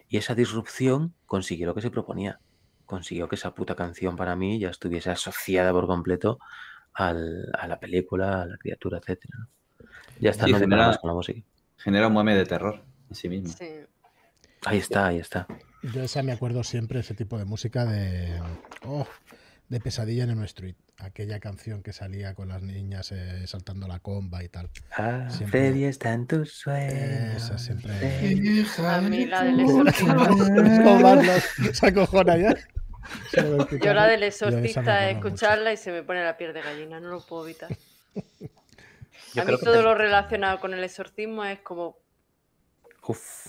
Y esa disrupción consiguió lo que se proponía. Consiguió que esa puta canción para mí ya estuviese asociada por completo al- a la película, a la criatura, etc. Ya está, Sí, no genera- con la música. Genera un meme de terror en sí mismo. sí. Ahí está, ahí está. Yo esa me acuerdo siempre, ese tipo de música de, oh, de Pesadilla en el Street. Aquella canción que salía con las niñas eh, saltando la comba y tal. Ah, Siempre- Freddy está en tus sueños. Esa siempre-. A mí la del exorcista. se acojona ya. Yo la del exorcista, mucho. escucharla y se me pone la piel de gallina, no lo puedo evitar. Yo a mí todo te- lo relacionado con el exorcismo es como, Uf.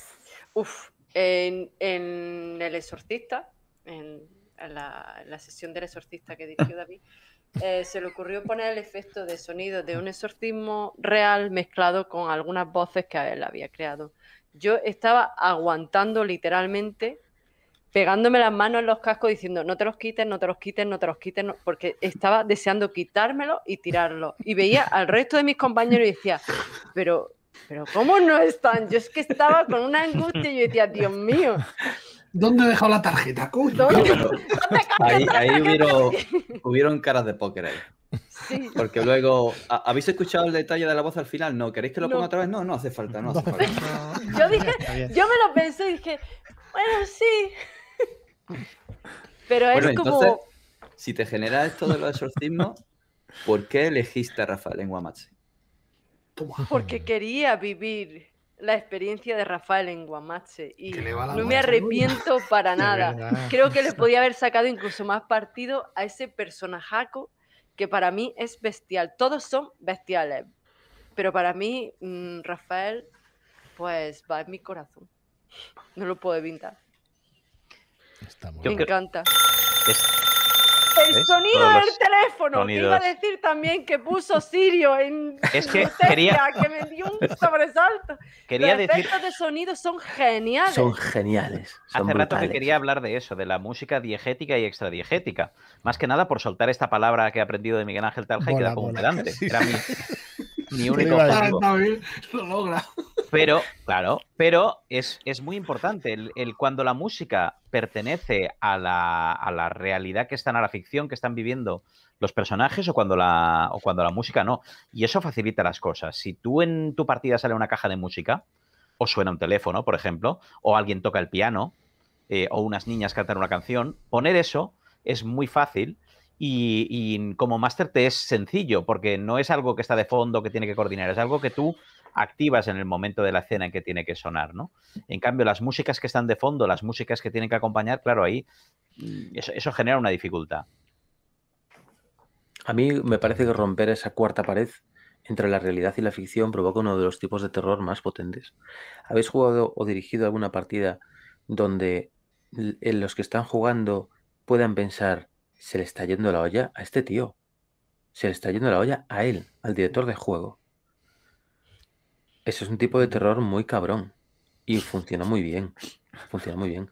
uff, en, en El Exorcista, en, la, sesión del Exorcista que dirigió David, eh, se le ocurrió poner el efecto de sonido de un exorcismo real mezclado con algunas voces que él había creado. Yo estaba aguantando literalmente, pegándome las manos en los cascos diciendo no te los quites, no te los quites, no te los quites, no", porque estaba deseando quitármelo y tirarlo. Y veía al resto de mis compañeros y decía, pero, pero ¿cómo no están? Yo es que estaba con una angustia y yo decía, Dios mío, ¿Dónde he dejado la tarjeta, coño? ¿dónde? Ahí, ahí hubieron, hubieron caras de póker ahí. Sí. Porque luego, ¿ha- ¿habéis escuchado el detalle de la voz al final? No, ¿queréis que lo No. ponga otra vez? No, no hace falta, no hace falta. Yo dije, yo me lo pensé y dije, bueno, sí. Pero Bueno, es como, entonces, si te genera esto de los exorcismos, ¿por qué elegiste a Rafael en Guamachi? Toma. porque quería vivir la experiencia de Rafael en Guamache y no me arrepiento para nada. Creo que le podía haber sacado incluso más partido a ese personajaco que para mí es bestial. Todos son bestiales, pero para mí mm, Rafael pues va en mi corazón. No lo puedo evitar. me encanta. El sonido del teléfono, iba a decir también que puso Sirio en es que, quería... que me dio un sobresalto. Quería Los efectos de sonido son geniales. Son geniales. Hace rato que quería hablar de eso, de la música diegética y extradiegética. Más que nada por soltar esta palabra que he aprendido de Miguel Ángel Talja y queda como un pedante. Era mi, mi único Lo logra. Pero, claro, pero es, es muy importante el, cuando la música pertenece a la, a la, realidad que están, a la ficción que están viviendo los personajes o cuando, la, o cuando la música no. Y eso facilita las cosas. Si tú en tu partida sale una caja de música, o suena un teléfono, por ejemplo, o alguien toca el piano, eh, o unas niñas cantan una canción, poner eso es muy fácil y, y, como máster te es sencillo, porque no es algo que está de fondo, que tiene que coordinar, es algo que tú activas en el momento de la escena en que tiene que sonar, ¿no? En cambio, las músicas que están de fondo, las músicas que tienen que acompañar, claro, ahí mm, eso, genera una dificultad. A mí me parece que romper esa cuarta pared entre la realidad y la ficción provoca uno de los tipos de terror más potentes. ¿Habéis jugado o dirigido alguna partida donde los que están jugando puedan pensar, se le está yendo la olla a este tío? Se le está yendo la olla a él, al director de juego. Ese es un tipo de terror muy cabrón. Y funciona muy bien. Funciona muy bien.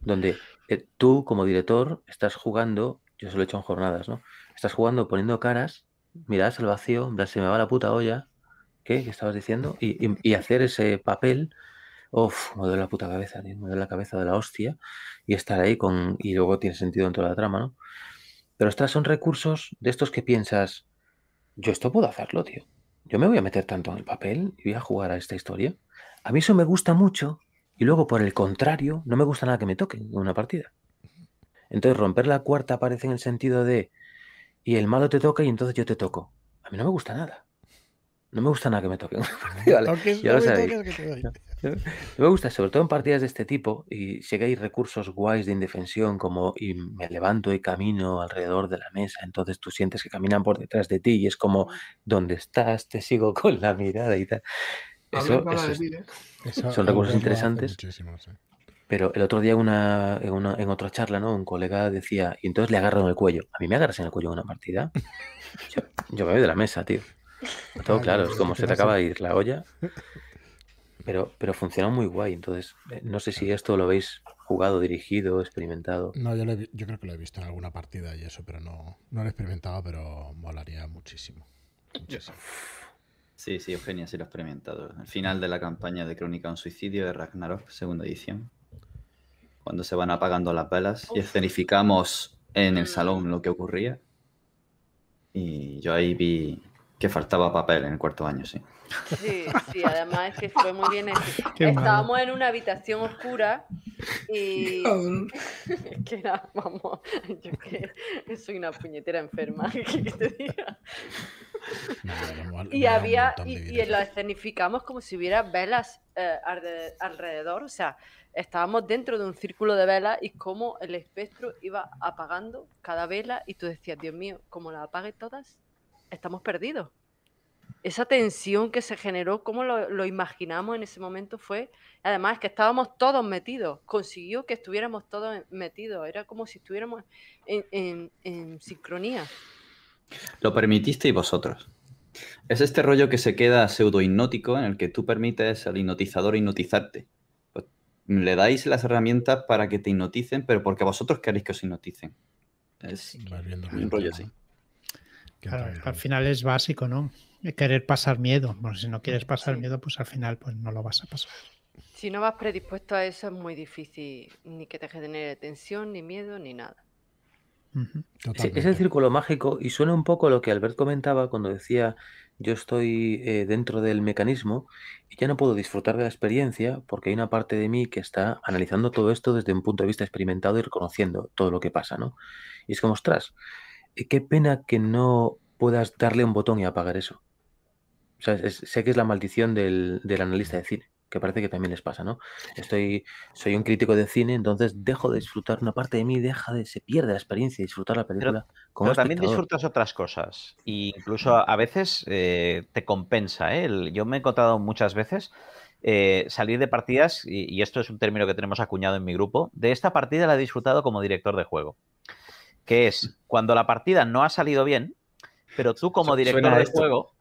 Donde eh, tú, como director, estás jugando, yo se lo he hecho en jornadas, ¿no? Estás jugando poniendo caras, miras al vacío, se me va la puta olla. ¿Qué? ¿Qué estabas diciendo? Y, hacer ese papel. Uf, me duele la puta cabeza, tío, me duele la cabeza de la hostia. Y estar ahí con. Y luego tiene sentido en toda la trama, ¿no? Pero estos son recursos de estos que piensas. Yo esto puedo hacerlo, tío yo me voy a meter tanto en el papel y voy a jugar a esta historia. A mí eso me gusta mucho y luego por el contrario no me gusta nada que me toquen en una partida. Entonces romper la cuarta aparece en el sentido de y el malo te toca y entonces yo te toco. A mí no me gusta nada. No me gusta nada que me toquen. me gusta, sobre todo en partidas de este tipo, y sé que hay recursos guays de indefensión, como y me levanto y camino alrededor de la mesa, entonces tú sientes que caminan por detrás de ti y es como, ¿dónde estás? Te sigo con la mirada y tal. Eso, ¿eh? son recursos interesantes. Pero el otro día una, en, una, en otra charla, ¿no? Un colega decía, y entonces le agarran el cuello. ¿A mí me agarras en el cuello en una partida? Yo, yo me voy de la mesa, tío. Todo claro, es como se te acaba de ir la olla. Pero, pero funciona muy guay. Entonces, eh, no sé si esto lo habéis jugado, dirigido, experimentado. No, yo, yo creo que lo he visto en alguna partida y eso, pero no, no lo he experimentado, pero molaría muchísimo. Sí, sí, Eugenia sí lo ha experimentado. El final de la campaña de Crónica de un Suicidio de Ragnarok, segunda edición. Cuando se van apagando las velas y escenificamos en el salón lo que ocurría. Y yo ahí vi que faltaba papel en el cuarto año, sí. Sí, sí, además es que fue muy bien. Estábamos en una habitación oscura y. que era, vamos, yo que soy una puñetera enferma, que te diga. y había, y, lo escenificamos como si hubiera velas eh, alrededor, o sea, estábamos dentro de un círculo de velas y como el espectro iba apagando cada vela y tú decías, Dios mío, como la apague todas, estamos perdidos. Esa tensión que se generó, cómo lo, imaginamos en ese momento fue, además que estábamos todos metidos, consiguió que estuviéramos todos metidos, era como si estuviéramos en, sincronía. Lo permitisteis vosotros. Es este rollo que se queda pseudo hipnótico en el que tú permites al hipnotizador hipnotizarte. Pues, le dais las herramientas para que te hipnoticen, pero porque vosotros queréis que os hipnoticen. Es un rollo así al final es básico, ¿no? Querer pasar miedo. Bueno, si no quieres pasar miedo, pues al final pues no lo vas a pasar. Si no vas predispuesto a eso, es muy difícil ni que te genere tensión, ni miedo, ni nada. es el círculo mágico y suena un poco lo que Albert comentaba cuando decía yo estoy eh, dentro del mecanismo y ya no puedo disfrutar de la experiencia porque hay una parte de mí que está analizando todo esto desde un punto de vista experimentado y reconociendo todo lo que pasa, ¿no? Y es como, ostras, qué pena que no puedas darle un botón y apagar eso. O sea, sé que es la maldición del, analista de cine. que parece que también les pasa, ¿no? Estoy, soy un crítico de cine, entonces dejo de disfrutar una parte de mí, deja de, se pierde la experiencia de disfrutar la película. Pero, también disfrutas otras cosas. E incluso a veces eh, te compensa. ¿eh? yo me he encontrado muchas veces eh, salir de partidas, y, esto es un término que tenemos acuñado en mi grupo, de esta partida la he disfrutado como director de juego. Que es cuando la partida no ha salido bien, pero tú como director de juego.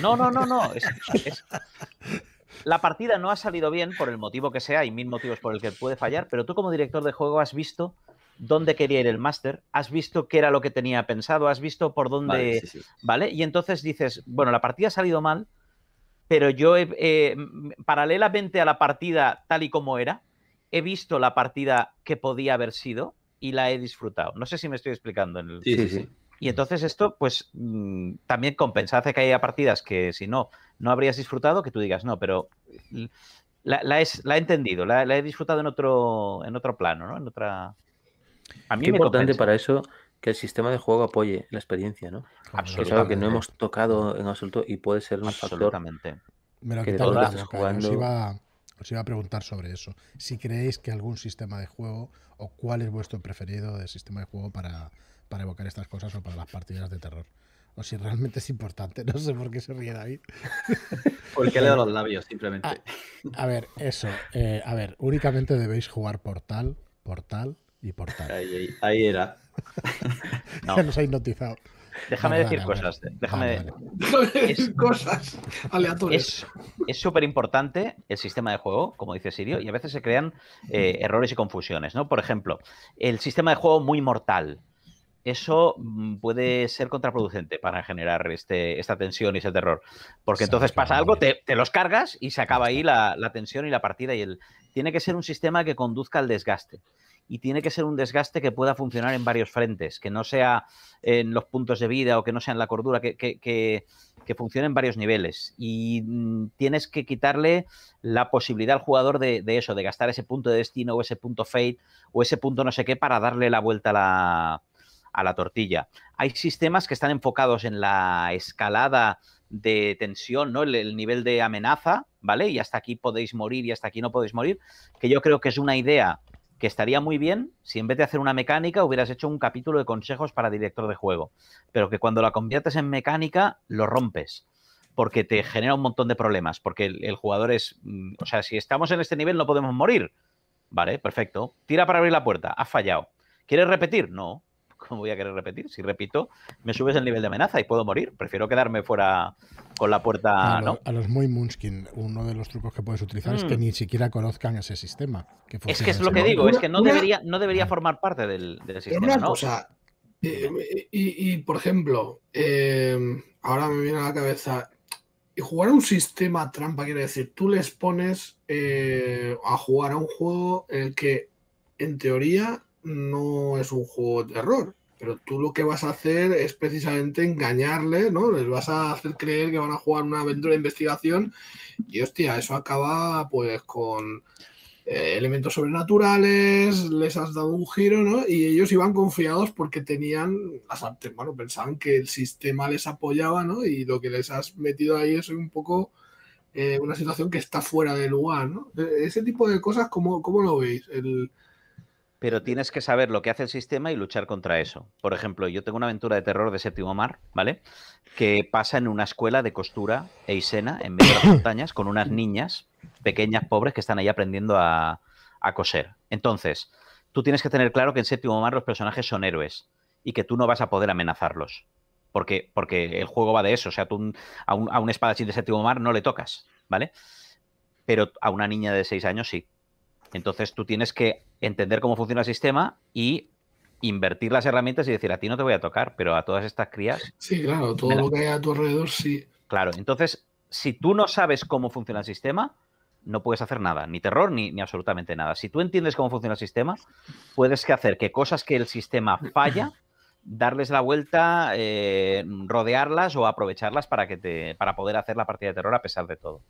No, no, no, no. La partida no ha salido bien por el motivo que sea, hay mil motivos por el que puede fallar, pero tú como director de juego has visto dónde quería ir el máster, has visto qué era lo que tenía pensado, has visto por dónde. Vale, Y entonces dices, bueno, la partida ha salido mal, pero yo paralelamente a la partida tal y como era, he visto la partida que podía haber sido y la he disfrutado. No sé si me estoy explicando. En el... Sí, sí, sí. Y entonces esto, pues, mm, también compensa, hace que haya partidas que si no, no habrías disfrutado, que tú digas, no, pero la, la, he entendido, la, he disfrutado en otro, en otro plano, ¿no? En otra... A mí Qué importante para eso que el sistema de juego apoye la experiencia, ¿no? Absolutamente. Es algo que no hemos tocado en absoluto y puede ser un Absolutamente. factor. Me lo que todas jugando... os, iba, os iba a preguntar sobre eso. Si creéis que algún sistema de juego o cuál es vuestro preferido de sistema de juego para, para evocar estas cosas o para las partidas de terror. O si realmente es importante, no sé por qué se ríe David. Porque le los labios, simplemente. Ah, a, ver, eso. Eh, a ver, únicamente debéis jugar Portal, Portal y Portal. Ahí, era. Ya nos ha hipnotizado. Déjame decir cosas. Déjame decir cosas aleatorias. Es súper importante el sistema de juego, como dice Sirio, y a veces se crean eh, errores y confusiones, ¿no? Por ejemplo, el sistema de juego muy mortal eso mm, puede ser contraproducente para generar este, esta tensión y ese terror. Porque entonces pasa algo, te, los cargas y se acaba ahí la, tensión y la partida. Y el, tiene que ser un sistema que conduzca al desgaste. Y tiene que ser un desgaste que pueda funcionar en varios frentes, que no sea en los puntos de vida o que no sea en la cordura, que, que, funcione en varios niveles. Y mm, tienes que quitarle la posibilidad al jugador de, de, eso, de gastar ese punto de destino o ese punto fate o ese punto no sé qué para darle la vuelta a la, a la tortilla. Hay sistemas que están enfocados en la escalada de tensión, ¿no? El, nivel de amenaza, ¿vale? Y hasta aquí podéis morir y hasta aquí no podéis morir, que yo creo que es una idea que estaría muy bien si en vez de hacer una mecánica hubieras hecho un capítulo de consejos para director de juego, pero que cuando la conviertes en mecánica lo rompes, porque te genera un montón de problemas, porque el, jugador es, mm, o sea, si estamos en este nivel no podemos morir, vale, perfecto, tira para abrir la puerta, has fallado, ¿quieres repetir? No, ¿cómo voy a querer repetir? Si repito, me subes el nivel de amenaza y puedo morir. Prefiero quedarme fuera con la puerta. A, ¿no? a los muy Moonskin, uno de los trucos que puedes utilizar es que mm. ni siquiera conozcan ese sistema. es que es lo que digo, es que no debería, no debería ah. formar parte del, sistema. Una cosa, eh, y, por ejemplo, eh, ahora me viene a la cabeza, jugar a un sistema trampa quiere decir, tú les pones eh, a jugar a un juego en el que, en teoría, no es un juego de terror, pero tú lo que vas a hacer es precisamente engañarles, ¿no? Les vas a hacer creer que van a jugar una aventura de investigación y hostia, eso acaba pues con eh, elementos sobrenaturales, les has dado un giro, ¿no? Y ellos iban confiados porque tenían bueno, pensaban que el sistema les apoyaba, ¿no? Y lo que les has metido ahí es un poco eh, una situación que está fuera de lugar, ¿no? E-, ese tipo de cosas, ¿cómo, cómo lo veis? El, pero tienes que saber lo que hace el sistema y luchar contra eso. Por ejemplo, yo tengo una aventura de terror de séptimo mar, ¿vale? Que pasa en una escuela de costura eisena en medio de las montañas con unas niñas pequeñas, pobres, que están ahí aprendiendo a, coser. Entonces, tú tienes que tener claro que en séptimo mar los personajes son héroes y que tú no vas a poder amenazarlos. Porque, porque el juego va de eso. O sea, tú a un, a un espadachín de séptimo mar no le tocas, ¿vale? Pero a una niña de seis años sí. Entonces tú tienes que entender cómo funciona el sistema y invertir las herramientas y decir, a ti no te voy a tocar, pero a todas estas crías... Sí, claro, todo lo que hay a tu alrededor, sí. Claro, entonces, si tú no sabes cómo funciona el sistema, no puedes hacer nada, ni terror ni, ni absolutamente nada. Si tú entiendes cómo funciona el sistema, puedes hacer que cosas que el sistema falla, darles la vuelta, eh, rodearlas o aprovecharlas para, que te, para poder hacer la partida de terror a pesar de todo.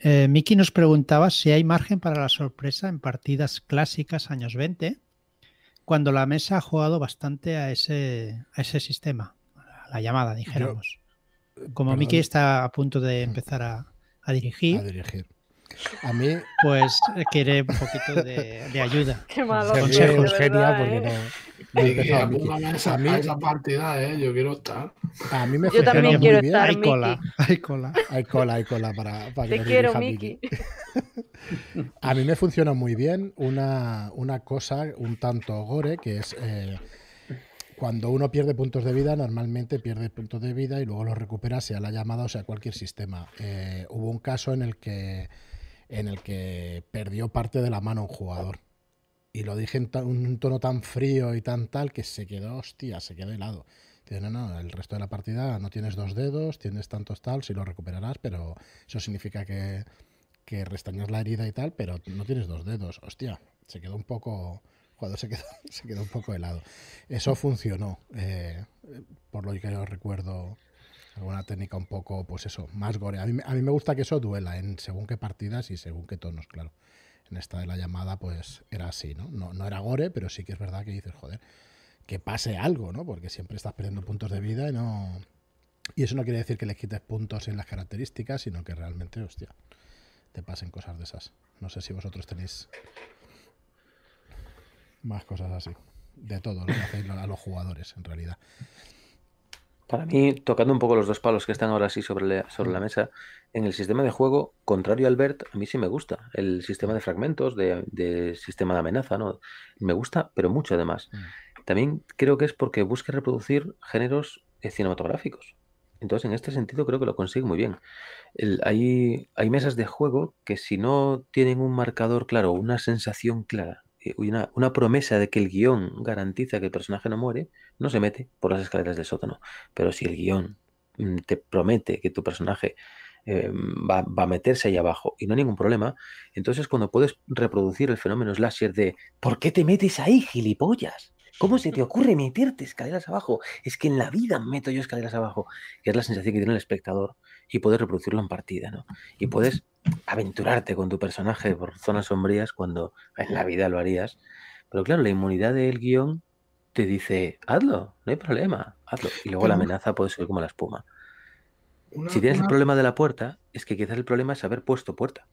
Eh, Miki nos preguntaba si hay margen para la sorpresa en partidas clásicas años 20, cuando la mesa ha jugado bastante a ese, a ese sistema, a la llamada, dijéramos. Como Miki está a punto de empezar a, a dirigir. A dirigir. A mí. Pues quiere un poquito de, ayuda. Qué malo. Consejos, genia, porque ¿eh? no. no esa, a mí, esa partida, ¿eh? yo quiero estar. A mí me Yo también muy quiero bien. estar. Hay cola, hay cola. Hay cola, hay cola para, para que Te quiero, Miki. A mí me funciona muy bien una, una cosa un tanto gore, que es eh, cuando uno pierde puntos de vida, normalmente pierde puntos de vida y luego los recupera, sea la llamada o sea cualquier sistema. Eh, hubo un caso en el que en el que perdió parte de la mano un jugador. Y lo dije en un tono tan frío y tan tal que se quedó, hostia, se quedó helado. Dice, no, no, el resto de la partida no tienes dos dedos, tienes tantos tal, si lo recuperarás, pero eso significa que, que restañas la herida y tal, pero no tienes dos dedos. Hostia, se quedó un poco. Jugador se quedó, se quedó un poco helado. Eso funcionó. eh, por lo que yo recuerdo, alguna técnica un poco, pues eso, más gore. A mí, a mí me gusta que eso duela en según qué partidas y según qué tonos, claro. En esta de la llamada, pues era así, ¿no? No, no era gore, pero sí que es verdad que dices, joder, que pase algo, ¿no? Porque siempre estás perdiendo puntos de vida y no. Y eso no quiere decir que le quites puntos en las características, sino que realmente, hostia, te pasen cosas de esas. No sé si vosotros tenéis más cosas así. De todo lo que hacéis a los jugadores, en realidad. Para mí, tocando un poco los dos palos que están ahora sí sobre la, sobre la mesa, en el sistema de juego, contrario al Bert, a mí sí me gusta. El sistema de fragmentos, de, de sistema de amenaza, ¿no? Me gusta, pero mucho además. Mm. También creo que es porque busca reproducir géneros eh, cinematográficos. Entonces, en este sentido, creo que lo consigue muy bien. El- hay, hay mesas de juego que si no tienen un marcador claro, una sensación clara, una, una promesa de que el guion garantiza que el personaje no muere, no se mete por las escaleras del sótano. Pero si el guion mm, te promete que tu personaje eh, va, va a meterse ahí abajo y no hay ningún problema, entonces cuando puedes reproducir el fenómeno slasher de ¿por qué te metes ahí, gilipollas? ¿Cómo se te ocurre meterte escaleras abajo? Es que en la vida meto yo escaleras abajo, que es la sensación que tiene el espectador y puedes reproducirlo en partida, ¿no? Y puedes aventurarte con tu personaje por zonas sombrías cuando en la vida lo harías. Pero claro, la inmunidad del guion te dice, hazlo, no hay problema, hazlo. Y luego la amenaza puede ser como la espuma. Una- Si tienes el problema de la puerta, es que quizás el problema es haber puesto puerta.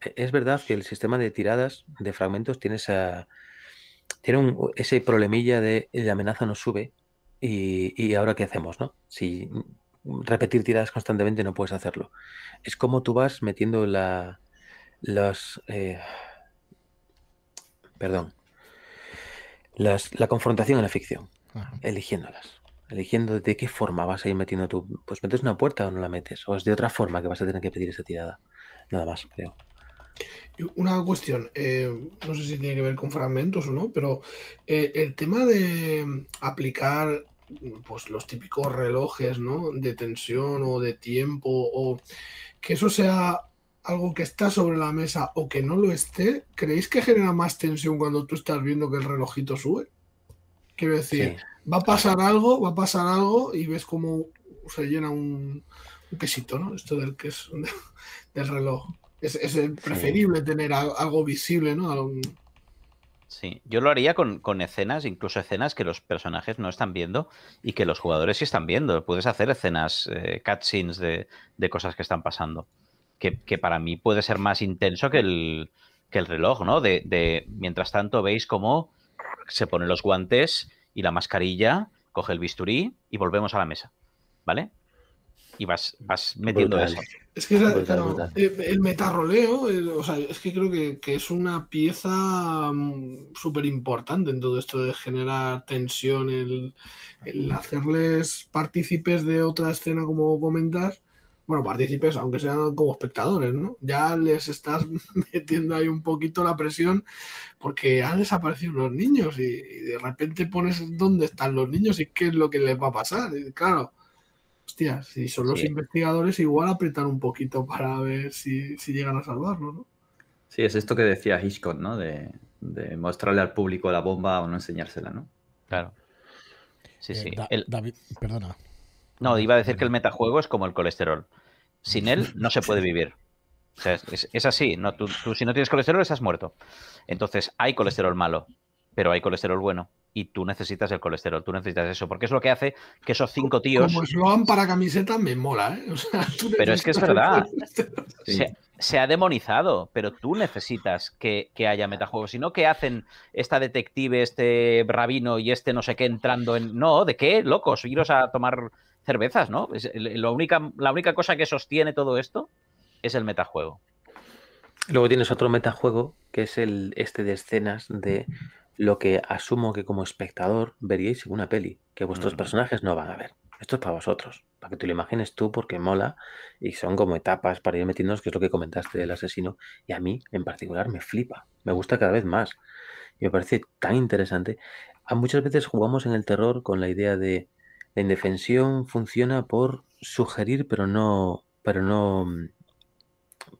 E- Es verdad que el sistema de tiradas de fragmentos tiene esa tiene un- ese problemilla de la amenaza no sube y, y ahora qué hacemos, ¿no? Si repetir tiradas constantemente no puedes hacerlo. Es como tú vas metiendo la los eh, perdón las- la confrontación en la ficción Ajá. eligiéndolas. Eligiendo de qué forma vas a ir metiendo tú. Pues metes una puerta o no la metes. O es de otra forma que vas a tener que pedir esa tirada. Nada más, creo. Una cuestión, eh, no sé si tiene que ver con fragmentos o no, pero eh, el tema de aplicar pues los típicos relojes, ¿no? De tensión o de tiempo, o que eso sea algo que está sobre la mesa o que no lo esté, ¿creéis que genera más tensión cuando tú estás viendo que el relojito sube? Quiero decir, Sí. va a pasar algo, va a pasar algo y ves cómo se llena un, un quesito, ¿no? Esto del que es del reloj. Es, es preferible tener al- algo visible, ¿no? Algo- Sí, yo lo haría con, con escenas, incluso escenas que los personajes no están viendo y que los jugadores sí están viendo. Puedes hacer escenas, eh, cutscenes de, de cosas que están pasando. Que, que para mí puede ser más intenso que el, que el reloj, ¿no? De, de mientras tanto veis cómo se ponen los guantes y la mascarilla, coge el bisturí y volvemos a la mesa. ¿Vale? Y vas, vas metiendo Brutal. eso. Es que esa- Brutal, claro, brutal. eh, el metarroleo, o sea, es que creo que, que es una pieza súper importante en todo esto de generar tensión, el, el hacerles partícipes de otra escena, como comentas. Bueno, partícipes, aunque sean como espectadores, ¿no? Ya les estás metiendo ahí un poquito la presión porque han desaparecido los niños y, y de repente pones dónde están los niños y qué es lo que les va a pasar. Y claro, hostia, si son los Sí. investigadores, igual apretan un poquito para ver si, si llegan a salvarlo, ¿no? Sí, es esto que decía Hitchcock, ¿no? De, de mostrarle al público la bomba o no enseñársela, ¿no? Claro. Sí, Eh, sí. Da- El- David, perdona. No, iba a decir que el metajuego es como el colesterol. Sin él no se puede vivir. O sea, es, es así. No, tú, tú si no tienes colesterol estás muerto. Entonces hay colesterol malo, pero hay colesterol bueno. Y tú necesitas el colesterol, tú necesitas eso, porque es lo que hace que esos cinco tíos... Como eslogan para camiseta me mola, ¿eh? pero es que es verdad. Se, ha demonizado, pero tú necesitas que, haya metajuegos. Si no, ¿qué hacen esta detective, este rabino y este no sé qué entrando en... No, ¿de qué? Locos, iros a tomar cervezas, ¿no? Es, la, única, la única cosa que sostiene todo esto es el metajuego. Luego tienes otro metajuego que es el este de escenas de lo que asumo que como espectador veríais en una peli, que vuestros personajes no van a ver. Esto es para vosotros, para que tú lo imagines tú porque mola y son como etapas para ir metiéndonos, que es lo que comentaste del asesino, y a mí en particular me flipa, me gusta cada vez más. Y me parece tan interesante. A muchas veces jugamos en el terror con la idea de la indefensión funciona por sugerir, pero no, pero no,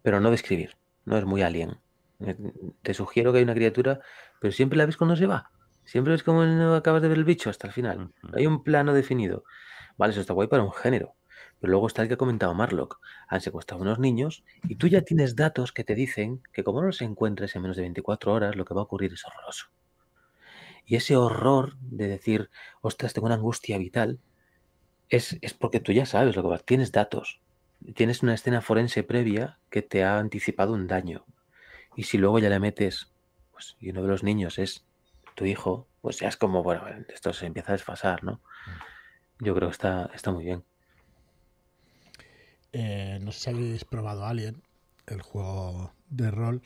pero no describir. No es muy alien. Eh, te sugiero que hay una criatura, pero siempre la ves cuando se va. Siempre ves como no acabas de ver el bicho hasta el final. Hay un plano definido. Vale, eso está guay para un género. Pero luego está el que ha comentado Marlock. Han secuestrado unos niños y tú ya tienes datos que te dicen que como no los encuentres en menos de 24 horas, lo que va a ocurrir es horroroso. Y ese horror de decir, ostras, tengo una angustia vital, es, es porque tú ya sabes lo que va. Tienes datos. Tienes una escena forense previa que te ha anticipado un daño. Y si luego ya le metes, pues, y uno de los niños es tu hijo, pues ya es como, bueno, esto se empieza a desfasar, ¿no? Yo creo que está, está muy bien. Eh, no sé si habéis probado Alien, el juego de rol.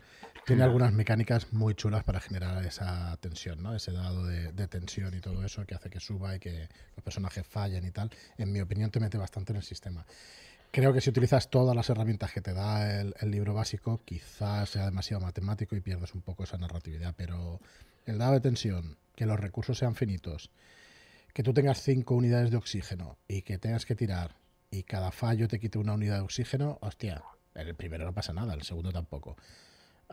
Tiene algunas mecánicas muy chulas para generar esa tensión, ¿no? Ese dado de, de, tensión y todo eso que hace que suba y que los personajes fallen y tal. En mi opinión te mete bastante en el sistema. Creo que si utilizas todas las herramientas que te da el, libro básico, quizás sea demasiado matemático y pierdes un poco esa narratividad, pero el dado de tensión, que los recursos sean finitos, que tú tengas cinco unidades de oxígeno y que tengas que tirar y cada fallo te quite una unidad de oxígeno, hostia, en el primero no pasa nada, el segundo tampoco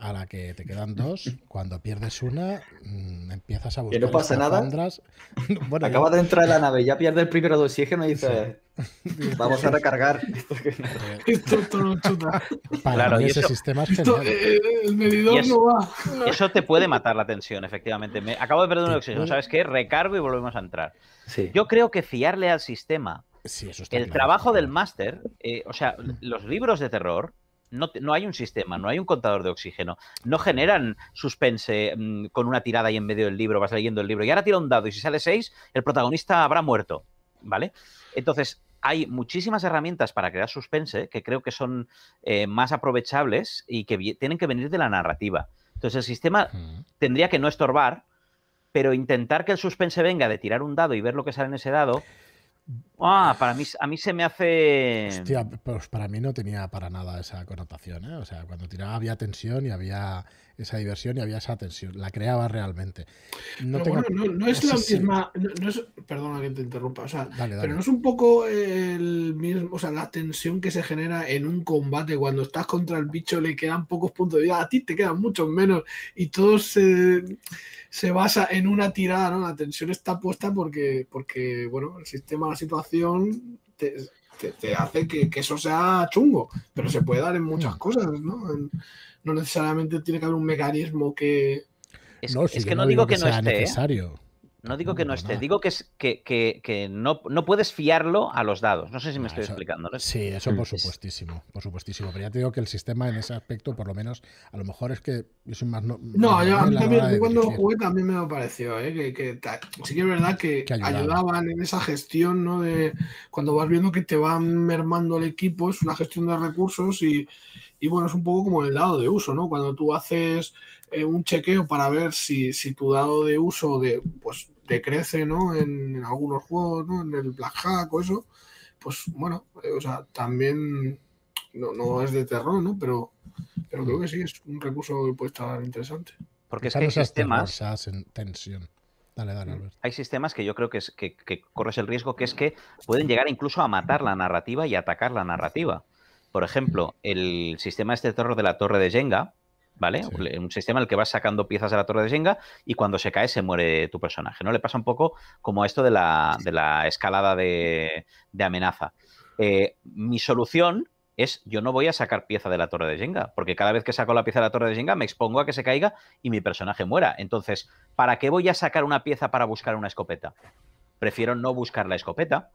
a la que te quedan dos, cuando pierdes una, mm, empiezas a buscar. Que no pasa nada. bueno, Acaba de entrar en la nave, ya pierde el primero de oxígeno y dice: Vamos a recargar. esto, esto chuta. claro, y ese sistema es eh, el medidor no va. Eso te puede matar la tensión, efectivamente. Me, acabo de perder un oxígeno, ¿sabes qué? Recargo y volvemos a entrar. Yo creo que fiarle al sistema. el trabajo del máster, eh, o sea, los libros de terror no, hay un sistema, no hay un contador de oxígeno. No generan suspense mm, con una tirada ahí en medio del libro, vas leyendo el libro y ahora tira un dado y si sale 6, el protagonista habrá muerto. ¿Vale? Entonces, hay muchísimas herramientas para crear suspense que creo que son eh, más aprovechables y que tienen que venir de la narrativa. Entonces, el sistema tendría que no estorbar, pero intentar que el suspense venga de tirar un dado y ver lo que sale en ese dado Ah, para mí, a mí se me hace. Hostia, pues para mí no tenía para nada esa connotación, ¿eh? O sea, cuando tiraba había tensión y había esa diversión y había esa tensión. La creaba realmente. No, no, es la misma. perdona que te interrumpa. O sea, pero no es un poco el mismo. O sea, la tensión que se genera en un combate cuando estás contra el bicho, le quedan pocos puntos de vida. A ti te quedan muchos menos. Y todo se, se basa en una tirada, ¿no? La tensión está puesta porque, porque bueno, el sistema, la situación. Te, hace que, eso sea chungo, pero se puede dar en muchas mm. cosas, ¿no? no necesariamente tiene que haber un mecanismo que... Es, que no, digo, que, no esté. ¿eh? Necesario. No digo que no esté, digo que, es, que, que, no, no, puedes fiarlo a los dados. No sé si me estoy explicando. Sí, eso por supuestísimo, por supuestísimo. Pero ya te digo que el sistema en ese aspecto, por lo menos, a lo mejor es que yo soy más... No, no yo, a mí también, cuando jugué también me pareció, ¿eh? que, sí que es verdad que, ayudaban. en esa gestión, ¿no? De cuando vas viendo que te van mermando el equipo, es una gestión de recursos y, y bueno, es un poco como el dado de uso, ¿no? Cuando tú haces eh, un chequeo para ver si, si, tu dado de uso de, pues, te crece, ¿no? En, algunos juegos, ¿no? En el Black Hack o eso, pues bueno, eh, o sea, también no, no, es de terror, ¿no? Pero, pero creo que sí, es un recurso que puede estar interesante. Porque es que hay sistemas... En tensión. Dale, dale, Albert. Hay sistemas que yo creo que, es, que, que corres el riesgo que es que pueden llegar incluso a matar la narrativa y atacar la narrativa. Por ejemplo, el sistema este terror de la torre de Jenga, ¿vale? Un sistema en el que vas sacando piezas de la torre de Jenga y cuando se cae se muere tu personaje, ¿no? Le pasa un poco como esto de la, escalada de, amenaza. Eh, mi solución es yo no voy a sacar pieza de la torre de Jenga, porque cada vez que saco la pieza de la torre de Jenga me expongo a que se caiga y mi personaje muera. Entonces, ¿para qué voy a sacar una pieza para buscar una escopeta? Prefiero no buscar la escopeta,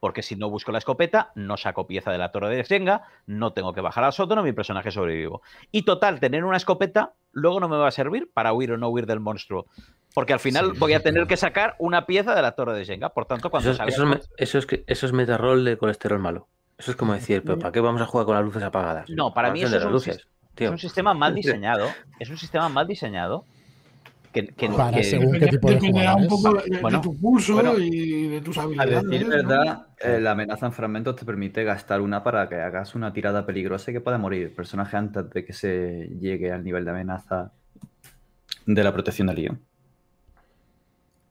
porque si no busco la escopeta, no saco pieza de la torre de Jenga, no tengo que bajar al sótano, mi personaje sobrevivo. Y total, tener una escopeta luego no me va a servir para huir o no huir del monstruo. Porque al final voy a tener que sacar una pieza de la torre de Jenga. Por tanto, cuando eso, eso, es, eso, es, eso es metarrol de colesterol malo. Eso es como decir, pero ¿para qué vamos a jugar con las luces apagadas? No, para mí eso es, un, luces, es un sistema mal diseñado. Es un sistema mal diseñado que, que, para que, según qué tipo de un poco de, Bueno, de tu pulso bueno, y de tus A habilidades. decir ¿no? verdad, eh, la amenaza en fragmentos te permite gastar una para que hagas una tirada peligrosa y que pueda morir el personaje antes de que se llegue al nivel de amenaza de la protección del guion.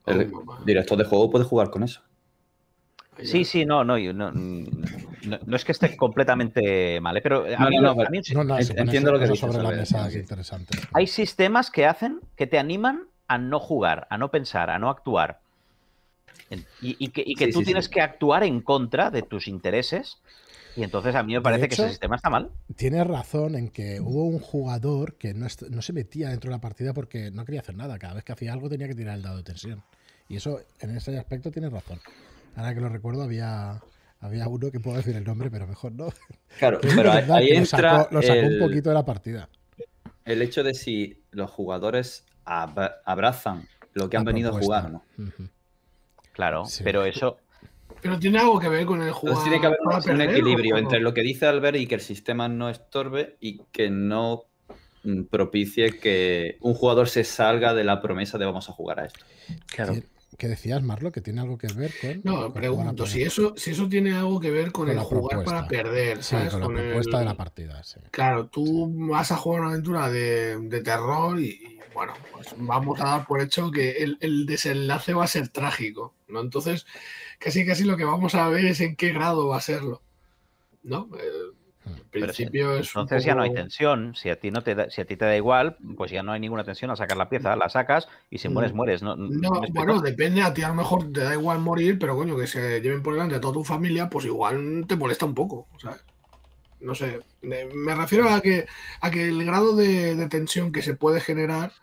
El Oh, director de juego puede jugar con eso. Sí, sí, no, no, yo no, no, no es que esté completamente mal, ¿eh? pero a No, mí, no, no, a pero- mí No, no, En- si pones entiendo lo que sobre la mesa es interesante. hay sistemas que hacen que te animan a no jugar, a no pensar, a no actuar. Y, y que, y que Sí, tú sí, tienes sí. que actuar en contra de tus intereses. Y entonces a mí me parece que ese sistema está mal. Tienes razón en que hubo un jugador que no, est- no se metía dentro de la partida porque no quería hacer nada. Cada vez que hacía algo tenía que tirar el dado de tensión. Y eso, en ese aspecto, tienes razón. Ahora que lo recuerdo, había, había uno que puedo decir el nombre, pero mejor no. Claro, pero ahí, verdad ahí que lo entra sacó, lo sacó el, un poquito de la partida. el hecho de si los jugadores ab- abrazan lo que han La venido propuesta. a jugar o no. Claro, Sí. pero eso, Pero tiene algo que ver con el juego. Entonces tiene que haber un equilibrio entre lo que dice Albert y que el sistema no estorbe y que no mm, propicie que un jugador se salga de la promesa de vamos a jugar a esto. Claro. ¿Qué, qué decías, Marlo? Que tiene algo que ver con. No, con pregunto, si eso, si eso tiene algo que ver con, Con el jugar propuesta. para perder, Sí, con la propuesta el- de la partida, sí. Claro, tú vas a jugar una aventura de, de terror y, y, bueno, pues vamos a dar por hecho que el, el desenlace va a ser trágico, ¿no? Entonces, casi casi lo que vamos a ver es en qué grado va a serlo, ¿no? Eh, Hmm. si- es entonces ya no hay tensión. Si a ti no te da- si a ti te da igual, pues ya no hay ninguna tensión al sacar la pieza, la sacas y si mueres, Mm. mueres. No, bueno, depende, a ti a lo mejor te da igual morir, pero coño, que se lleven por delante a toda tu familia, pues igual te molesta un poco, ¿sabes? No sé, me refiero a que, a que el grado de, de tensión que se puede generar,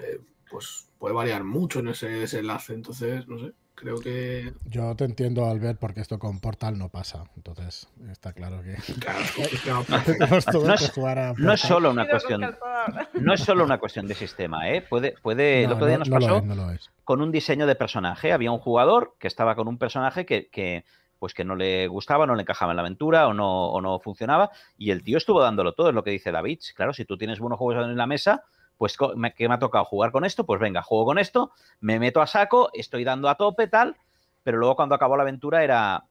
eh, pues puede variar mucho en ese desenlace, entonces, no sé, creo que... Yo te entiendo, Albert, porque esto con Portal no pasa. Entonces, está claro que. Claro, No es- No es solo una cuestión, no es solo una cuestión de sistema, ¿eh? Puede, puede, el No, otro día no- nos no lo pasó es, no lo es. con un diseño de personaje. Había un jugador que estaba con un personaje que, que, pues que no le gustaba, no le encajaba en la aventura o no, o no funcionaba. Y el tío estuvo dándolo todo, es lo que dice David. Claro, si tú tienes buenos juegos en la mesa, pues co- me- ¿qué me ha tocado jugar con esto? Pues venga, juego con esto, me meto a saco, estoy dando a tope, tal. Pero luego cuando acabó la aventura era.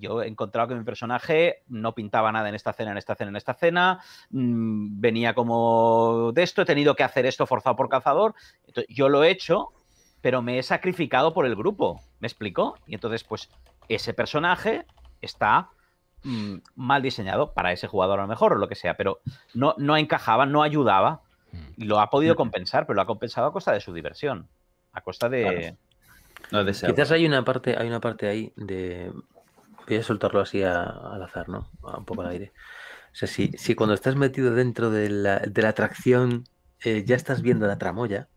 Yo he encontrado que mi personaje no pintaba nada en esta cena, en esta cena, en esta cena. mm, venía como de esto, he tenido que hacer esto forzado por cazador. Yo lo he hecho, pero me he sacrificado por el grupo. ¿Me explico? Y entonces, pues, ese personaje está mm, mal diseñado para ese jugador a lo mejor o lo que sea, pero no, no encajaba, no ayudaba. Lo ha podido compensar, pero lo ha compensado a costa de su diversión. A costa de. Claro. No. Quizás hay una parte, hay una parte ahí de. Voy a soltarlo así a- al azar, ¿no? A Un poco al aire. O sea, si, si cuando estás metido dentro de la, de la atracción eh, ya estás viendo la tramoya,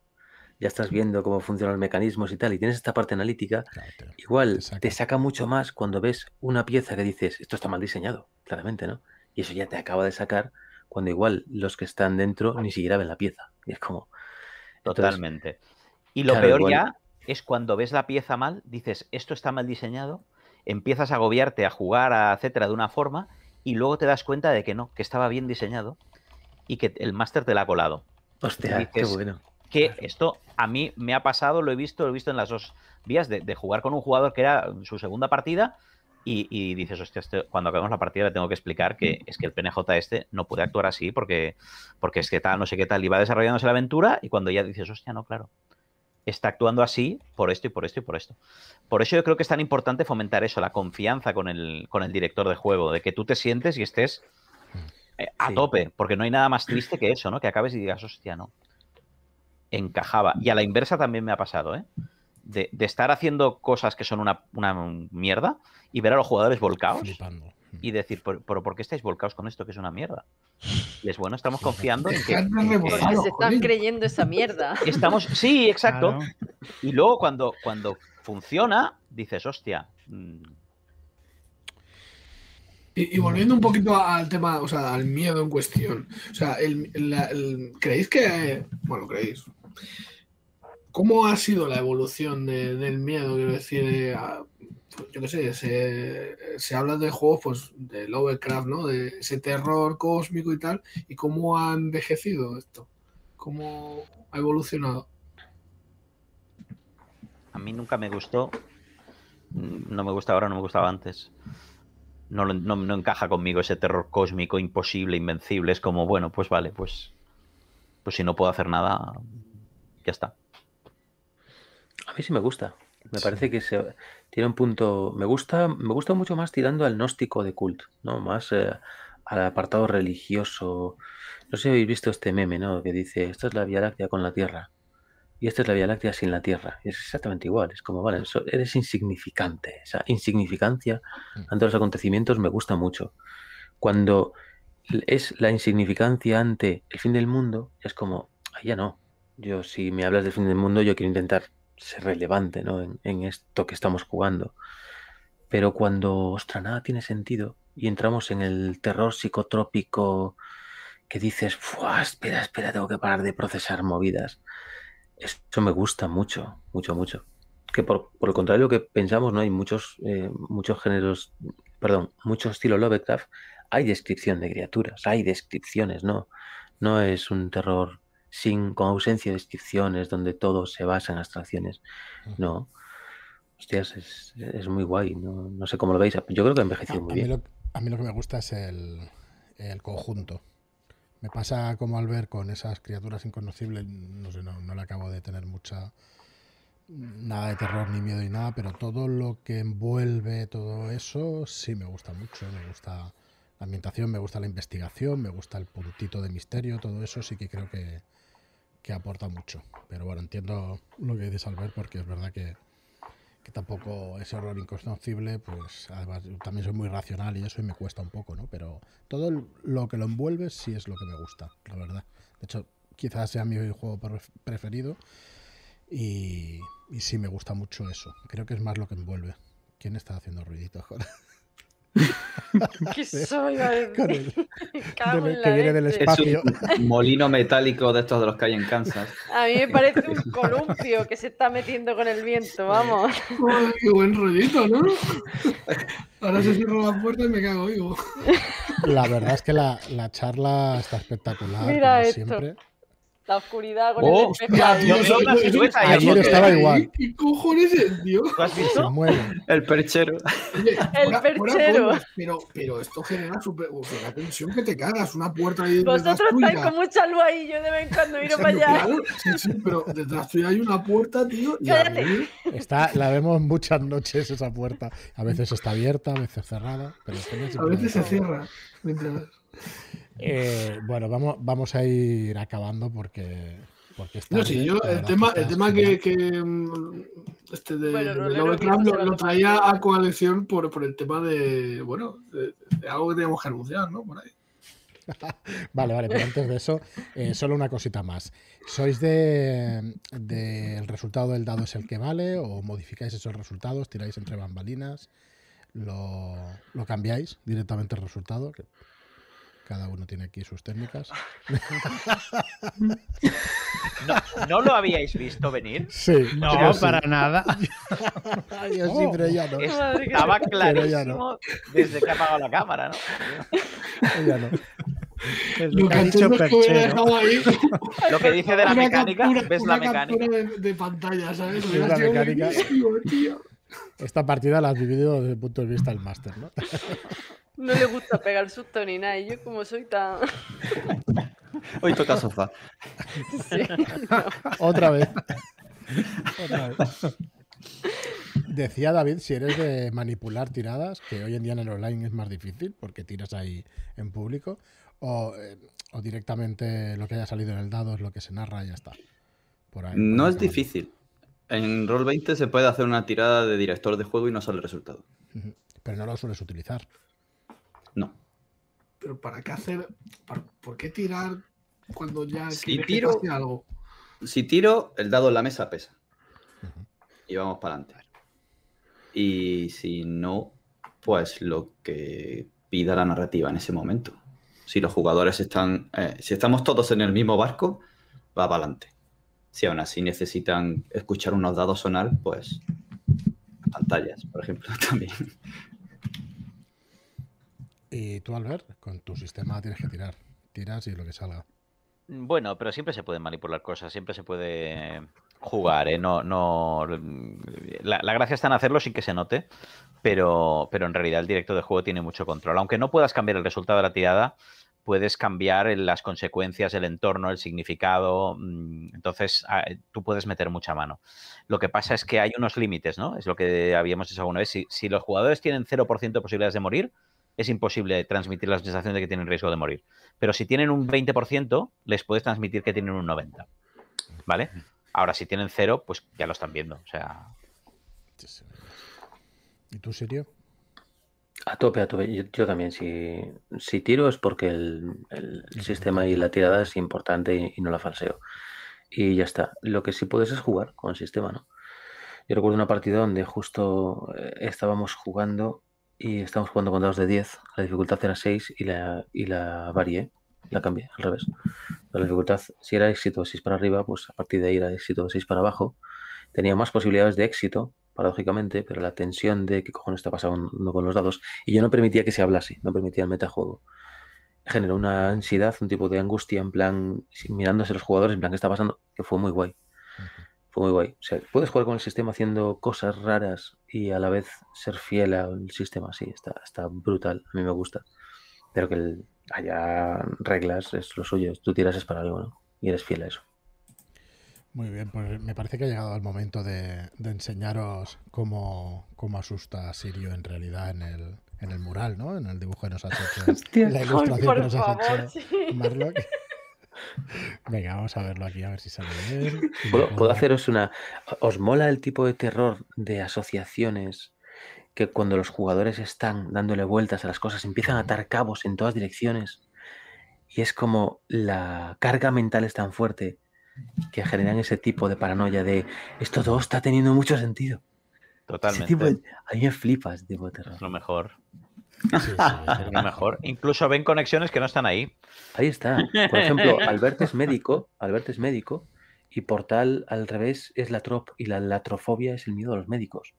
ya estás viendo cómo funcionan los mecanismos y tal, y tienes esta parte analítica, Claro, igual Te saca. te saca mucho más cuando ves una pieza que dices, esto está mal diseñado, claramente, ¿no? Y eso ya te acaba de sacar cuando igual los que están dentro ni siquiera ven la pieza. Y es como... entonces, Totalmente. Y lo claro, peor igual- ya es cuando ves la pieza mal, dices, esto está mal diseñado, empiezas a agobiarte, a jugar, a etcétera, de una forma, y luego te das cuenta de que no, que estaba bien diseñado y que el máster te la ha colado. Hostia, qué bueno. Que esto a mí me ha pasado, lo he visto, lo he visto en las dos vías, de, de jugar con un jugador que era su segunda partida y, y dices, hostia, este- cuando acabemos la partida le tengo que explicar que es que el PNJ este no puede actuar así porque, porque es que tal, no sé qué tal, y va desarrollándose la aventura y cuando ya dices, hostia, no, claro, está actuando así por esto y por esto y por esto. Por eso yo creo que es tan importante fomentar eso, la confianza con el, con el director de juego, de que tú te sientes y estés eh, a Sí. tope, porque no hay nada más triste que eso, ¿no? Que acabes y digas, hostia, no. Encajaba. Y a la inversa también me ha pasado, ¿eh? De, estar haciendo cosas que son una, mierda y ver a los jugadores volcados y decir, ¿pero por, qué estáis volcados con esto que es una mierda? Les bueno, estamos confiando en que... se están creyendo esa mierda. Estamos, sí, exacto. Y luego cuando, cuando funciona, dices, hostia... Mm". Y, volviendo un poquito al tema, o sea, al miedo en cuestión. O sea, ¿creéis que... Bueno, creéis ¿Cómo ha sido la evolución del miedo? Quiero decir, eh, yo qué sé, se, habla de juegos pues, de Lovecraft, ¿no? De ese terror cósmico y tal. ¿Y cómo ha envejecido esto? ¿Cómo ha evolucionado? A mí nunca me gustó. No me gusta ahora, no me gustaba antes. No, no, no encaja conmigo ese terror cósmico imposible, invencible. Es como, bueno, pues vale, pues, pues si no puedo hacer nada, ya está. A mí sí me gusta. Me parece que se, tiene un punto. Me gusta, me gusta mucho más tirando al gnóstico de cult, ¿no? Más eh, al apartado religioso. No sé si habéis visto este meme, ¿no? Que dice, esta es la Vía Láctea con la Tierra. Y esta es la Vía Láctea sin la Tierra. Y es exactamente igual. Es como, vale, eres insignificante. Esa insignificancia mm. ante los acontecimientos me gusta mucho. Cuando es la insignificancia ante el fin del mundo, es como, ahí ya no. Yo, si me hablas del fin del mundo, yo quiero intentar ser relevante ¿no? en, esto que estamos jugando. Pero cuando, ostras, nada tiene sentido y entramos en el terror psicotrópico que dices, espera, espera, tengo que parar de procesar movidas. Eso me gusta mucho, mucho, mucho. Que por, por el contrario que pensamos, ¿no? Hay muchos, eh, muchos géneros, perdón, muchos estilo Lovecraft, hay descripción de criaturas, hay descripciones, ¿no? No es un terror sin, con ausencia de descripciones, donde todo se basa en abstracciones. No. Hostias, es, muy guay. No, sé cómo lo veis. Yo creo que ha envejecido muy bien. a mí lo que me gusta es el, conjunto. Me pasa como al ver con esas criaturas inconocibles, no sé, no, no le acabo de tener mucha nada de terror ni miedo ni nada, pero todo lo que envuelve todo eso sí me gusta mucho, me gusta la ambientación, me gusta la investigación, me gusta el puntito de misterio, todo eso sí que creo que, que aporta mucho. Pero bueno, entiendo lo que dices Albert porque es verdad que, tampoco ese horror inconocible, pues además también soy muy racional y eso y me cuesta un poco, ¿no? Pero todo lo que lo envuelve sí es lo que me gusta, la verdad. De hecho, quizás sea mi juego preferido y, y sí me gusta mucho eso. Creo que es más lo que envuelve. ¿Quién está haciendo ruidito ahora? ¿Qué soy? que viene del espacio. un molino metálico de estos de los que hay en Kansas. A mí me parece un columpio que se está metiendo con el viento, vamos. qué buen rollito, ¿no? Ahora se cierra la puerta y me cago vivo. La verdad es que la, la charla está espectamular, Mira como esto. siempre. La oscuridad con oh, el espejo. Ayer estaba igual. ¿Qué cojones es, tío? has visto? Se mueve. El perchero. el perchero. pero, pero esto genera super, una tensión que te cagas. Una puerta ahí Vosotros estáis con mucha luz ahí. Yo de vez en cuando miro para allá. sí, sí, pero detrás tuya hay una puerta, tío. Cállate. Está, la vemos muchas noches esa puerta. A veces está abierta, a veces cerrada. Pero a veces se cierra. Mientras... Eh, bueno, vamos, vamos a ir acabando porque. porque está no, sí, yo el tema, el tema que, mm, este de, Lovecraft lo, traía a coalición por, por el tema de, bueno, de, algo que teníamos que anunciar, ¿no? Por ahí. vale, vale, pero antes de eso, eh, solo una cosita más. ¿Sois de, de, el resultado del dado es el que vale o modificáis esos resultados, tiráis entre bambalinas, lo, lo cambiáis directamente el resultado? Cada uno tiene aquí sus técnicas. ¿No, lo habíais visto venir? Sí. No, para nada. yo sí, pero ya no. Estaba clarísimo desde que ha apagado la cámara, ¿no? Ya no. lo, que, ha dicho Lo que dice de la mecánica, ves la mecánica. De, pantalla, ¿sabes? la mecánica. Esta partida la has vivido desde el punto de vista del máster, ¿no? No le gusta pegar susto ni nada. Y yo como soy tan... Hoy toca sofá. Otra vez. Otra vez. Decía David, si eres de manipular tiradas, que hoy en día en el online es más difícil porque tiras ahí en público, o, eh, directamente lo que haya salido en el dado es lo que se narra y ya está. no es difícil. En Roll20 se puede hacer una tirada de director de juego y no sale el resultado. Pero no lo sueles utilizar. No. Pero ¿para qué hacer? ¿Por qué tirar cuando ya si tiro, algo? Si tiro, el dado en la mesa pesa. Y vamos para adelante. Y si no, pues lo que pida la narrativa en ese momento. Si los jugadores están, eh, si estamos todos en el mismo barco, va para adelante. Si aún así necesitan escuchar unos dados sonar, pues pantallas, por ejemplo, también. Y tú, Albert, con tu sistema tienes que tirar. Tiras y lo que salga. Bueno, pero siempre se pueden manipular cosas, siempre se puede jugar, ¿eh? No, no. La, gracia está en hacerlo sin que se note, pero, pero en realidad el director de juego tiene mucho control. Aunque no puedas cambiar el resultado de la tirada, puedes cambiar las consecuencias, el entorno, el significado. Mm, entonces, ah, tú puedes meter mucha mano. Lo que pasa es que hay unos límites, ¿no? Es lo que habíamos dicho alguna vez. Si, si los jugadores tienen 0% de posibilidades de morir, es imposible transmitir la sensación de que tienen riesgo de morir. Pero si tienen un 20%, les puedes transmitir que tienen un 90%. ¿Vale? Ahora, si tienen cero, pues ya lo están viendo. O sea. ¿Y tú, serio? A tope, a tope. Yo, también, si, si, tiro es porque el, sistema y la tirada es importante y, no la falseo. Y ya está. Lo que sí puedes es jugar con el sistema, ¿no? Yo recuerdo una partida donde justo eh, estábamos jugando y estábamos jugando con dados de 10. La dificultad era 6 y la, y la varié, la cambié al revés. La dificultad, si era éxito 6 para arriba, pues a partir de ahí era éxito 6 para abajo. Tenía más posibilidades de éxito paradójicamente, pero la tensión de qué cojones está pasando con los dados, y yo no permitía que se hablase, no permitía el metajuego. Generó una ansiedad, un tipo de angustia, en plan, mirándose los jugadores, en plan, ¿qué está pasando? Que fue muy guay. Fue muy guay. O sea, puedes jugar con el sistema haciendo cosas raras y a la vez ser fiel al sistema, sí, está, está brutal, a mí me gusta. Pero que haya reglas es lo suyo, tú tiras es para algo, ¿no? Y eres fiel a eso. Muy bien, pues me parece que ha llegado el momento de, enseñaros cómo, cómo, asusta Sirio en realidad en el, en el mural, ¿no? En el dibujo que nos has hecho. la ilustración que nos has hecho, Marlock. Venga, vamos a verlo aquí, a ver si sale bien. ¿Puedo, haceros una... ¿Os mola el tipo de terror de asociaciones que cuando los jugadores están dándole vueltas a las cosas empiezan a atar cabos en todas direcciones? Y es como la carga mental es tan fuerte que generan ese tipo de paranoia de esto todo está teniendo mucho sentido. Totalmente. a mí me flipas tipo de terror. Es lo mejor. Es lo mejor. Incluso ven conexiones que no están ahí. Ahí está. Por ejemplo, Albert es médico, Albert es médico y Portal al revés es la trop y la latrofobia es el miedo a los médicos.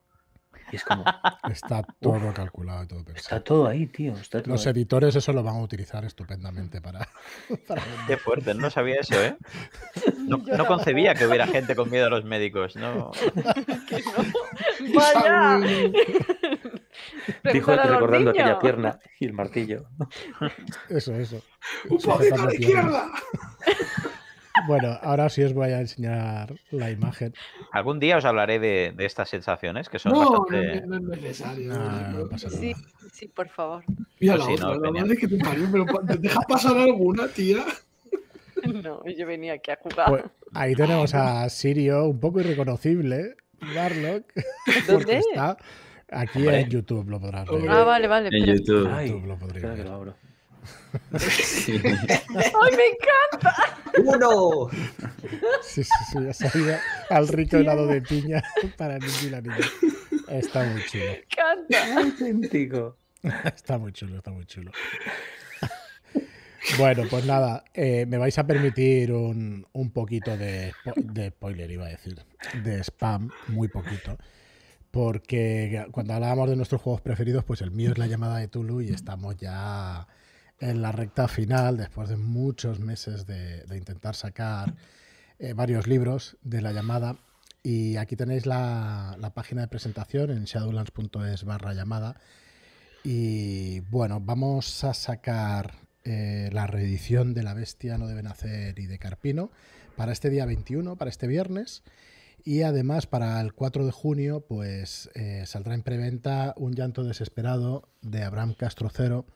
Está todo calculado y todo pensado. Está todo ahí, tío. Los editores eso lo van a utilizar estupendamente para... Qué fuerte, no sabía eso, ¿eh? No, concebía que hubiera gente con miedo a los médicos, no. ¡Vaya! Dijo recordando aquella pierna y el martillo. Eso, eso. ¡Un poquito a la izquierda! Bueno, ahora sí os voy a enseñar la imagen. Algún día os hablaré de, estas sensaciones que son no, bastante... No, no, es necesario. No, sí, sí, por favor. Mira la otra, la madre que te parió, pero ¿te dejas pasar alguna, tía? No, yo venía aquí a jugar. Pues ahí tenemos a Sirio, un poco irreconocible, Warlock. ¿Dónde? está aquí en YouTube, lo podrás ver. Ah, vale, vale. En YouTube. YouTube lo podréis ver. ¡Ay, me encanta! ¡Uno! Sí, sí, sí, ha salido al rico helado de piña para el niño y la niña. Está muy chulo. Me encanta. Auténtico. Está muy chulo, está muy chulo. Bueno, pues nada, eh, me vais a permitir un, un poquito de, de, spoiler, iba a decir, de spam, muy poquito. Porque cuando hablábamos de nuestros juegos preferidos, pues el mío es la llamada de Tulu y estamos ya en la recta final, después de muchos meses de, intentar sacar eh, varios libros de la llamada. Y aquí tenéis la, página de presentación en shadowlands.es barra llamada. Y bueno, vamos a sacar eh, la reedición de La Bestia no debe nacer y de Carpino para este día 21, para este viernes. Y además para el 4 de junio pues eh, saldrá en preventa Un llanto desesperado de Abraham Castrocero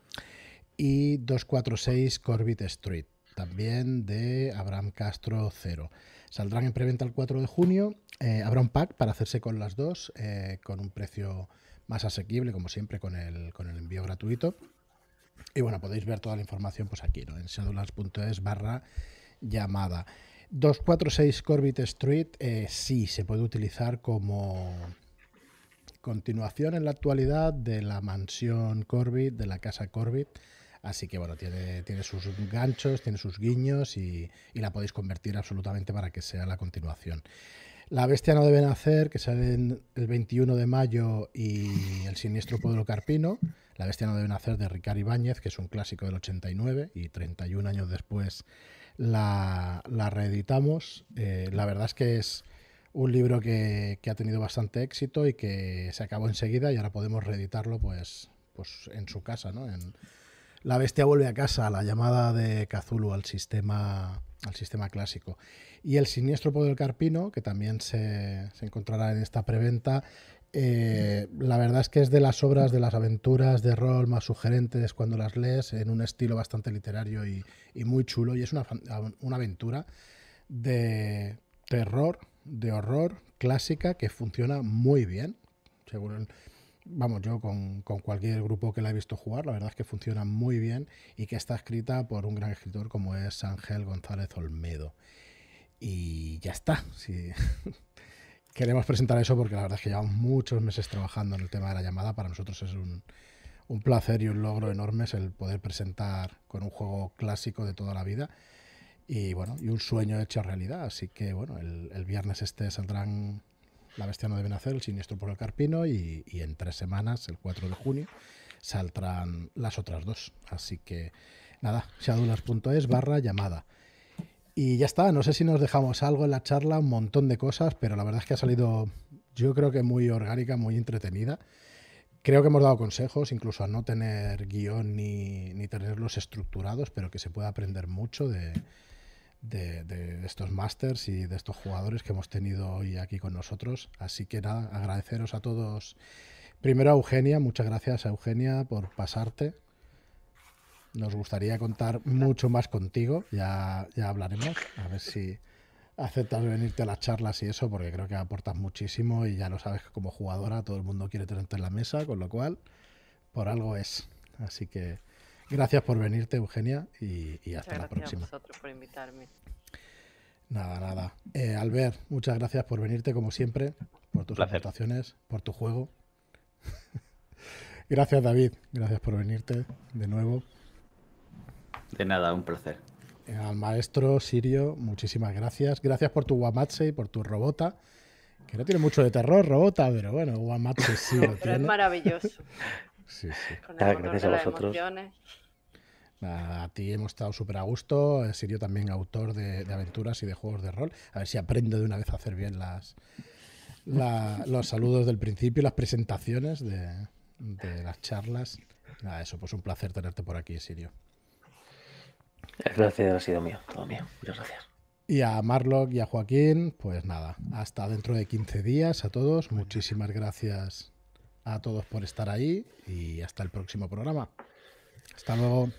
y 246 Corbett Street, también de Abraham Castro Cero. Saldrán en preventa el 4 de junio eh, habrá un pack para hacerse con las dos, eh, con un precio más asequible, como siempre, con el, con el envío gratuito. Y bueno, podéis ver toda la información pues aquí, ¿no? En shadowlands.es barra llamada. 246 Corbett Street eh, sí se puede utilizar como continuación en la actualidad de la mansión Corbett, de la casa Corbett. Así que bueno, tiene, tiene sus ganchos, tiene sus guiños y, y, la podéis convertir absolutamente para que sea la continuación. La bestia no debe nacer, que salen el 21 de mayo, y El siniestro pueblo carpino. La bestia no debe nacer de Ricardo Ibáñez, que es un clásico del 89 y 31 años después la, reeditamos. Eh, la verdad es que es un libro que, que, ha tenido bastante éxito y que se acabó enseguida y ahora podemos reeditarlo pues, pues en su casa, ¿no? En, la bestia vuelve a casa, la llamada de Cthulhu al sistema, al sistema clásico. Y el siniestro poder del carpino, que también se, se encontrará en esta preventa, eh, la verdad es que es de las obras de las aventuras de rol más sugerentes cuando las lees, en un estilo bastante literario y, muy chulo. Y es una, una, aventura de terror, de horror clásica que funciona muy bien. El, vamos, yo con, con, cualquier grupo que la he visto jugar, la verdad es que funciona muy bien y que está escrita por un gran escritor como es Ángel González Olmedo. Y ya está. Sí. queremos presentar eso porque la verdad es que llevamos muchos meses trabajando en el tema de la llamada. Para nosotros es un, un placer y un logro enorme el poder presentar con un juego clásico de toda la vida y bueno, y un sueño hecho realidad. Así que bueno, el, el viernes este saldrán La Bestia no debe nacer, El Siniestro por el Carpino y, en tres semanas, el 4 de junio, saldrán las otras dos. Así que nada, shadowlands.es barra llamada. Y ya está, no sé si nos dejamos algo en la charla, un montón de cosas, pero la verdad es que ha salido, yo creo que muy orgánica, muy entretenida. Creo que hemos dado consejos, incluso a no tener guion ni, ni tenerlos estructurados, pero que se puede aprender mucho de, de, estos másters y de estos jugadores que hemos tenido hoy aquí con nosotros. Así que nada, agradeceros a todos. Primero a Eugenia, muchas gracias a Eugenia por pasarte. Nos gustaría contar mucho más contigo, ya, ya hablaremos, a ver si aceptas venirte a las charlas y eso, porque creo que aportas muchísimo y ya lo sabes que como jugadora todo el mundo quiere tenerte en la mesa, con lo cual por algo es. Así que gracias por venirte, Eugenia, y, y hasta la próxima. a vosotros por invitarme. Nada, nada. Eh, Albert, muchas gracias por venirte, como siempre, por tus Placer. aportaciones, por tu juego. gracias, David. Gracias por venirte de nuevo. De nada, un placer. Eh, Al maestro Sirio, muchísimas gracias. Gracias por tu Wamatse y por tu Robota. Que no tiene mucho de terror, Robota, pero bueno, Wamatse sí lo Pero es tiene. maravilloso. Sí, sí. Con Ah, el motor gracias de a las vosotros. emociones. Nada, A ti hemos estado súper a gusto. Eh, Sirio también autor de, de aventuras y de juegos de rol. A ver si aprende de una vez a hacer bien las, la- los saludos del principio, las presentaciones de, de las charlas. Nada, eso, pues un placer tenerte por aquí, Sirio. El placer ha sido mío, todo mío. Muchas gracias. Y a Marlock y a Joaquín, pues nada, hasta dentro de 15 días a todos. Muchísimas gracias a todos por estar ahí y hasta el próximo programa. Hasta luego.